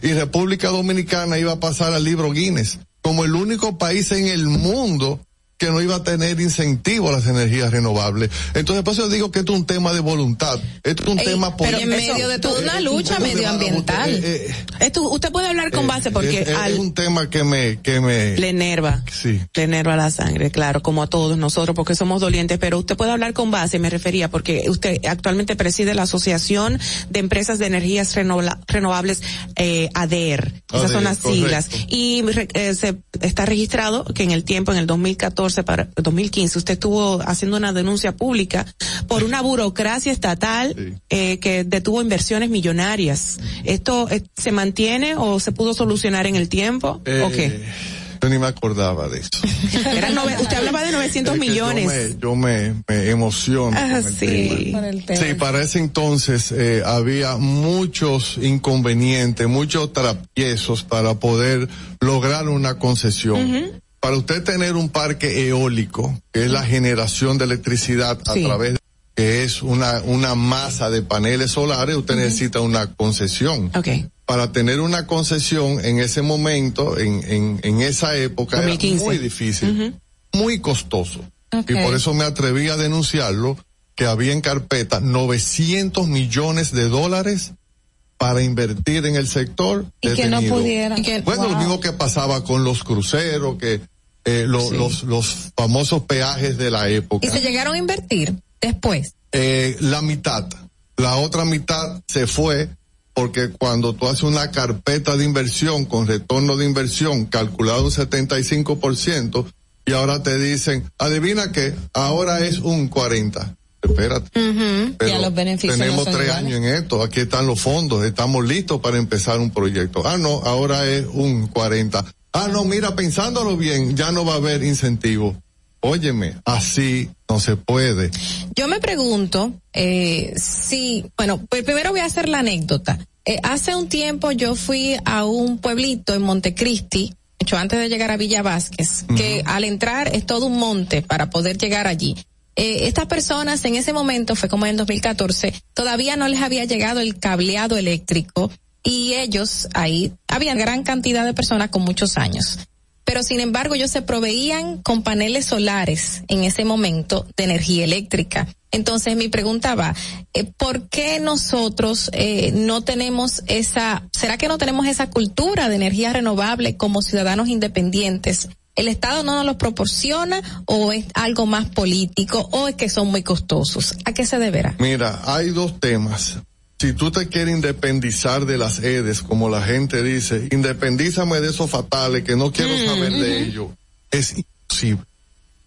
y República Dominicana iba a pasar al libro Guinness. Como el único país en el mundo que no iba a tener incentivo a las energías renovables. Entonces, por eso digo que esto es un tema de voluntad. Esto es un Ey, tema pero político. en medio de toda una Es un lucha medioambiental. eh, eh, Esto, usted puede hablar con base porque es, es al, un tema que me, que me, le enerva. sí. Le enerva la sangre, claro, como a todos nosotros, porque somos dolientes, pero usted puede hablar con base, me refería, porque usted actualmente preside la Asociación de Empresas de Energías Renova- Renovables, eh, ADER. Esas son ADER, las siglas. correcto. Y re- eh, se está registrado que en el tiempo, en el 2014 para 2015, usted estuvo haciendo una denuncia pública por una burocracia estatal eh, que detuvo inversiones millonarias. ¿Esto eh, se mantiene o se pudo solucionar en el tiempo? Eh, ¿O qué? Yo ni me acordaba de eso. Nove- usted hablaba de 900 Es que millones. Yo me, yo me, me emociono. Ah, con el sí. tema. Sí, para ese entonces eh, había muchos inconvenientes, muchos trapiezos para poder lograr una concesión. Para usted tener un parque eólico, que es la generación de electricidad a Sí. través de que es una, una masa de paneles solares, usted necesita una concesión. Okay. Para tener una concesión en ese momento, en, en, en esa época, 2015. era muy difícil, muy costoso. Ok. Y por eso me atreví a denunciarlo, que había en carpeta 900 millones de dólares para invertir en el sector. Y que no pudieran. Que- Bueno, lo mismo que pasaba con los cruceros, que eh, lo- los, los famosos peajes de la época. Y se llegaron a invertir después. Eh, la mitad. La otra mitad se fue porque cuando tú haces una carpeta de inversión con retorno de inversión calculado un 75% y ahora te dicen, adivina que ahora es un 40. Espérate. Pero Ya los beneficios tenemos no tres iguales. años en esto, aquí están los fondos, estamos listos para empezar un proyecto. Ah, no, ahora es un 40. Ah, no, mira, pensándolo bien, ya no va a haber incentivo. Óyeme, así no se puede. Yo me pregunto eh, si, bueno, pues primero voy a hacer la anécdota. Eh, hace un tiempo yo fui a un pueblito en Montecristi, hecho antes de llegar a Villa Vázquez, que al entrar es todo un monte para poder llegar allí. Eh, estas personas en ese momento, fue como en el 2014, todavía no les había llegado el cableado eléctrico y ellos ahí, había gran cantidad de personas con muchos años pero sin embargo ellos se proveían con paneles solares en ese momento de energía eléctrica. Entonces mi pregunta va, eh, ¿por qué nosotros eh, no tenemos esa, será que no tenemos esa cultura de energía renovable como ciudadanos independientes? ¿El Estado no nos los proporciona o es algo más político o es que son muy costosos? ¿A qué se deberá? Mira, hay dos temas. Si tú te quieres independizar de las EDES, como la gente dice, independízame de esos fatales que no quiero Mm, saber de ellos, es imposible.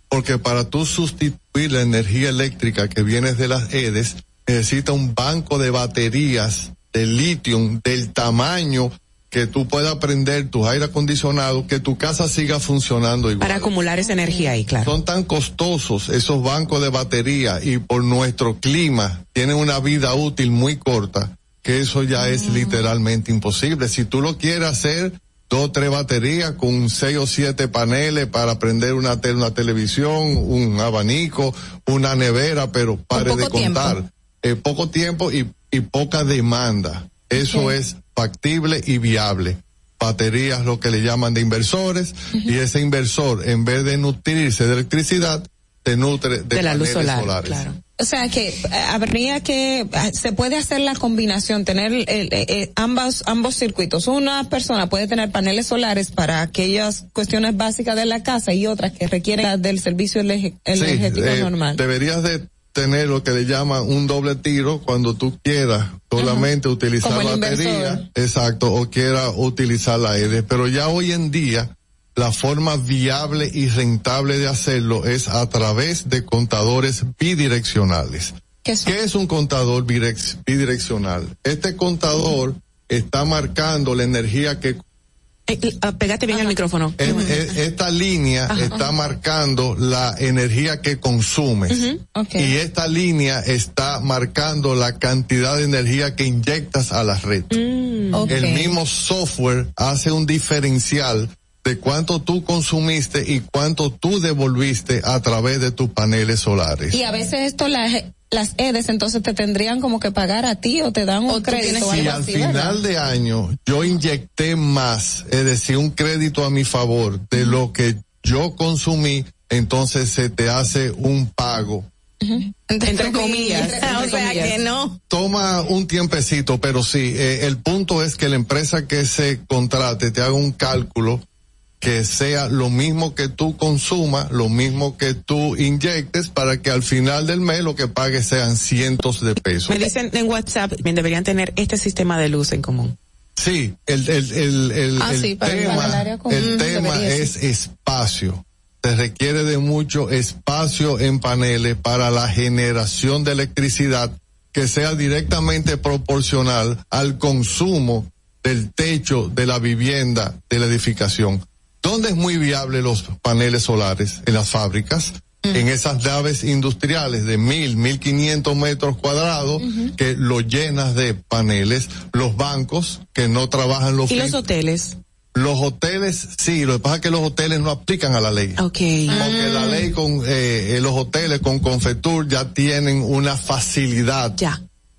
porque para tú sustituir la energía eléctrica que viene de las EDES, necesita un banco de baterías de litio del tamaño que tú puedas prender tu aire acondicionado, que tu casa siga funcionando igual. Para acumular esa energía ahí, claro. Son tan costosos esos bancos de batería y por nuestro clima tienen una vida útil muy corta, que eso ya es Mm. literalmente imposible. Si tú lo quieres hacer, dos o tres baterías con seis o siete paneles para prender una, te- una televisión, un abanico, una nevera, pero pare de contar. Eh, poco tiempo y, y poca demanda. Eso es factible y viable. Baterías, lo que le llaman de inversores, y ese inversor, en vez de nutrirse de electricidad, se nutre de, De la luz paneles solar, solares. claro. O sea que eh, habría que, eh, se puede hacer la combinación, tener el- eh, eh, ambos, ambos circuitos. Una persona puede tener paneles solares para aquellas cuestiones básicas de la casa y otras que requieren del servicio energético eh, normal. Deberías de tener lo que le llaman un doble tiro cuando tú quieras solamente utilizar Como batería, exacto, o quieras utilizar la EDE. Pero ya hoy en día la forma viable y rentable de hacerlo es a través de contadores bidireccionales. ¿Qué, es un contador bidireccional? Este contador está marcando la energía que pégate bien al micrófono. es- es- esta línea Ajá. está marcando la energía que consumes. Y esta línea está marcando la cantidad de energía que inyectas a la red. Mm. El mismo software hace un diferencial de cuánto tú consumiste y cuánto tú devolviste a través de tus paneles solares. Y a veces esto las las EDES entonces te tendrían como que pagar a ti o te dan un crédito o Si algo al final de año yo inyecté más, es decir, un crédito a mi favor de lo que yo consumí, entonces se te hace un pago. Entre comillas. o sea que no. Toma un tiempecito, pero sí, eh, el punto es que la empresa que se contrate te haga un cálculo que sea lo mismo que tú consumas, lo mismo que tú inyectes, para que al final del mes lo que pagues sean cientos de pesos. Me dicen en WhatsApp, bien, deberían tener este sistema de luz en común. Sí, el, el, el, el, Ah, sí, tema, para el común, el tema debería es espacio. Se requiere de mucho espacio en paneles para la generación de electricidad que sea directamente proporcional al consumo del techo de la vivienda, de la edificación. ¿Dónde es muy viable los paneles solares? En las fábricas, en esas naves industriales de mil, mil quinientos metros cuadrados que lo llenas de paneles, los bancos que no trabajan los ¿Y los hoteles? los hoteles, sí, lo que pasa es que los hoteles no aplican a la ley. Ok. Porque la ley con eh, eh, los hoteles con Confetur ya tienen una facilidad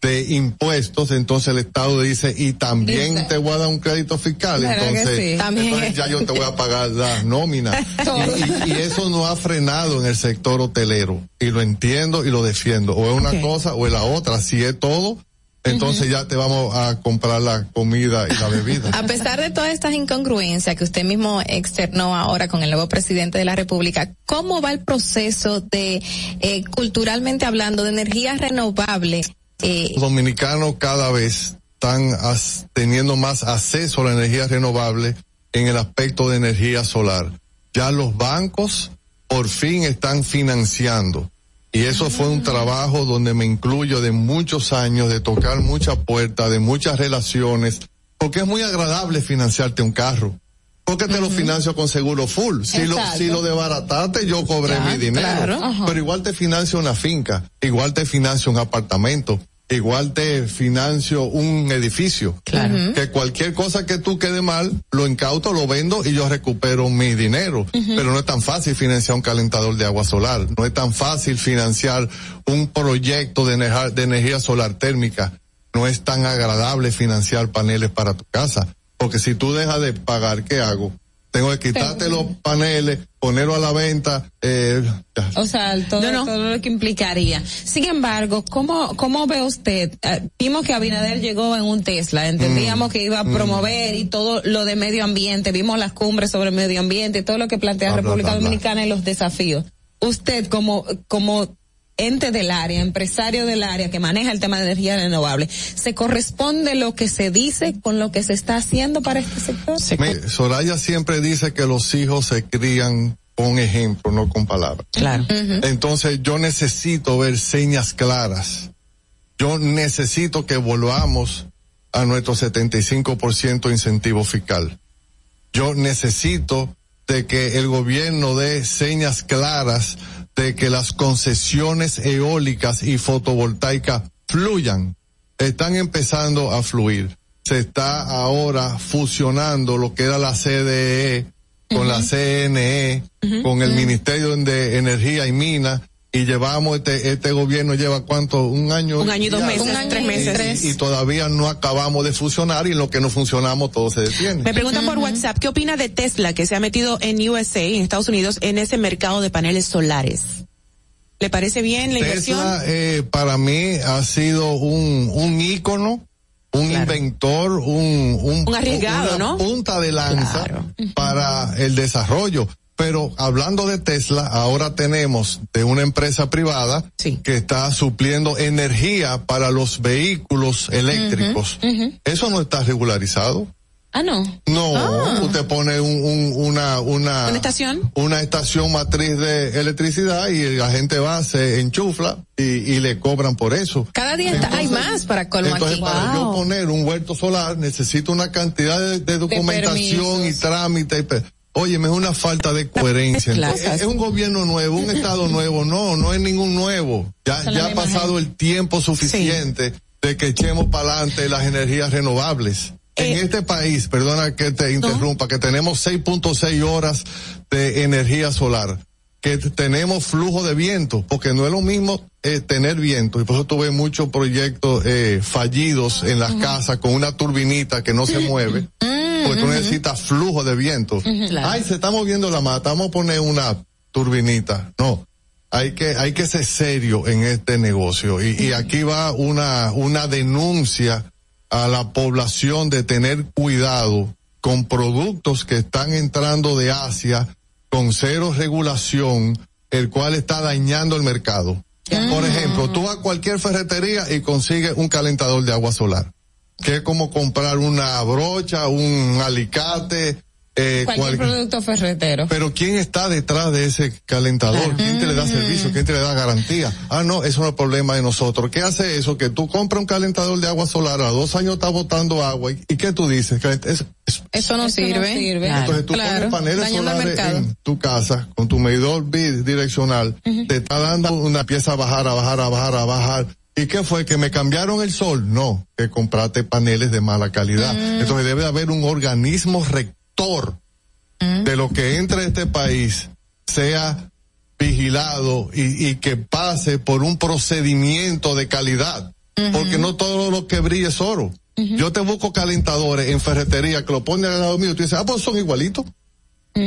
de impuestos, entonces el Estado dice y también Dice. te voy a dar un crédito fiscal, ¿Verdad que entonces, sí? Entonces ya yo te voy a pagar la nómina. *laughs* y, y- y eso no ha frenado en el sector hotelero y lo entiendo y lo defiendo. O es una cosa o es la otra. Si es todo, entonces ya te vamos a comprar la comida y la bebida. A pesar de todas estas incongruencias que usted mismo externó ahora con el nuevo presidente de la República, ¿cómo va el proceso de, eh, culturalmente hablando, de energía renovable? Eh, Los dominicanos cada vez están as- teniendo más acceso a la energía renovable en el aspecto de energía solar. Ya los bancos por fin están financiando. Y eso fue un trabajo donde me incluyo de muchos años, de tocar muchas puertas, de muchas relaciones, porque es muy agradable financiarte un carro. Porque te lo financio con seguro full. Si lo, si lo desbarataste, yo cobré Ya, mi dinero. claro. Pero igual te financio una finca, igual te financio un apartamento, igual te financio un edificio. Claro. Que cualquier cosa que tú quede mal, lo incauto, lo vendo y yo recupero mi dinero. Pero no es tan fácil financiar un calentador de agua solar. No es tan fácil financiar un proyecto de energía, de energía solar térmica. No es tan agradable financiar paneles para tu casa. Porque si tú dejas de pagar, ¿qué hago? Tengo que quitarte los paneles, ponerlo a la venta, eh, ya. O sea, todo, todo lo que implicaría. Sin embargo, ¿cómo, cómo ve usted? Eh, vimos que Abinader llegó en un Tesla, entendíamos Mm, que iba a promover y todo lo de medio ambiente, vimos las cumbres sobre medio ambiente, todo lo que plantea bla, República bla, bla. Dominicana y los desafíos. Usted como, como ente del área, empresario del área que maneja el tema de energía renovable, ¿se corresponde lo que se dice con lo que se está haciendo para este sector? Me- Soraya siempre dice que los hijos se crían con ejemplo, no con palabras. Claro. Entonces yo necesito ver señas claras. Yo necesito que volvamos a nuestro 75% incentivo fiscal. Yo necesito de que el gobierno dé señas claras de que las concesiones eólicas y fotovoltaicas fluyan. Están empezando a fluir. Se está ahora fusionando lo que era la CDE con la CNE, con el Ministerio de Energía y Minas, y llevamos este este gobierno lleva cuánto un año Un año y dos ya, meses, tres meses. y, y todavía no acabamos de fusionar y en lo que no funcionamos todo se detiene Me preguntan por WhatsApp, ¿qué opina de Tesla que se ha metido en USA, en Estados Unidos, en ese mercado de paneles solares? ¿Le parece bien la inversión? Tesla eh, para mí ha sido un un ícono un inventor, un, un, Un arriesgado, una ¿no? punta de lanza para el desarrollo. Pero hablando de Tesla, ahora tenemos de una empresa privada que está supliendo energía para los vehículos eléctricos. Eso no está regularizado. Ah, no. No, Ah. usted pone un, un- una, una, ¿Una estación? una estación matriz de electricidad y la gente va, se enchufla y, y le cobran por eso. Cada día está- hay más para colmo Entonces, para yo poner un huerto solar, necesito una cantidad de, de documentación y trámite. y Óyeme, es una falta de coherencia. *laughs* Es, es un gobierno nuevo, un estado nuevo. No, no es ningún nuevo. Ya, ha pasado el tiempo suficiente de que echemos para adelante las energías renovables. Eh, en este país, perdona que te interrumpa, que tenemos 6.6 horas de energía solar, que tenemos flujo de viento, porque no es lo mismo eh, tener viento, y por eso tuve muchos proyectos eh, fallidos en las casas con una turbinita que no se *laughs* mueve, porque tú necesitas flujo de viento. Claro. Ay, se está moviendo la mata, vamos a poner una turbinita. No, hay que, hay que ser serio en este negocio. Y, y aquí va una, una denuncia a la población de tener cuidado con productos que están entrando de Asia con cero regulación, el cual está dañando el mercado. Por ejemplo, tú vas a cualquier ferretería y consigues un calentador de agua solar, que es como comprar una brocha, un alicate, eh, Cualquier cual- producto ferretero. pero ¿quién está detrás de ese calentador? ¿Quién te le da servicio? ¿Quién te le da garantía? Ah, no, eso no es problema de nosotros. ¿Qué hace eso? Que tú compras un calentador de agua solar, a dos años está botando agua. ¿Y, y qué tú dices? Es- es- Eso no sirve. entonces tú Claro. pones paneles Dañando solares en tu casa con tu medidor bidireccional, te está dando una pieza a bajar, a bajar, a bajar, a bajar. ¿Y qué fue? ¿Que me cambiaron el sol? No, que compraste paneles de mala calidad. Entonces debe haber un organismo rector de lo que entra a este país sea vigilado y, y que pase por un procedimiento de calidad. Porque no todo lo que brilla es oro. Yo te busco calentadores en ferretería que lo ponen al lado mío y tú dices, ah, pues son igualitos.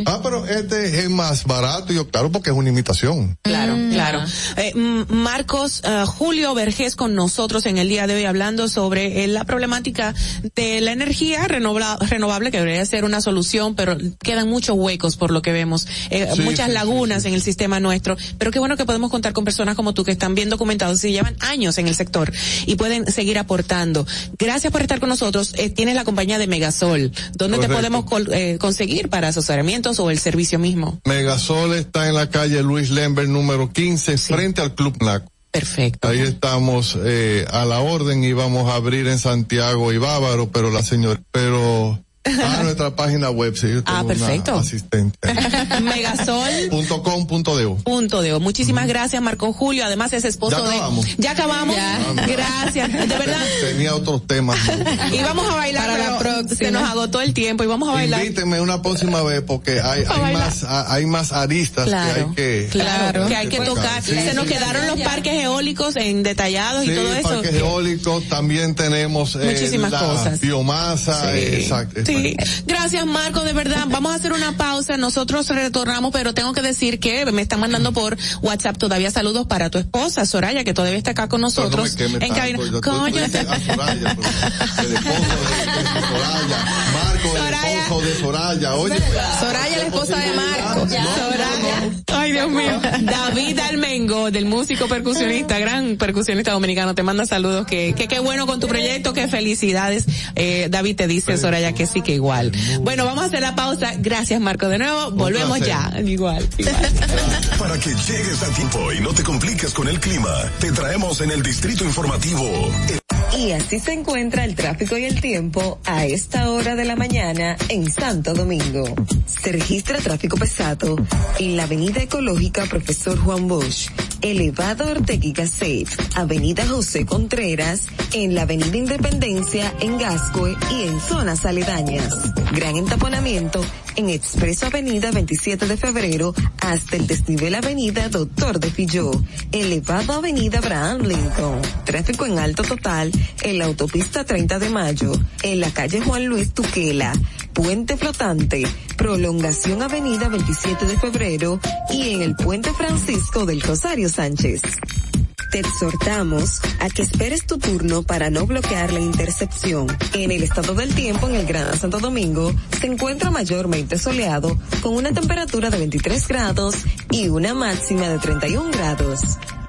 Ah, pero este es más barato. Y yo, claro, porque es una imitación. Claro, claro. Eh, mm, Marcos eh, Julio Vergés con nosotros en el día de hoy hablando sobre eh, la problemática de la energía renovable que debería ser una solución, pero quedan muchos huecos por lo que vemos, eh, Sí, muchas sí, lagunas en el sistema nuestro. Pero qué bueno que podemos contar con personas como tú que están bien documentados y llevan años en el sector y pueden seguir aportando. Gracias por estar con nosotros. Eh, tienes la compañía de Megasol. ¿Dónde te podemos col- eh, conseguir para o el servicio mismo? Megasol está en la calle Luis Lembert número 15 frente al Club NACO. Perfecto. Ahí estamos eh, a la orden y vamos a abrir en Santiago y Bávaro, pero la señora, pero a *laughs* nuestra página web, sí, yo tengo Ah, una perfecto. asistente. *laughs* Megasol. punto de. Punto de. Muchísimas gracias, Marco Julio. Además, es esposo Ya de. acabamos. Ya acabamos. Gracias. De verdad. Tenía otros temas. Y vamos a bailar. Para la pero próxima. Se nos agotó el tiempo y vamos a bailar. Invíteme una próxima vez porque hay, más, hay más aristas Claro, que hay que. Claro, que hay que tocar. Sí, Se nos sí, quedaron los parques eólicos en detallados Sí, y todo eso. parques eólicos, también tenemos eh, Muchísimas la cosas. biomasa, Sí. eh, exacto. Sí, gracias Marco, de verdad. Vamos a hacer una pausa, nosotros retornamos, pero tengo que decir que me están mandando por WhatsApp todavía saludos para tu esposa, Soraya, que todavía está acá con no nosotros. me en tanto, cabina. yo- tú- Coño, tú dices a Soraya, pero el esposo de, de Soraya, De Soraya, oye. Soraya, la esposa de Marco. Soraya. Ay, Dios mío. David Almengo, del músico percusionista, gran percusionista dominicano, te manda saludos. Que, que qué bueno con tu proyecto, que felicidades. Eh, David te dice, Soraya, que sí, que igual. Bueno, vamos a hacer la pausa. Gracias, Marco, de nuevo. Volvemos ya. Igual, igual. Para que llegues a tiempo y no te compliques con el clima, te traemos en el Distrito Informativo. Y así se encuentra el tráfico y el tiempo a esta hora de la mañana en Santo Domingo. Se registra tráfico pesado en la Avenida Ecológica Profesor Juan Bosch, Elevado Ortega Gasset, Avenida José Contreras, en la Avenida Independencia en Gascue y en zonas aledañas. Gran entaponamiento en Expreso Avenida 27 de Febrero hasta el desnivel Avenida Doctor de Filló, elevado Avenida Abraham Lincoln. Tráfico en alto total en la autopista 30 de Mayo, en la calle Juan Luis Tuquela, Puente Flotante, Prolongación Avenida 27 de Febrero y en el Puente Francisco del Rosario Sánchez. Te exhortamos a que esperes tu turno para no bloquear la intercepción. En el estado del tiempo en el Gran Santo Domingo se encuentra mayormente soleado con una temperatura de 23 grados y una máxima de 31 grados.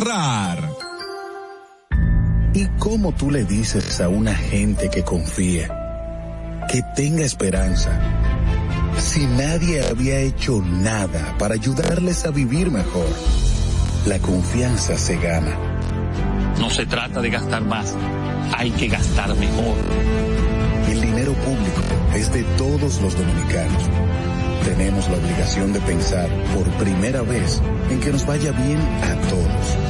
ahorrar. ¿Y cómo tú le dices a una gente que confía, que tenga esperanza, si nadie había hecho nada para ayudarles a vivir mejor? La confianza se gana. No se trata de gastar más, hay que gastar mejor. El dinero público es de todos los dominicanos. Tenemos la obligación de pensar por primera vez en que nos vaya bien a todos.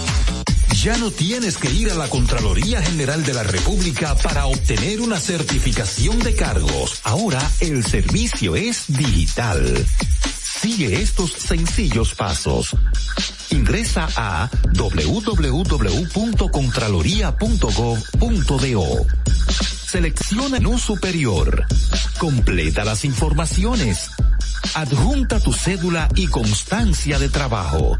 Ya no tienes que ir a la Contraloría General de la República para obtener una certificación de cargos. Ahora el servicio es digital. Sigue estos sencillos pasos. Ingresa a www.contraloría.gov.do. Selecciona menú superior. Completa las informaciones. Adjunta tu cédula y constancia de trabajo.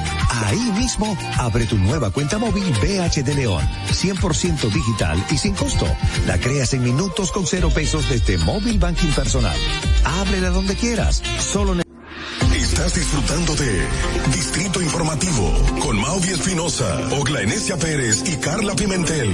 Ahí mismo, abre tu nueva cuenta móvil BH de León. 100% digital y sin costo. La creas en minutos con cero pesos desde Móvil Banking Personal. Ábrela donde quieras. Solo Estás disfrutando de Distrito Informativo con Mauvi Espinosa, Ogla Enesia Pérez y Carla Pimentel.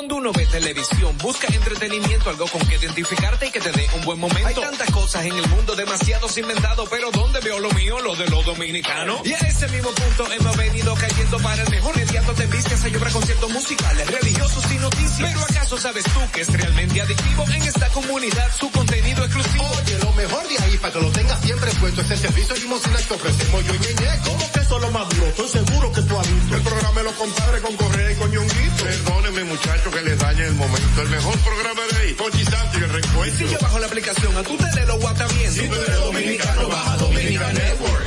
Cuando uno ve televisión, busca entretenimiento, algo con que identificarte y que te dé un buen momento. Hay tantas cosas en el mundo, demasiados inventados, pero ¿dónde veo lo mío? Lo de los dominicanos. Y a ese mismo punto hemos venido cayendo para el mejor mediando te vistes hay obra conciertos musicales, religiosos y noticias. Pero ¿acaso sabes tú que es realmente adictivo en esta comunidad su contenido exclusivo? Oye, lo mejor de ahí para que lo tengas siempre puesto es el servicio limosina que ofrecemos yo y Ñeñe. ¿Cómo que eso es lo más duro? Estoy seguro que tú has visto. El programa de los compadres con Correa y con Ñonguito. Perdónenme muchachos que les dañe el momento. El mejor programa de ahí, Pochi y el reencuentro. Si yo bajo la aplicación, a tú te de los guatavientos. Si tú eres dominicano, baja Dominica Network.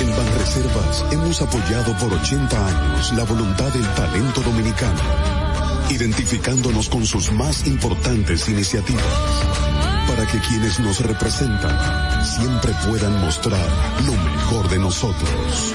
En Banreservas hemos apoyado por 80 años la voluntad del talento dominicano, identificándonos con sus más importantes iniciativas, para que quienes nos representan siempre puedan mostrar lo mejor de nosotros.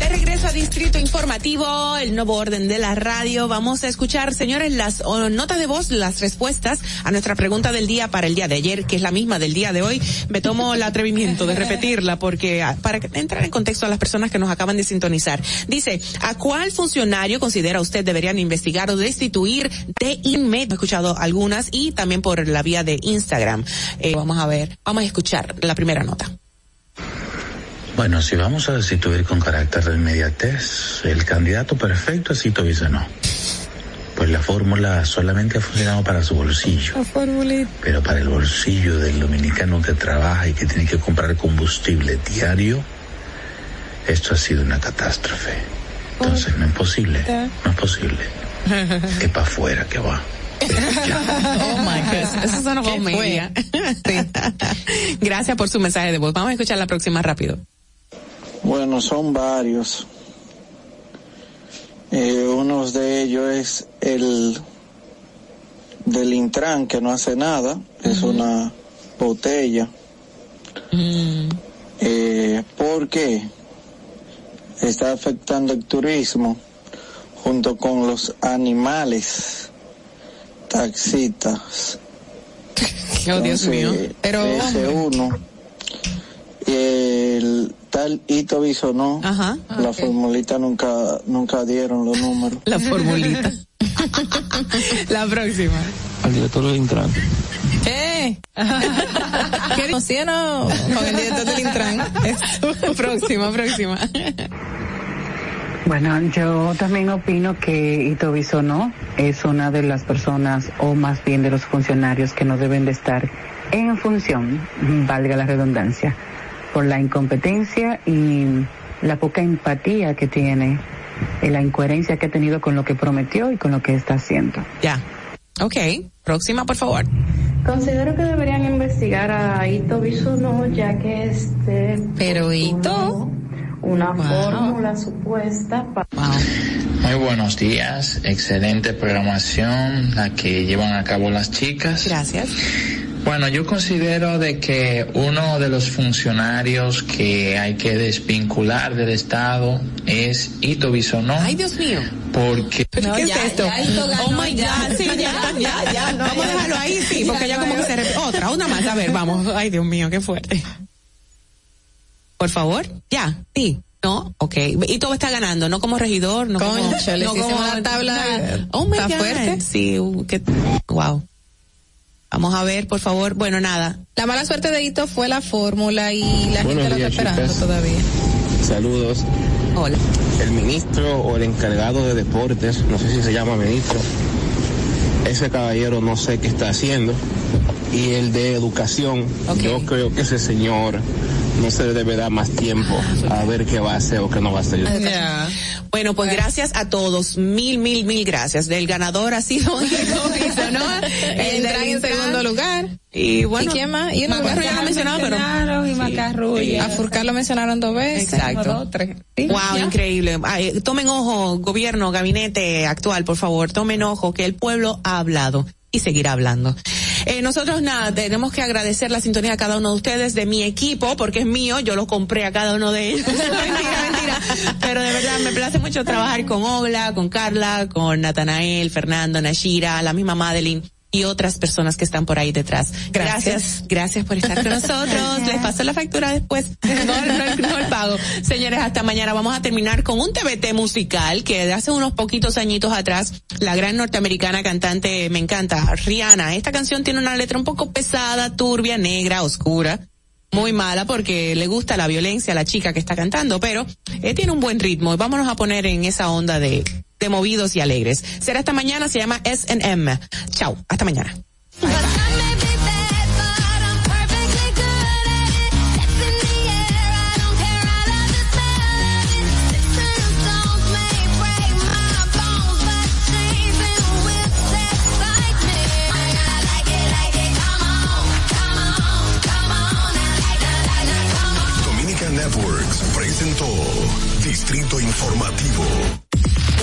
De regreso a Distrito Informativo, el nuevo orden de la radio. Vamos a escuchar, señores, las notas de voz, las respuestas a nuestra pregunta del día para el día de ayer, que es la misma del día de hoy. Me tomo el atrevimiento de repetirla porque ah, para entrar en contexto a las personas que nos acaban de sintonizar. Dice, ¿a cuál funcionario considera usted deberían investigar o destituir de inmediato? He escuchado algunas y también por la vía de Instagram. Eh, vamos a ver, vamos a escuchar la primera nota. Bueno, si vamos a destituir con carácter de inmediatez, el candidato perfecto es Tito Bisonó. Pues la fórmula solamente ha funcionado para su bolsillo, La formulita. pero para el bolsillo del dominicano que trabaja y que tiene que comprar combustible diario, esto ha sido una catástrofe. Entonces no es posible, no es posible. Es para afuera que va. Oh my *laughs* goodness. Eso es una ¿Qué comedia. Gracias por su mensaje de voz. Vamos a escuchar la próxima rápido. Bueno, son varios. Eh, uno de ellos es el del Intran, que no hace nada, es una botella. Eh, ¿Por qué? Está afectando el turismo junto con los animales taxistas. *laughs* Oh, Dios mío. Pero, ese uno. Y el tal Ito Bisonó, Ajá. la formulita nunca, nunca dieron los números. La formulita. *laughs* la próxima. Al director del Intran. ¿Qué? *laughs* ¿Qué ¿Sí o no? Con el director del Intran. Próxima, próxima. Bueno, yo también opino que Ito Bisonó es una de las personas, o más bien de los funcionarios que no deben de estar en función, valga la redundancia, por la incompetencia y la poca empatía que tiene, y la incoherencia que ha tenido con lo que prometió y con lo que está haciendo. Ya. Ok. Próxima, por favor. Considero que deberían investigar a Ito Bisuno ya que este Pero Ito una Wow. fórmula supuesta para Muy buenos días, excelente programación la que llevan a cabo las chicas. Gracias. Bueno, yo considero de que uno de los funcionarios que hay que desvincular del Estado es Ito Bisonó. Ay, Dios mío. Porque ¿Pero qué ya, es esto? ya, oh my ya. God, sí, ya, ya, ya. no, *laughs* vamos a dejarlo ahí, sí, porque Ya ya, como no, que se repite. Otra, una más, a ver, vamos. Ay, Dios mío, qué fuerte. Por favor, ya, sí. No, ok. Y todo está ganando, no como regidor, no como... Concho, les no hicimos la tabla. nada. Oh my ¿Está God. fuerte? Sí, uh, qué, wow. Vamos a ver, por favor. Bueno, nada. La mala suerte de Ito fue la fórmula y la Buenos gente la está días, esperando chicas. todavía. Saludos. Hola. El ministro o el encargado de deportes, no sé si se llama ministro, ese caballero no sé qué está haciendo. Y el de educación, yo creo que ese señor no se le debe dar más tiempo a ver qué va a hacer o qué no va a hacer. Bueno, pues gracias a todos. Mil, mil, mil gracias. Del ganador ha sido Bisonó, *laughs* El Intran en segundo lugar. Y bueno, ¿Y quién más? Y Macarro ya lo mencionaba, pero... y Macarrulla. A Furcar lo mencionaron dos veces. Exacto. Dos, tres. Sí, Wow, ya. increíble. Ay, tomen ojo, gobierno, gabinete actual, por favor, tomen ojo que el pueblo ha hablado y seguirá hablando. Eh, nosotros nada, tenemos que agradecer la sintonía a cada uno de ustedes, de mi equipo, porque es mío, yo lo compré a cada uno de ellos. *laughs* mentira, mentira. Pero de verdad me place mucho trabajar con Obla, con Carla, con Natanael, Fernando, Nashira, la misma Madeline y otras personas que están por ahí detrás. Gracias, gracias por estar con nosotros. *laughs* Les paso la factura después. *laughs* No, no, el- no el pago. Señores, hasta mañana vamos a terminar con un TBT musical que de hace unos poquitos añitos atrás, la gran norteamericana cantante, me encanta, Rihanna. Esta canción tiene una letra un poco pesada, turbia, negra, oscura muy mala porque le gusta la violencia a la chica que está cantando, pero eh, tiene un buen ritmo y vámonos a poner en esa onda de, de movidos y alegres. Será esta mañana, se llama SM. Chao, hasta mañana. Dominicana Networks presentó Distrito Informativo.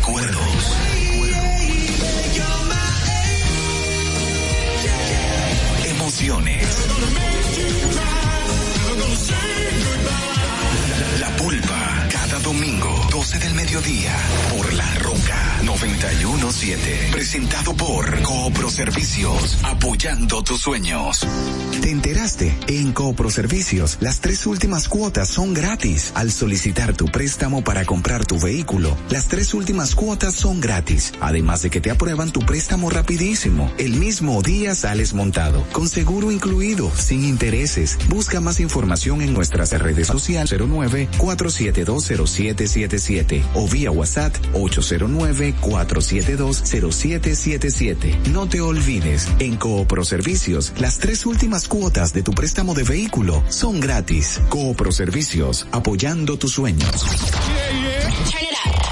Recuerdos. Emociones. La pulpa. Cada domingo, 12 del mediodía, por La Roca 917. Presentado por Coopro Servicios, apoyando tus sueños. ¿Te enteraste? En Coopro Servicios, las tres últimas cuotas son gratis. Al solicitar tu préstamo para comprar tu vehículo, las tres últimas cuotas son gratis. Además de que te aprueban tu préstamo rapidísimo. El mismo día sales montado, con seguro incluido, sin intereses. Busca más información en nuestras redes sociales 09 472 0777 o vía WhatsApp 809 472 0777. No te olvides, en Coopro Servicios, las tres últimas cuotas de tu préstamo de vehículo son gratis. Coopro Servicios, apoyando tus sueños.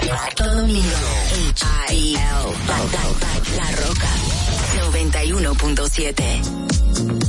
Santo Domingo, H-I-L, La Roca, 91.7.